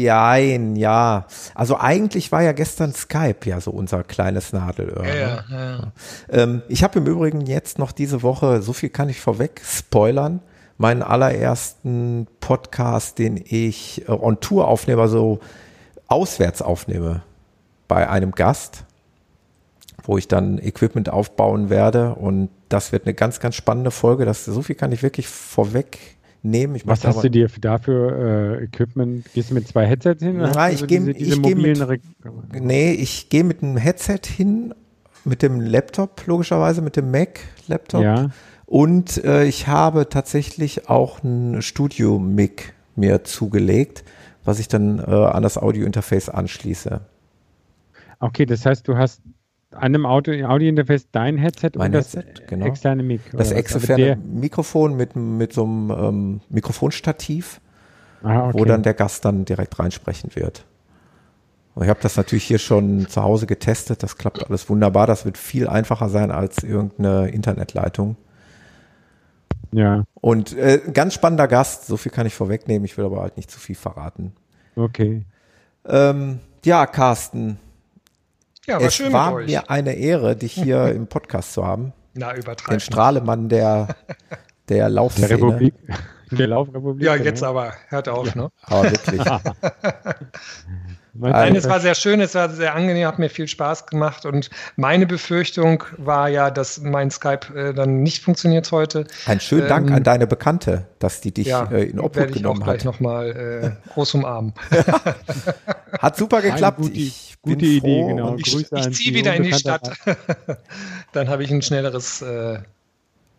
jein, ja. Also eigentlich war ja gestern Skype ja so unser kleines Nadelöhr. Ja, ne? ja, ja. Ähm, ich habe im Übrigen jetzt noch diese Woche, so viel kann ich vorweg spoilern, meinen allerersten Podcast, den ich äh, on Tour aufnehme, also auswärts aufnehme bei einem Gast, wo ich dann Equipment aufbauen werde und das wird eine ganz, ganz spannende Folge. Das, so viel kann ich wirklich vorwegnehmen. Ich Was hast du dir dafür äh, Equipment? Gehst du mit zwei Headsets hin? Nein, ich gehe geh mit, nee, ich gehe mit einem Headset hin, mit dem Laptop logischerweise, mit dem Mac-Laptop. Ja. Und äh, ich habe tatsächlich auch ein Studio-Mic mir zugelegt, was ich dann äh, an das Audio-Interface anschließe. Okay, das heißt, du hast an einem Audio-Interface dein Headset mein und das Headset, genau. externe Mic. Das externe Mikrofon mit, mit so einem ähm, Mikrofonstativ, ah, okay. wo dann der Gast dann direkt reinsprechen wird. Und ich habe das natürlich hier schon zu Hause getestet. Das klappt alles wunderbar. Das wird viel einfacher sein als irgendeine Internetleitung. Ja. Und äh, ganz spannender Gast, so viel kann ich vorwegnehmen, ich will aber halt nicht zu viel verraten. Okay. Ähm, ja, Carsten. Ja, war es schön war mir eine Ehre, dich hier im Podcast zu haben. Na, übertreiben. Den Strahlemann der, der Laufszene. Der Republik. Der Laufrepublik. Ja, jetzt aber, hört auf, ja. ne? Aber wirklich. Nein, es war sehr schön, es war sehr angenehm, hat mir viel Spaß gemacht und meine Befürchtung war ja, dass mein Skype äh, dann nicht funktioniert heute. Ein schönen ähm, Dank an deine Bekannte, dass die dich ja, äh, in Obhut genommen hat. Ich auch gleich nochmal äh, groß umarmen. hat super geklappt. Gute, ich gute Idee, genau. Ich, ich ziehe wieder in die Stadt. dann habe ich ein schnelleres äh,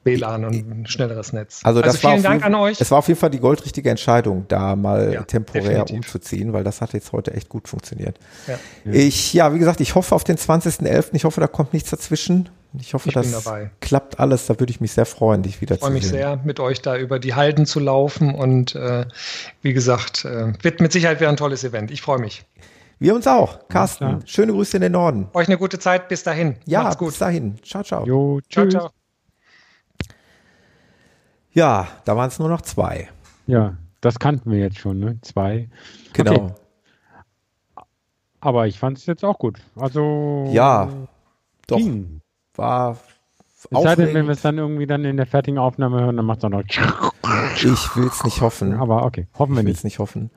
WLAN und ein schnelleres Netz. Also, das also vielen Dank an euch. Es war auf jeden Fall die goldrichtige Entscheidung, da mal ja, temporär definitiv. umzuziehen, weil das hat jetzt heute echt gut funktioniert. Ja. Ich, ja, wie gesagt, ich hoffe auf den 20.11. Ich hoffe, da kommt nichts dazwischen. Ich hoffe, ich das klappt alles. Da würde ich mich sehr freuen, dich wieder ich zu sehen. Ich freue mich sehr, mit euch da über die Halden zu laufen und äh, wie gesagt, äh, wird mit Sicherheit wieder ein tolles Event. Ich freue mich. Wir uns auch. Carsten, ja, schöne Grüße in den Norden. Euch eine gute Zeit. Bis dahin. Ja, Macht's gut. bis dahin. Ciao, ciao. Jo, tschüss. Ciao, ciao. Ja, da waren es nur noch zwei. Ja, das kannten wir jetzt schon, ne? Zwei. Genau. Okay. Aber ich fand es jetzt auch gut. Also. Ja, doch. Ging. War. Es sei denn, wenn wir es dann irgendwie dann in der fertigen Aufnahme hören, dann macht es auch noch. Ich will es nicht hoffen. Aber okay, hoffen wir ich nicht. Ich will es nicht hoffen.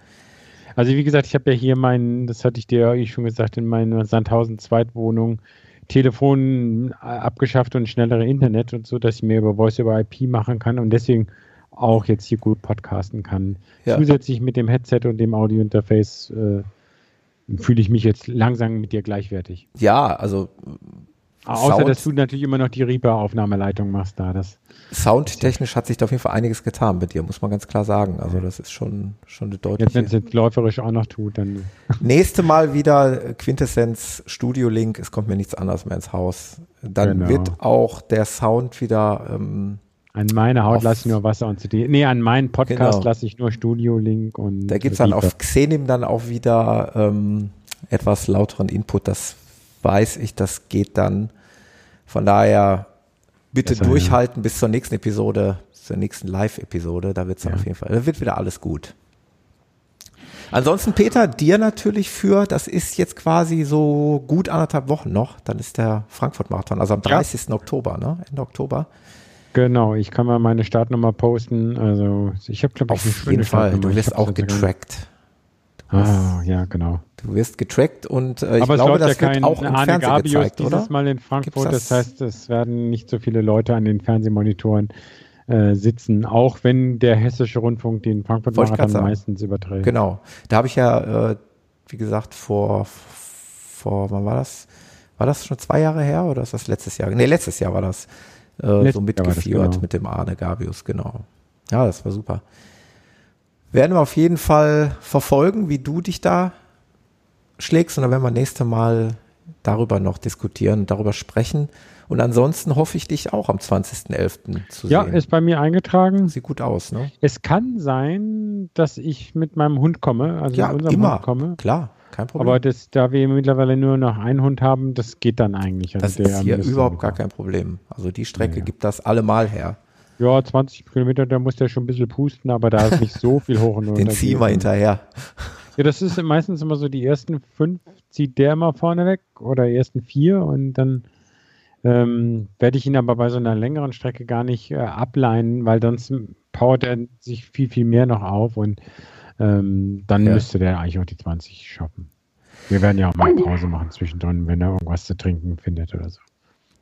Also wie gesagt, ich habe ja hier meinen, das hatte ich dir ja schon gesagt, in meiner Sandhausen Zweitwohnung Telefon äh, abgeschafft und schnellere Internet und so, dass ich mehr über Voice over IP machen kann und deswegen auch jetzt hier gut podcasten kann. Ja. Zusätzlich mit dem Headset und dem Audiointerface äh, fühle ich mich jetzt langsam mit dir gleichwertig. Ja, also Außer, Sound, dass du natürlich immer noch die Reaper-Aufnahmeleitung machst da. Das Soundtechnisch hat sich da auf jeden Fall einiges getan bei dir, muss man ganz klar sagen. Also das ist schon, schon eine deutliche... Jetzt, wenn es jetzt läuferisch auch noch tut, dann... Nächste Mal wieder Quintessenz Studio Link, es kommt mir nichts anderes mehr ins Haus. Dann genau. wird auch der Sound wieder... Ähm, an meine Haut lasse ich nur Wasser und CD. Nee, an meinen Podcast genau. lasse ich nur Studio Link und... Da gibt es dann auf Xenim dann auch wieder ähm, etwas lauteren Input, das weiß ich, das geht dann. Von daher bitte Besser, durchhalten ja. bis zur nächsten Episode, zur nächsten Live-Episode. Da wird es ja. auf jeden Fall, da wird wieder alles gut. Ansonsten, Peter, dir natürlich für, das ist jetzt quasi so gut anderthalb Wochen noch, dann ist der Frankfurt-Marathon, also am 30. Ja. Oktober, ne? Ende Oktober. Genau, ich kann mal meine Startnummer posten. Also ich habe, glaube ich, Auf jeden Fall, du wirst auch getrackt. Ah, ja, genau. Du wirst getrackt und äh, ich Aber glaube, das ja wird kein auch im Arne Fernsehen Gabius gezeigt, dieses oder? Mal in Frankfurt. Das? das? heißt, es werden nicht so viele Leute an den Fernsehmonitoren äh, sitzen, auch wenn der Hessische Rundfunk den Frankfurt-Marathon sagen. meistens überträgt. Genau. Da habe ich ja, äh, wie gesagt, vor, vor, wann war das? War das schon zwei Jahre her oder ist das letztes Jahr? Nee, letztes Jahr war das. Äh, so mitgeführt genau. mit dem Arne Gabius, genau. Ja, das war super. Werden wir auf jeden Fall verfolgen, wie du dich da schlägst und dann werden wir nächste Mal darüber noch diskutieren, darüber sprechen. Und ansonsten hoffe ich dich auch am 20.11. zu Ja, sehen. ist bei mir eingetragen. Sieht gut aus, ne? Es kann sein, dass ich mit meinem Hund komme, also Ja, mit unserem immer. Hund komme. Klar, kein Problem. Aber das, da wir mittlerweile nur noch einen Hund haben, das geht dann eigentlich. Also das ist hier überhaupt gar kein Problem. Also die Strecke Ja, ja. gibt das allemal her. Ja, 20 Kilometer, da muss der schon ein bisschen pusten, aber da ist nicht so viel hoch und runter. Den ziehen wir hinterher. Ja, das ist meistens immer so, die ersten fünf zieht der immer vorne weg oder die ersten vier und dann ähm, werde ich ihn aber bei so einer längeren Strecke gar nicht äh, ableinen, weil sonst powert er sich viel, viel mehr noch auf und ähm, dann Ja. müsste der eigentlich auch die 20 schaffen. Wir werden ja auch mal Pause machen zwischendrin, wenn er irgendwas zu trinken findet oder so.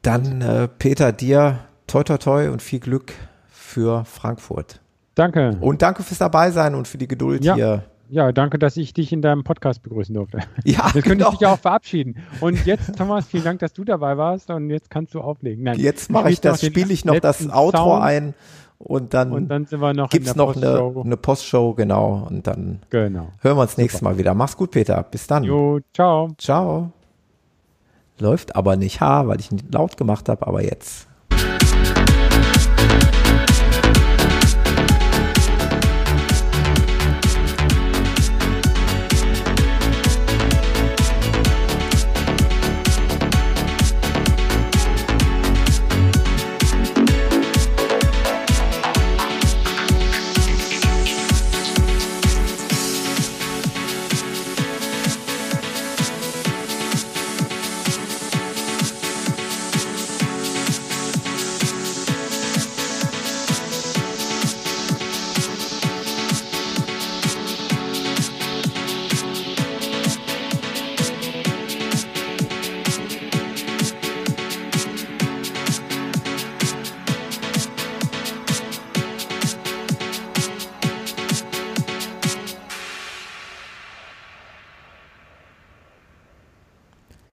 Dann, äh, Peter, dir toi toi toi und viel Glück für Frankfurt. Danke. Und danke fürs Dabeisein und für die Geduld Ja. hier. Ja, danke, dass ich dich in deinem Podcast begrüßen durfte. Ja, Jetzt könnte genau. ich dich ja auch verabschieden. Und jetzt, Thomas, vielen Dank, dass du dabei warst und jetzt kannst du auflegen. Nein, Jetzt mache ich das, spiele ich noch das Outro Sound ein und dann, Und dann noch gibt's noch eine, Postshow. eine Postshow, genau. Und dann Genau. hören wir uns nächstes Mal wieder. Mach's gut, Peter. Bis dann. Jo, ciao. Ciao. Läuft aber nicht, ha, weil ich ihn laut gemacht habe, aber jetzt.